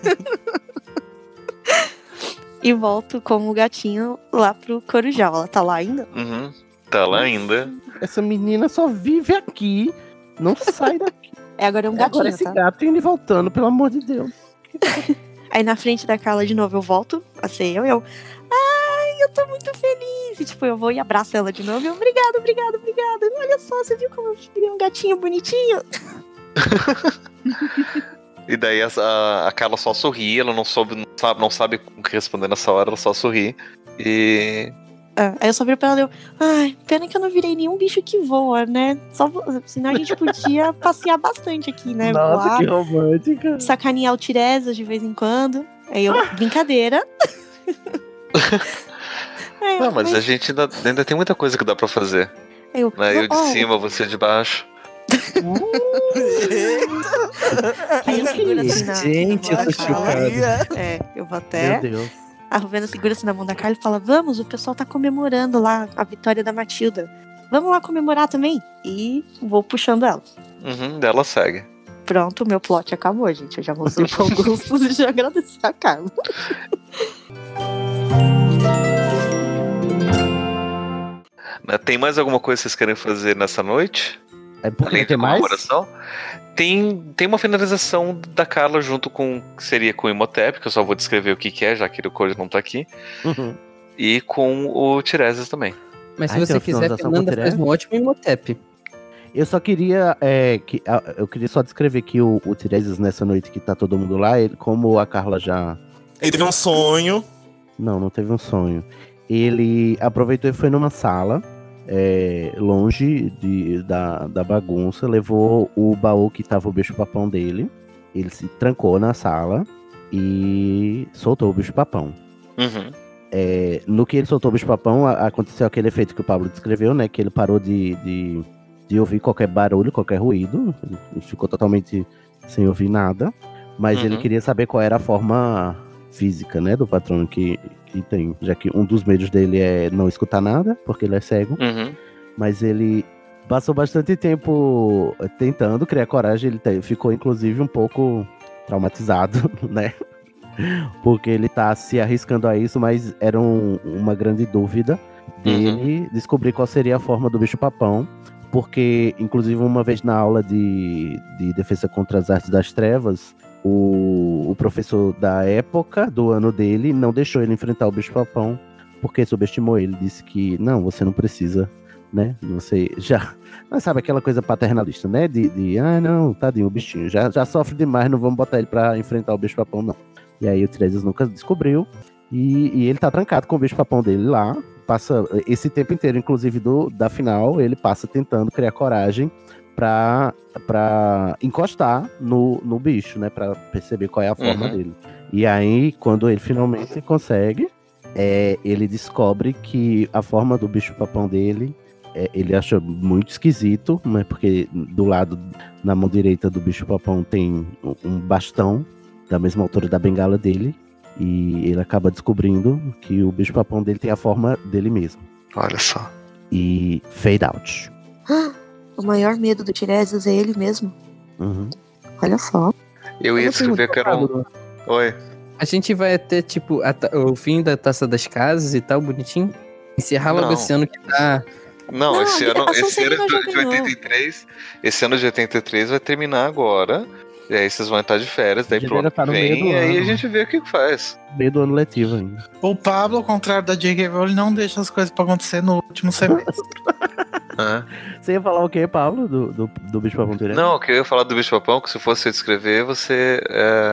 E volto como gatinho lá pro Corujal. Ela tá lá ainda? Uhum. Tá lá ainda. Essa menina só vive aqui. Não sai daqui. É, agora é um Agora gatinho, esse tá? gato indo e voltando, pelo amor de Deus. Aí na frente da Carla de novo eu volto a ser eu, eu. Ai, eu tô muito feliz. E tipo, eu vou e abraço ela de novo. Eu, obrigado, obrigado, obrigado. Olha só, você viu como eu virei um gatinho bonitinho? E daí a, a, a Carla só sorri, ela não soube, não sabe, não sabe o que responder nessa hora, ela só sorri. E. Ah, aí eu só viro pra ela e eu, ai, pena que eu não virei nenhum bicho que voa, né? Só. Senão a gente podia passear bastante aqui, né? Nossa, Voar, que romântica. sacanear o Tiresias de vez em quando. Aí eu, brincadeira. Aí eu, Não, mas a gente ainda, ainda tem muita coisa que dá pra fazer. aí eu, Né? Eu de "Oh, cima, você de baixo. Aí eu seguro assim na. Gente, eu tô Carla. chocado. É, eu vou Meu até. Deus. A Rovena segura-se na mão da Carla e fala: Vamos, o pessoal tá comemorando lá a vitória da Matilda. Vamos lá comemorar também. E vou puxando ela. Uhum, dela segue. Pronto, meu plot acabou, gente. Eu já mostrei pro Augusto e já agradeci a Carla. Tem mais alguma coisa que vocês querem fazer nessa noite? É porque Além tem mais? Tem, tem uma finalização da Carla junto com. que seria com o Imhotep, que eu só vou descrever o que, que é, já que o Code não tá aqui. Uhum. E com o Tiresias também. Mas se Ai, você quiser, Fernanda faz um ótimo Imhotep. Eu só queria. é, que, eu queria só descrever que o, o Tiresias nessa noite que tá todo mundo lá, ele, como a Carla já. Ele teve um sonho. Não, não teve um sonho. Ele aproveitou e foi numa sala, é, longe de, da, da bagunça, levou o baú que tava o bicho-papão dele. Ele se trancou na sala e soltou o bicho-papão. Uhum. É, no que ele soltou o bicho-papão, aconteceu aquele efeito que o Pablo descreveu, né? Que ele parou de, de, de ouvir qualquer barulho, qualquer ruído. Ele ficou totalmente sem ouvir nada. Mas ele Uhum. queria saber qual era a forma física, né? Do patrono que, que tem. Já que um dos medos dele é não escutar nada, porque ele é cego. Uhum. Mas ele passou bastante tempo tentando criar coragem. Ele ficou, inclusive, um pouco traumatizado, né? Porque ele tá se arriscando a isso, mas era um- uma grande dúvida dele descobrir qual seria a forma do bicho-papão. Porque, inclusive, uma vez na aula de, de defesa contra as artes das trevas, o, o professor da época, do ano dele, não deixou ele enfrentar o bicho-papão, porque subestimou ele. Disse que, não, você não precisa né? Você já. Mas sabe aquela coisa paternalista, né? De, de ah, não, tadinho, o bichinho já, já sofre demais, não vamos botar ele pra enfrentar o bicho-papão, não. E aí o Tiresias nunca descobriu. E, e ele tá trancado com o bicho-papão dele lá. Passa esse tempo inteiro, inclusive do, da final, ele passa tentando criar coragem pra, pra encostar no, no bicho, né? Pra perceber qual é a forma Uhum. dele. E aí, quando ele finalmente consegue, é, ele descobre que a forma do bicho-papão dele é, ele acha muito esquisito, né? Porque do lado, na mão direita do bicho-papão tem um- bastão da mesma altura da bengala dele. E ele acaba descobrindo que o bicho-papão dele tem a forma dele mesmo. Olha só. E fade out. O maior medo do Tiresias é ele mesmo. Uhum. Olha só. Eu ia Eu escrever que era um. Oi. A gente vai até, tipo, ta- o fim da taça das casas e tal, bonitinho. Encerrar logo esse ano que tá. Não, Não, esse ano, Sonserina esse ano de, de ganhou. 83. Esse ano de 83 vai terminar agora. E aí vocês vão entrar de férias, daí pro ano que estar no meio vem, do e aí a gente vê o que que faz. Meio do ano letivo ainda. O Pablo, ao contrário da J.K. Rowling, não deixa as coisas pra acontecer no último semestre. Você ia falar o quê, Paulo? Do, do, do bicho-papão direto? Não, eu queria falar do bicho papão, que se fosse eu descrever, você é,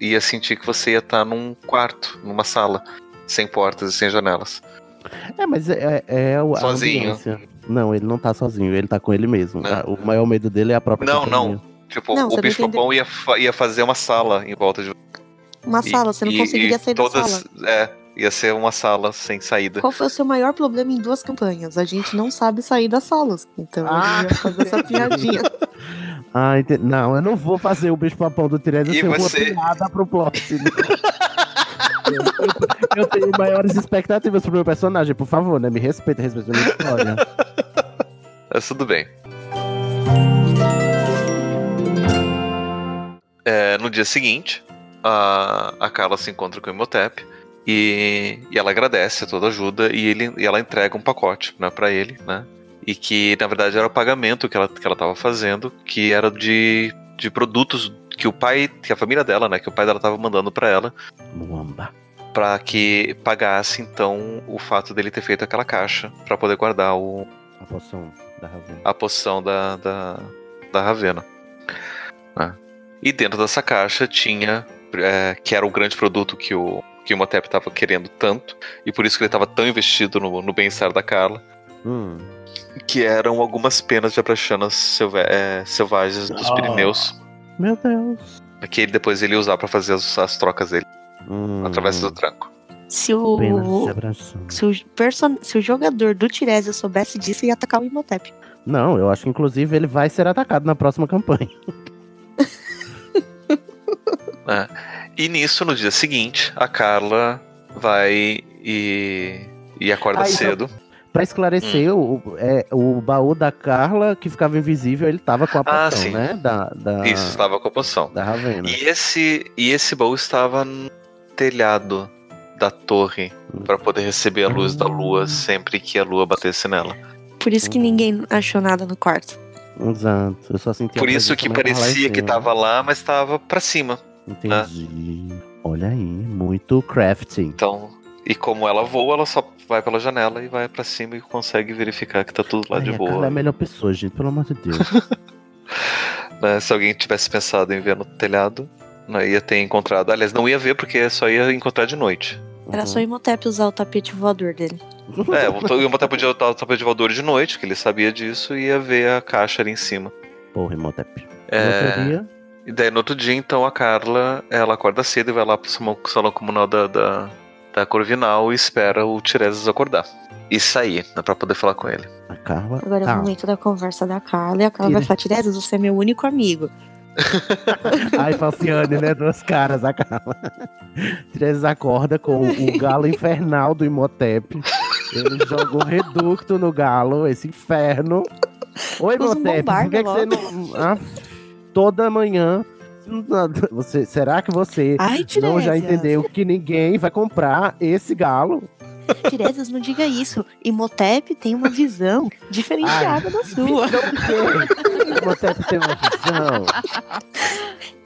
ia sentir que você ia estar num quarto, numa sala, sem portas e sem janelas. É, mas é, é, é o, Sozinho. Não, ele não tá sozinho, ele tá com ele mesmo. Não. Ah, O maior medo dele é a própria Não, companhia. não. Tipo, Não, o bicho papão ia, fa- ia fazer uma sala em volta de Uma e- sala, você não e- conseguiria e sair todas, da sala. É, ia ser uma sala sem saída. Qual foi o seu maior problema em duas campanhas? A gente não sabe sair das salas. Então Ah. eu ia fazer essa piadinha. Ah, ente- não, eu não vou fazer o bicho-papão do Tiresias você? uma piada pro plot. eu, eu- eu tenho maiores expectativas pro meu personagem, por favor, né? Me respeita, respeita a minha história. Mas tudo bem. É, no dia seguinte, a, a Carla se encontra com o Imhotep e, e ela agradece toda a ajuda e, ele, e ela entrega um pacote né, para ele, né? E que na verdade era o pagamento que ela, que ela tava fazendo, que era de, de produtos que o pai, que a família dela, né? Que o pai dela tava mandando para ela, Muamba. para que pagasse então o fato dele ter feito aquela caixa para poder guardar o, A poção da Ravena. a poção da, da, da Ravena. né? E dentro dessa caixa tinha, é, que era o grande produto que o, que o Imhotep estava querendo tanto, e por isso que ele estava tão investido no, no bem-estar da Carla, Hum. que eram algumas penas de apraxanas selva- é, selvagens dos Ah. Pirineus, Meu Deus. que ele, depois ele ia usar para fazer as, as trocas dele, Hum. através do tranco. Se o, se, o person... se o jogador do Tiresias soubesse disso, ia atacar o Imhotep. Não, eu acho que inclusive ele vai ser atacado na próxima campanha. né? E nisso, no dia seguinte, a Carla vai e, e acorda Ah, então- cedo. Pra esclarecer, o, é, o baú da Carla, que ficava invisível, ele tava com a Ah, poção, sim. né? Da, da, Isso, estava com a poção. da Ravena. E esse, e esse baú estava no telhado da torre para poder receber a luz da lua sempre que a lua batesse nela. Por isso que ninguém achou nada no quarto. Exato. Eu só senti Por isso que parecia que tava lá, mas tava para cima. Entendi. Olha aí, muito crafting. Então, e como ela voa, ela só vai pela janela e vai para cima e consegue verificar que tá tudo lá Ai, de a Carla é boa. a melhor pessoa, gente, pelo amor de Deus. Né, Se alguém tivesse pensado em ver no telhado, não ia ter encontrado. Aliás, não ia ver porque só ia encontrar de noite. Era só o Imhotep usar o tapete voador dele. É, o Imhotep podia botar o tapete voador de noite, que ele sabia disso, e ia ver a caixa ali em cima. Porra, Imhotep. É, No outro dia, E daí no outro dia, então, a Carla, ela acorda cedo e vai lá pro salão, salão comunal da, da, da Corvinal e espera o Tiresias acordar. E sair, né, pra poder falar com ele. a Carla. Agora é o momento da conversa da Carla e a Carla vai Ele- falar: Tiresias, você é meu único amigo. Ai, Falciane, né? Duas caras, a Carla. Três acorda com o galo infernal do Imhotep. Ele jogou reducto no galo, esse inferno. Oi, Usa um Imhotep, por que, que você não. Ah, toda manhã. Você, será que você Ai, não já entendeu que ninguém vai comprar esse galo? Tiresias, não diga isso. Imhotep tem uma visão diferenciada da sua. Imhotep tem uma visão.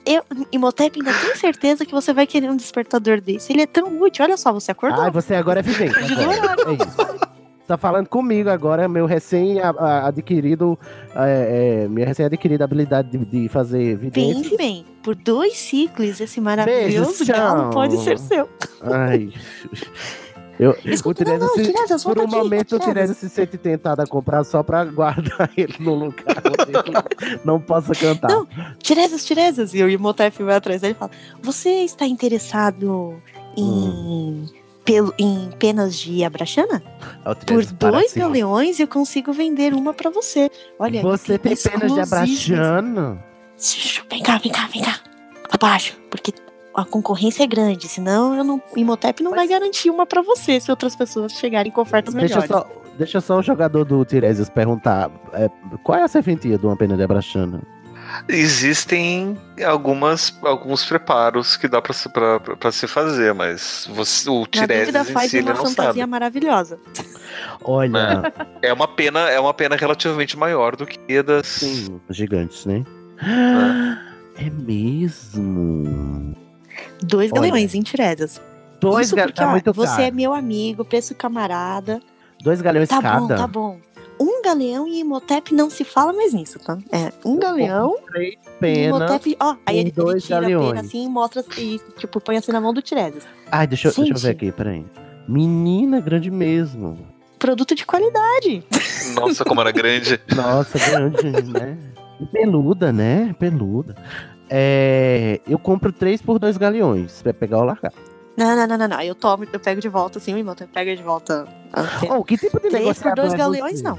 Eu, Imhotep ainda tem certeza que você vai querer um despertador desse. Ele é tão útil. Olha só, você acordou. Ai, você agora é vidente. agora. É isso. Tá falando comigo agora, meu recém-adquirido, é, é, minha recém-adquirida habilidade de, de fazer vidência. Pense bem, por dois ciclos, esse maravilhoso Beijos, galo pode ser seu. Ai. Eu, o Escuta, não, Tiresias não, se- Tiresias, por um aqui, momento o Tiresias. Se sente tentado a comprar só pra guardar ele no lugar onde ele não possa cantar. Não. Tiresias, Tiresias. E o Imhotep vai atrás dele e fala: Você está interessado em, Hum. pelo, em penas de Abraxana? O Por para dois galeões eu consigo vender uma pra você. Olha, Você tem penas de? Shh, Vem cá, vem cá, vem cá. Abaixo, porque a concorrência é grande. Senão eu não, o Imhotep não vai garantir uma pra você se outras pessoas chegarem com ofertas Deixa melhores. só, deixa só o jogador do Tiresias perguntar é, qual é a serventia de uma pena de abraxano? Existem algumas, alguns preparos que dá pra se, fazer, mas você, o Na Tiresias dúvida, em faz si ele uma não fantasia sabe. maravilhosa. Olha, É uma pena, é uma pena relativamente maior do que a das. sim, gigantes, né? É mesmo. Dois Olha. galeões em Tiresias. Dois Isso porque, tá ó, você caro. é meu amigo, preço camarada. Dois galeões Tá cada. bom, tá bom. Um galeão e Imhotep não se fala mais nisso, tá? É, um galeão e Pena. Imhotep... Ó, aí ele, ele dois tira a galeões. pena assim e mostra, e tipo, põe assim na mão do Tiresias. Ai, deixa, eu- deixa eu Gente. ver aqui, peraí. Menina, grande mesmo. Produto de qualidade. Nossa, como era grande. Nossa, grande, né? E Peluda, né? Peluda. É, eu compro três por dois galeões. Pra pegar ou largar. Não, não, não, não, não. Eu tomo, eu pego de volta assim, o Imhotep pega de volta. Oh, que tipo de Três por dois galeões, não.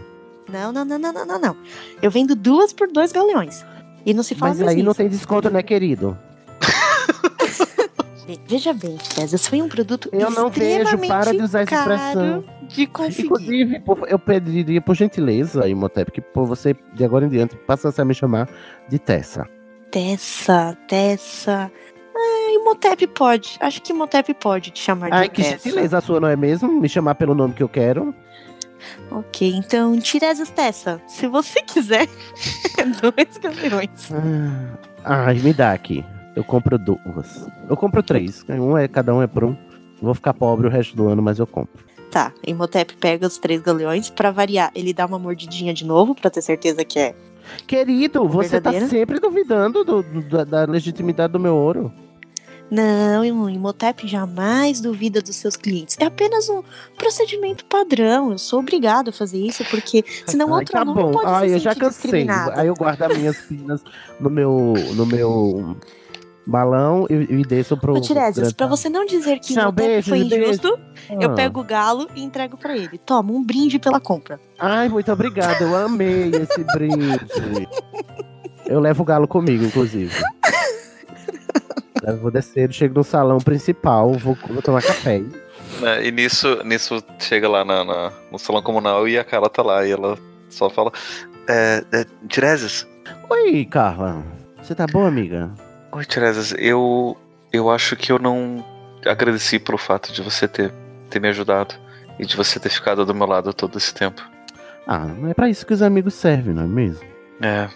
Não, não, não, não, não, não, não. Eu vendo duas por dois galeões. E não se fala Mas mais aí não nisso. tem desconto, né, querido? Ve- Veja bem, Tiresias, foi um produto Eu não vejo, para de usar essa expressão. de conseguir. Inclusive, eu pediria por gentileza, Imhotep, que por você, de agora em diante, passa a me chamar de Tessa. Tessa, Tessa. Ah, Imhotep pode. Acho que Imhotep pode te chamar de Ai, que Tessa. gentileza a sua, não é mesmo? Me chamar pelo nome que eu quero. Ok, então Tiresias Tessa. Se você quiser, dois galeões. Ah, Ai, me dá aqui. Eu compro duas. Eu compro três. Um é, cada um é por um. Vou ficar pobre o resto do ano, mas eu compro. Tá, Imhotep pega os três galeões. Pra variar, ele dá uma mordidinha de novo, pra ter certeza que é. Querido, você tá Verdadeira? sempre duvidando do- do- da, da legitimidade do meu ouro. Não, Imhotep jamais duvida dos seus clientes. É apenas um procedimento padrão. Eu sou obrigado a fazer isso, porque senão Ai, outro tá aluno bom. pode Ai, se eu já cansei. Aí eu guardo as minhas pinas no meu, no meu balão e, e desço pro. Tiresias, pra você não dizer que Tchau, o beijos, foi injusto, eu Ah. pego o galo e entrego pra ele. Toma, um brinde pela compra. Ai, muito obrigado. Eu amei esse brinde. Eu levo o galo comigo, inclusive. Eu vou descer, chego no salão principal, vou, vou tomar café. É, e nisso, nisso chega lá na, na, no salão comunal e a Carla tá lá e ela só fala: é, é, Tiresias? Oi, Carla. Você tá boa, amiga? Oi, Tiresias. Eu, eu acho que eu não agradeci pelo fato de você ter, ter me ajudado e de você ter ficado do meu lado todo esse tempo. Ah, não é para isso que os amigos servem, não é mesmo? É.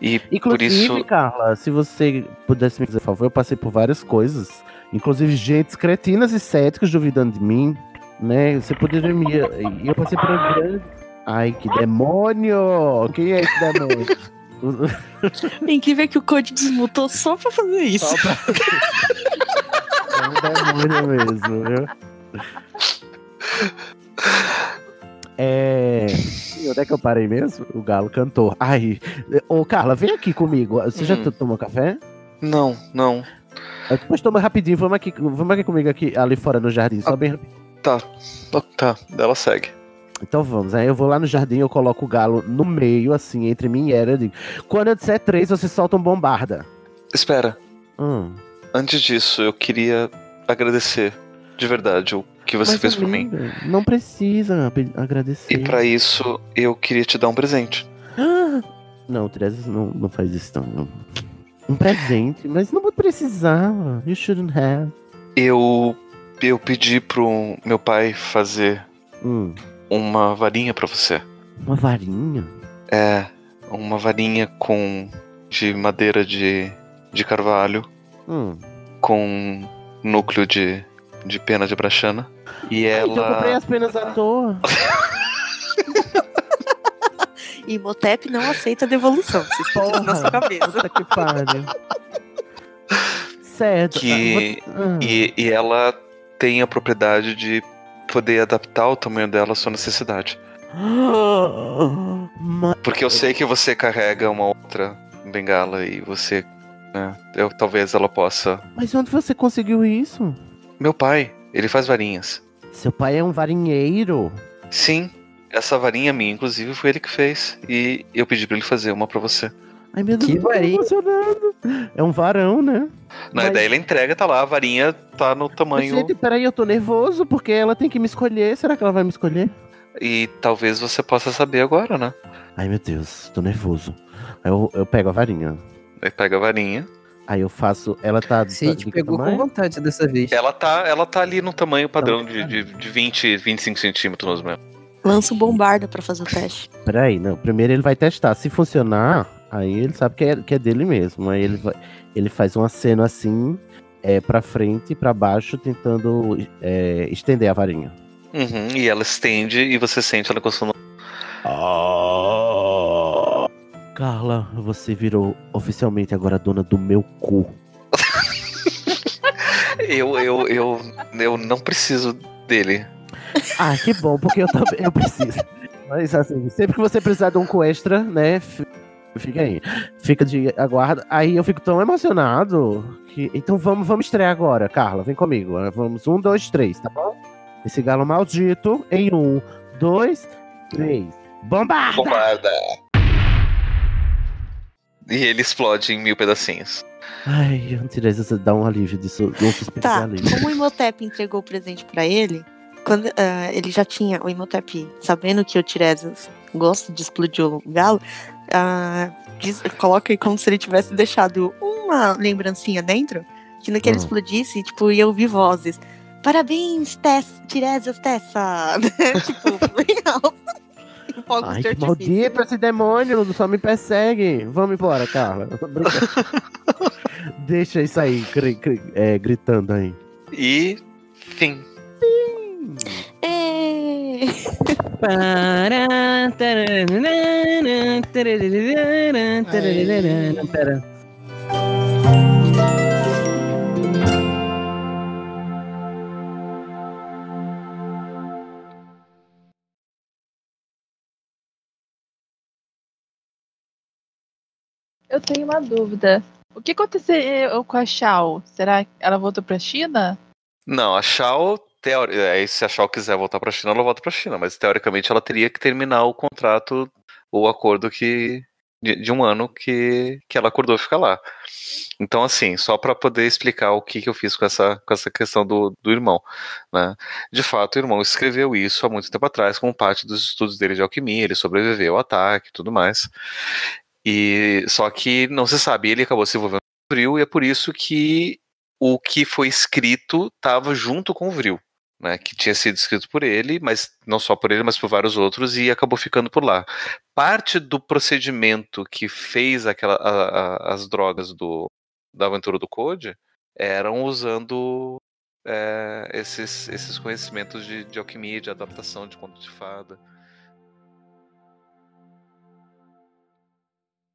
E Inclusive, por isso. Carla, se você pudesse me dizer, por favor, eu passei por várias coisas. Inclusive, gente cretinas e céticos duvidando de mim, né? Você poderia me. E eu passei por um grande. Ai, que demônio! Quem é esse demônio? Tem que ver que o Code desmutou só pra fazer isso. Só pra... é um demônio mesmo, viu? É. Onde é que eu parei mesmo? O galo cantou. Ai. Ô, Carla, vem aqui comigo. Você hum. já tomou café? Não, não. Depois toma rapidinho. Vamos aqui, vamos aqui comigo aqui ali fora no jardim. Só ah, bem rapidinho. Tá. Tá. Ela segue. Então vamos, aí eu vou lá no jardim, eu coloco o galo no meio, assim, entre mim e ela. Eu digo, quando eu disser três, você solta um bombarda. Espera. Hum. Antes disso, eu queria agradecer de verdade o que você Mas, fez por mim. Não precisa agradecer. E para isso, eu queria te dar um presente. Não, Teresa não, não faz isso não. Um presente? Mas não precisava. You shouldn't have. Eu, eu pedi pro meu pai fazer hum. Uma varinha para você. Uma varinha? É, uma varinha com de madeira de, de carvalho, hum. com núcleo de de pena de brachana. E ela. Então eu comprei as penas à toa. Imhotep não aceita devolução. Vocês estão na sua cabeça. Puta que pariu. Certo. Que, ah. e, e ela tem a propriedade de poder adaptar o tamanho dela à sua necessidade. Porque eu sei que você carrega uma outra bengala e você. Né, eu, talvez ela possa. Mas onde você conseguiu isso? Meu pai, ele faz varinhas. Seu pai é um varinheiro? Sim, essa varinha minha, inclusive, foi ele que fez. E eu pedi pra ele fazer uma pra você. Ai, meu Deus, que varinha. emocionado. É um varão, né? Na Mas... ideia ele entrega, tá lá, a varinha tá no tamanho. Gente, peraí, eu tô nervoso porque ela tem que me escolher. Será que ela vai me escolher? E talvez você possa saber agora, né? Ai, meu Deus, tô nervoso. Eu, eu pego a varinha. Aí pega a varinha. Aí eu faço. Ela tá. Sim, tá, pegou com vontade dessa vez. Ela tá, ela tá ali no tamanho padrão de, de, de 20, 25 centímetros mesmo. Lança o bombarda pra fazer o teste. Peraí, não. Primeiro ele vai testar. Se funcionar, aí ele sabe que é, que é dele mesmo. Aí ele, vai, ele faz uma cena assim, é, pra frente e pra baixo, tentando é, estender a varinha. Uhum, e ela estende e você sente ela encostando. Ah. Carla, você virou oficialmente agora dona do meu cu. eu, eu, eu, eu não preciso dele. Ah, que bom, porque eu também eu preciso. Mas assim, sempre que você precisar de um cu extra, né? Fica aí. Fica de aguarda. Aí eu fico tão emocionado que. Então vamos, vamos estrear agora, Carla. Vem comigo. Vamos, um, dois, três, tá bom? Esse galo maldito em um, dois, três. Bombarda! Bombarda! E ele explode em mil pedacinhos. Ai, Tiresias dá um alívio disso, um tá, alívio. Como o Imhotep entregou o presente para ele, quando uh, ele já tinha, o Imhotep, sabendo que o Tiresias gosta de explodir o galo, uh, diz, coloca aí como se ele tivesse deixado uma lembrancinha dentro, que no que hum. ele explodisse, tipo, ia ouvir vozes. Parabéns, Tess, Tiresias Tessa! tipo, bem alto Ai, artifício. Maldito esse demônio, só me persegue. Vamos embora, Carla. Deixa isso aí, é, gritando aí. E fim. Fim. É. Eu tenho uma dúvida. O que aconteceu com a Shao? Será que ela voltou pra China? Não, a Shao, teori... é, se a Shao quiser voltar pra China, ela volta pra China, mas teoricamente ela teria que terminar o contrato, o acordo que, de, de um ano que, que ela acordou ficar lá. Então, assim, só para poder explicar o que, que eu fiz com essa, com essa questão do, do irmão. Né? De fato, o irmão escreveu isso há muito tempo atrás, como parte dos estudos dele de alquimia, ele sobreviveu ao ataque e tudo mais. E só que não se sabe, ele acabou se envolvendo com o Vril, e é por isso que o que foi escrito estava junto com o Vril né, que tinha sido escrito por ele, mas não só por ele, mas por vários outros, e acabou ficando por lá. Parte do procedimento que fez aquela, a, a, as drogas do, da aventura do Code eram usando é, esses, esses conhecimentos de, de alquimia, de adaptação, de conto de fada.